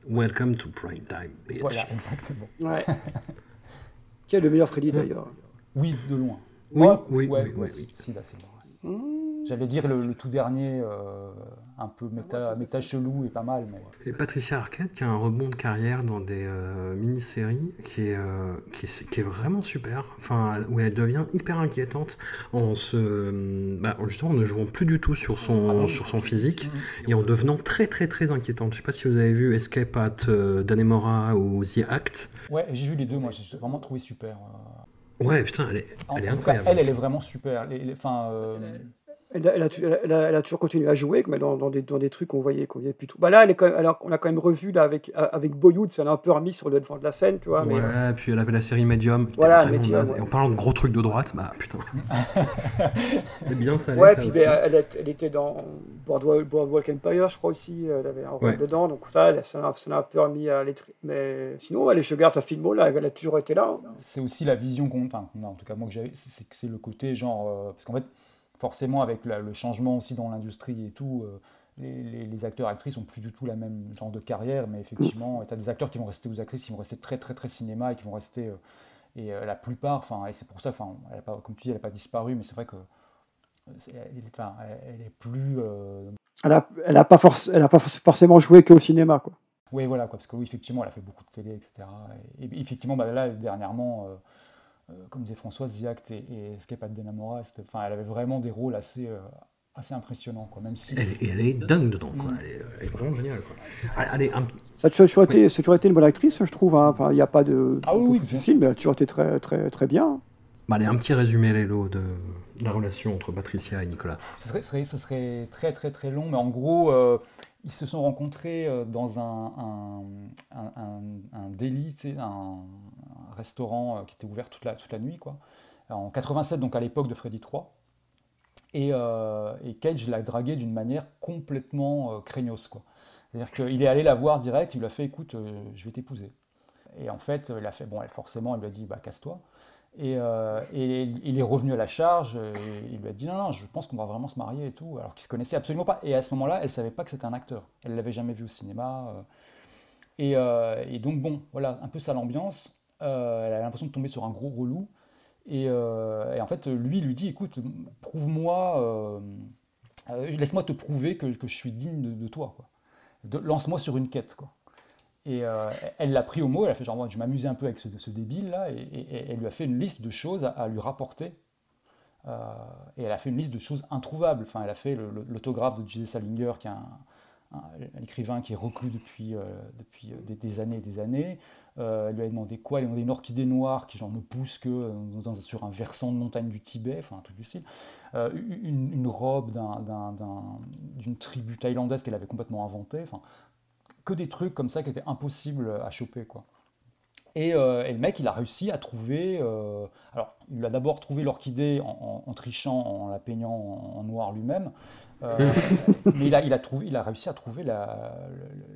Welcome to prime time, bitch. Voilà, exactement. Ouais. Qui est le meilleur Freddy d'ailleurs? Oui, de loin. Oui, Ouais, oui, ouais, oui, ouais, oui, si, oui. si, là, c'est bon. J'allais dire le, le tout dernier, euh, un peu méta, méta chelou et pas mal, mais. Et Patricia Arquette qui a un rebond de carrière dans des euh, mini-séries qui est, euh, qui, est, qui est vraiment super, enfin, où elle devient hyper inquiétante en se, bah, justement en ne jouant plus du tout sur son, sur son physique et en devenant très très très inquiétante. Je sais pas si vous avez vu Escape at euh, Danemora ou The Act. Ouais, j'ai vu les deux, moi, j'ai vraiment trouvé super. euh. Ouais, putain, elle est, En- elle est en tout cas, incroyable. elle, elle est vraiment super. Les- les- Enfin, euh, Elle a, elle a tu- elle a- elle a toujours continué à jouer, mais dans, dans des, dans des trucs qu'on voyait, qu'on voyait plus tout. Bah là, elle est quand même, elle a- on l'a quand même revu là, avec, avec Boyhood, ça l'a un peu remis sur le devant de la scène, tu vois. mais, Ouais, euh, puis elle avait la série Medium, qui Voilà, Medium, ouais. Et en parlant de gros trucs de droite, bah putain. [laughs] C'était bien salé. ouais, ça puis aussi. ben, elle, est- elle était dans Boardwalk, Boardwalk Empire, je crois aussi. Elle avait un rôle Ouais. dedans, donc ça, ça l'a ça l'a un peu remis à l'étri. Mais sinon, elle, je garde sa filmo là, elle a toujours été là. hein. c'est aussi la vision qu'on. Enfin, non, en tout cas, moi que j'avais, c'est c'est que c'est le côté genre. euh, parce qu'en fait, forcément, avec la- le changement aussi dans l'industrie et tout, euh, les, les- les acteurs actrices ont plus du tout la même genre de carrière, mais effectivement, tu as des acteurs qui vont rester, des actrices qui vont rester très, très, très cinéma et qui vont rester. euh, et euh, la plupart, enfin, et c'est pour ça, enfin, elle a pas, comme tu dis, elle n'a pas disparu, mais c'est vrai que. c'est- Elle, est- enfin, elle- est plus. Elle a, elle a pas, forc- elle a pas forc- forcément joué qu'au cinéma, quoi. Oui, voilà, quoi, parce que oui, effectivement, elle a fait beaucoup de télé, etc. Et, et effectivement, bah, là, dernièrement, euh, comme disait François, Ziact et, et Escape at Denamora, enfin, elle avait vraiment des rôles assez, euh, assez impressionnants, quoi, même si... Elle, est- et elle est dingue dedans, quoi. Elle, est, elle est vraiment géniale, quoi. Allez, allez, un- Ça a toujours été, ça a toujours été une bonne actrice, je trouve. hein. Enfin, il n'y a pas de. Ah oui, oui, film, mais elle a toujours été très, très, très bien. bah, allez, un petit résumé, Lélo, de la relation entre Patricia et Nicolas. Serait, serait- ce serait très très très long, mais en gros, euh, ils se sont rencontrés euh, dans un, un, un, un- restaurant euh, qui était ouvert toute la, toute la nuit, quoi. En 87, donc à l'époque de Freddy 3. Et, euh, et Cage l'a dragué d'une manière complètement euh. C'est-à-dire qu'il est allé la voir direct, il lui a fait écoute, je vais t'épouser. Et en fait, il a fait bon, elle, forcément, il lui a dit bah casse-toi. Et, euh, il est revenu à la charge, et il lui a dit non, non, je pense qu'on va vraiment se marier et tout, alors qu'ils se connaissaient absolument pas. Et à ce moment-là, elle savait pas que c'était un acteur. Elle l'avait jamais vu au cinéma. euh. Et, euh, donc, bon, voilà, un peu ça l'ambiance. Euh, elle a l'impression de tomber sur un gros relou. Et, euh, en fait, lui, lui dit écoute, prouve-moi, euh, euh, laisse-moi te prouver que, je suis digne de, toi. Lance-moi sur une quête. Quoi. Et euh, elle l'a pris au mot, elle a fait genre, moi, je m'amusais un peu avec ce, débile-là, et, elle lui a fait une liste de choses à, lui rapporter. Euh, et elle a fait une liste de choses introuvables. Enfin, elle a fait l'autographe de J.D. Salinger, qui est un, écrivain qui est reclus depuis, euh, depuis des, années et des années. Elle lui a demandé quoi? Elle lui a demandé une orchidée noire qui genre ne pousse que sur un versant de montagne du Tibet, enfin un truc du style. Une, robe d'un- d'un- d'un- d'une tribu thaïlandaise qu'elle avait complètement inventée. Que des trucs comme ça qui étaient impossibles à choper, quoi. Et, euh, et le mec, il a réussi à trouver. euh, alors, il a d'abord trouvé l'orchidée en, en- en trichant, en la peignant en, en noir lui-même. Euh, [laughs] mais il a, il, a trouvé, il a réussi à trouver la,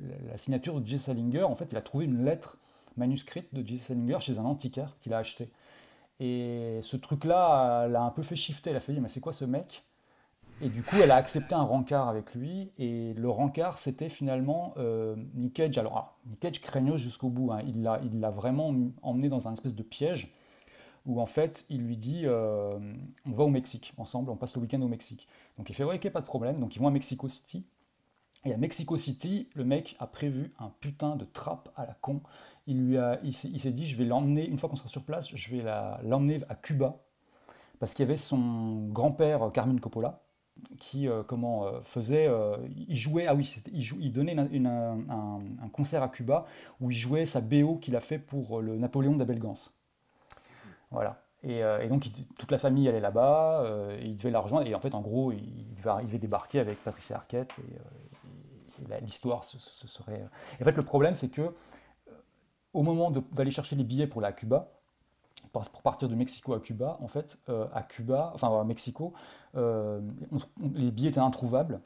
la- la signature de J. Salinger. En fait, il a trouvé une lettre manuscrite de J. Salinger chez un antiquaire qu'il a acheté. Et ce truc-là l'a un peu fait shifter. Elle a fait, mais c'est quoi ce mec? Et du coup, elle a accepté un rencard avec lui. Et le rencard, c'était finalement euh, Nick Cage. Alors, alors, Nick Cage jusqu'au bout. hein. Il l'a vraiment emmené dans un espèce de piège où en fait, il lui dit euh, on va au Mexique ensemble, on passe le week-end au Mexique. Donc il fait ouais, ok, pas de problème. Donc ils vont à Mexico City. Et à Mexico City, le mec a prévu un putain de trappe à la con. Il, lui a, il s'est dit, je vais l'emmener, une fois qu'on sera sur place, je vais l'emmener à Cuba. Parce qu'il y avait son grand-père, euh, Carmine Coppola, qui euh, comment, euh, faisait. euh, il jouait, ah oui, il, jou- il donnait une- un, concert à Cuba où il jouait sa BO qu'il a fait pour le Napoléon d'Abel Gance. Voilà. Et, donc, toute la famille allait là-bas, il devait la rejoindre. Et en fait, en gros, il devait, il devait débarquer avec Patricia Arquette, et, la- l'histoire ce serait. En fait, le problème, c'est que au moment d'aller chercher les billets pour à Cuba, pour partir de Mexico à Cuba, en fait, euh, à Cuba, enfin à Mexico, euh, les billets étaient introuvables.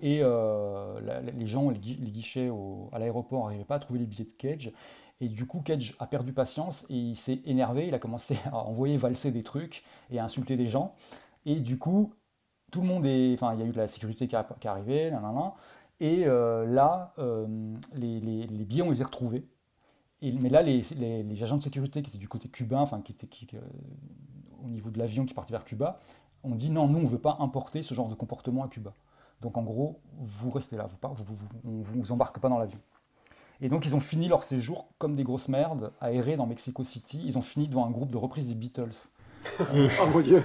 Et euh, les gens, les, gui- les guichets au- à l'aéroport n'arrivaient pas à trouver les billets de Cage. Et du coup, Cage a perdu patience et il s'est énervé. Il a commencé [laughs] à envoyer valser des trucs et à insulter des gens. Et du coup, tout le monde est. Enfin, il y a eu de la sécurité qui, est arrivée. Et là, les- les billets ont été retrouvés. Et- mais là, les, les- les agents de sécurité qui étaient du côté cubain, enfin, qui étaient qui- euh, au niveau de l'avion qui partait vers Cuba, ont dit non, nous, on ne veut pas importer ce genre de comportement à Cuba. Donc, en gros, vous restez là, vous par- vous, on ne vous embarque pas dans l'avion. Et donc, ils ont fini leur séjour comme des grosses merdes, errer dans Mexico City. Ils ont fini devant un groupe de reprise des Beatles. [laughs] Oh mon Dieu.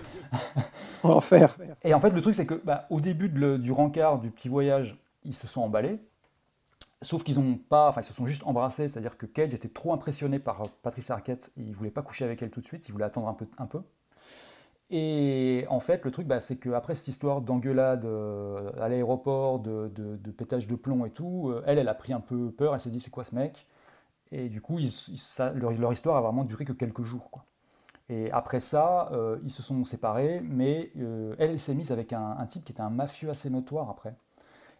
Enfer. Et en fait, le truc, c'est que bah, au début de le- du rencard, du petit voyage, ils se sont emballés. Sauf qu'ils ont pas, enfin, ils se sont juste embrassés, c'est-à-dire que Cage était trop impressionné par euh, Patricia Arquette, il voulait pas coucher avec elle tout de suite, il voulait attendre un peu. Un peu. Et en fait, le truc, bah, c'est qu'après cette histoire d'engueulade euh, à l'aéroport, de, de- pétage de plomb et tout, euh, elle, elle a pris un peu peur, elle s'est dit c'est quoi ce mec? Et du coup, leur, histoire a vraiment duré que quelques jours. Et après ça, ils se sont séparés, mais elle, elle s'est mise avec un, type qui était un mafieux assez notoire après.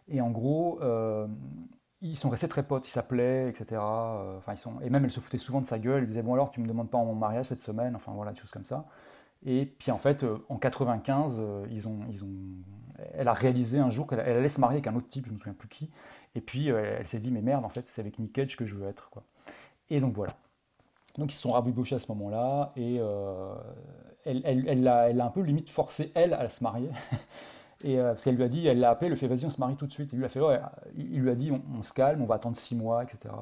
Et en gros, ils sont restés très potes, ils s'appelaient, etc. Euh, Enfin, ils sont... Et même elle se foutait souvent de sa gueule, elle disait Bon, alors, tu me demandes pas en mon mariage cette semaine, enfin voilà, des choses comme ça. Et puis en fait, euh, en 95, euh, ils ont, ils ont... elle a réalisé un jour qu'elle elle allait se marier avec un autre type, je me souviens plus qui. Et puis elle s'est dit Mais merde, en fait, c'est avec Nick Cage que je veux être. Quoi. Et donc voilà. Donc ils se sont rabibochés à ce moment-là et euh, elle, elle, elle elle l'a un peu limite forcé elle à se marier. [laughs] Et euh, parce qu'elle lui a dit, elle l'a appelé, elle lui a fait vas-y on se marie tout de suite. Et lui a fait ouais, il lui a dit on, se calme, on va attendre six mois, etc.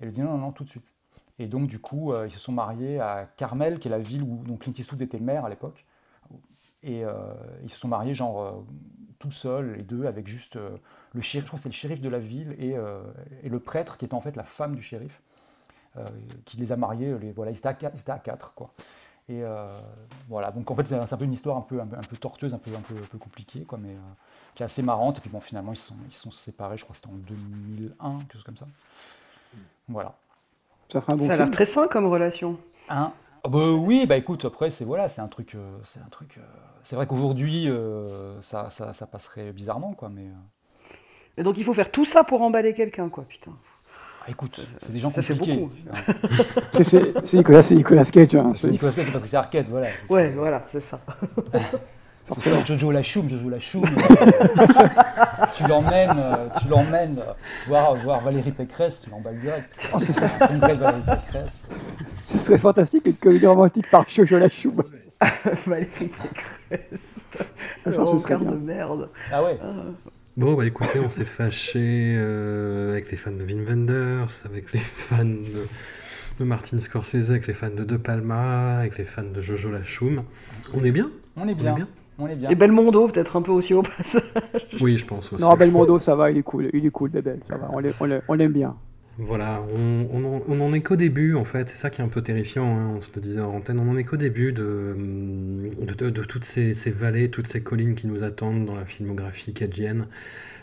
Elle lui a dit non non non tout de suite. Et donc du coup euh, ils se sont mariés à Carmel, qui est la ville où donc Clint Eastwood était maire à l'époque. Et euh, ils se sont mariés genre euh, tout seuls les deux avec juste le shérif, je crois que c'était le shérif de la ville et, le prêtre qui était en fait la femme du shérif qui les a mariés. Les, voilà, ils étaient à ils étaient à quatre, quoi. Et euh, voilà, donc en fait, c'est un peu une histoire un peu, un peu, un peu tortueuse, un peu, un peu, un peu compliquée, quoi, mais euh, qui est assez marrante. Et puis bon, finalement, ils se sont, ils sont séparés, je crois que c'était en 2001, quelque chose comme ça. Voilà. Ça ferait un bon Ça a l'air très sain comme relation. Hein? Ah bah oui, bah écoute, après, c'est voilà, c'est un truc. euh, c'est un truc. euh, c'est vrai qu'aujourd'hui, euh, ça, ça, ça passerait bizarrement, quoi, mais. euh, Et donc il faut faire tout ça pour emballer quelqu'un, quoi, putain. Écoute, c'est des gens ça compliqués. beaucoup. C'est- C'est c'est Nicolas, c'est Nicolas Cage. hein. C'est Nicolas Cage et Patricia Arquette, voilà. Ouais, voilà, c'est ça. [laughs] C'est pas Jojo la choum, Jojo la choum. [laughs] tu l'emmènes, euh, tu l'emmènes voir, voir Valérie Pécresse, tu l'emballes direct. Oh, c'est ça. Un congrès de Valérie Pécresse. Ce serait fantastique une comédie romantique par Jojo la Choube. [laughs] Valérie Pécresse. Je Le que bien. de merde. Ah ouais. Bon, bah écoutez, on s'est fâché euh, avec les fans de Wim Wenders, avec les [laughs] fans de, de Martin Scorsese, avec les fans de De Palma, avec les fans de Jojo Lachoum. On est bien? On est bien. On est bien. Et Belmondo, peut-être un peu aussi au passage. Oui, je pense aussi. Non, Belmondo, ça va, il est cool. Il est cool, Bébel. Ça va, on on on l'aime bien. Voilà, on, on en, on en est qu'au début en fait, c'est ça qui est un peu terrifiant, hein, on se le disait en antenne, on en est qu'au début de, de, de- de toutes ces, ces vallées, toutes ces collines qui nous attendent dans la filmographie cagienne.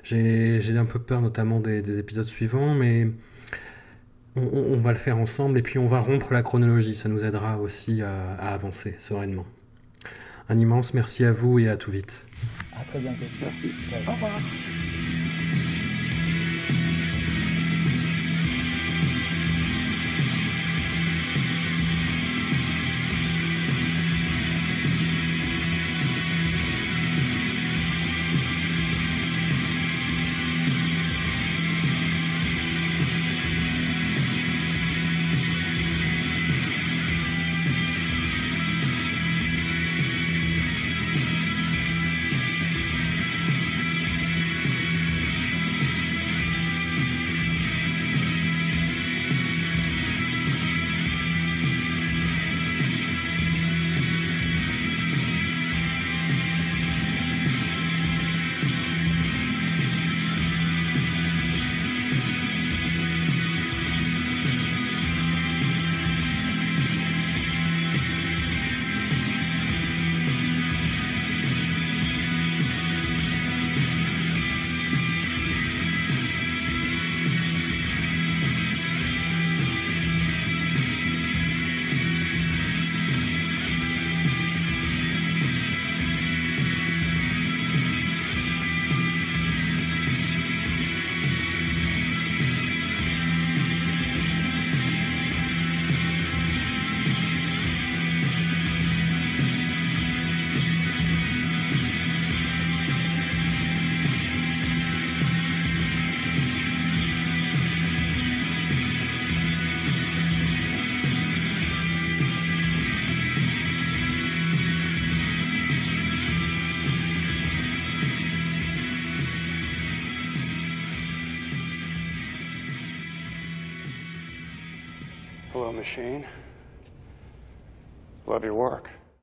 J'ai j'ai un peu peur notamment des, des épisodes suivants, mais on, on- on va le faire ensemble et puis on va rompre la chronologie, ça nous aidera aussi à, à avancer sereinement. Un immense merci à vous et à tout vite. À très bientôt. Merci. Au revoir. of your work.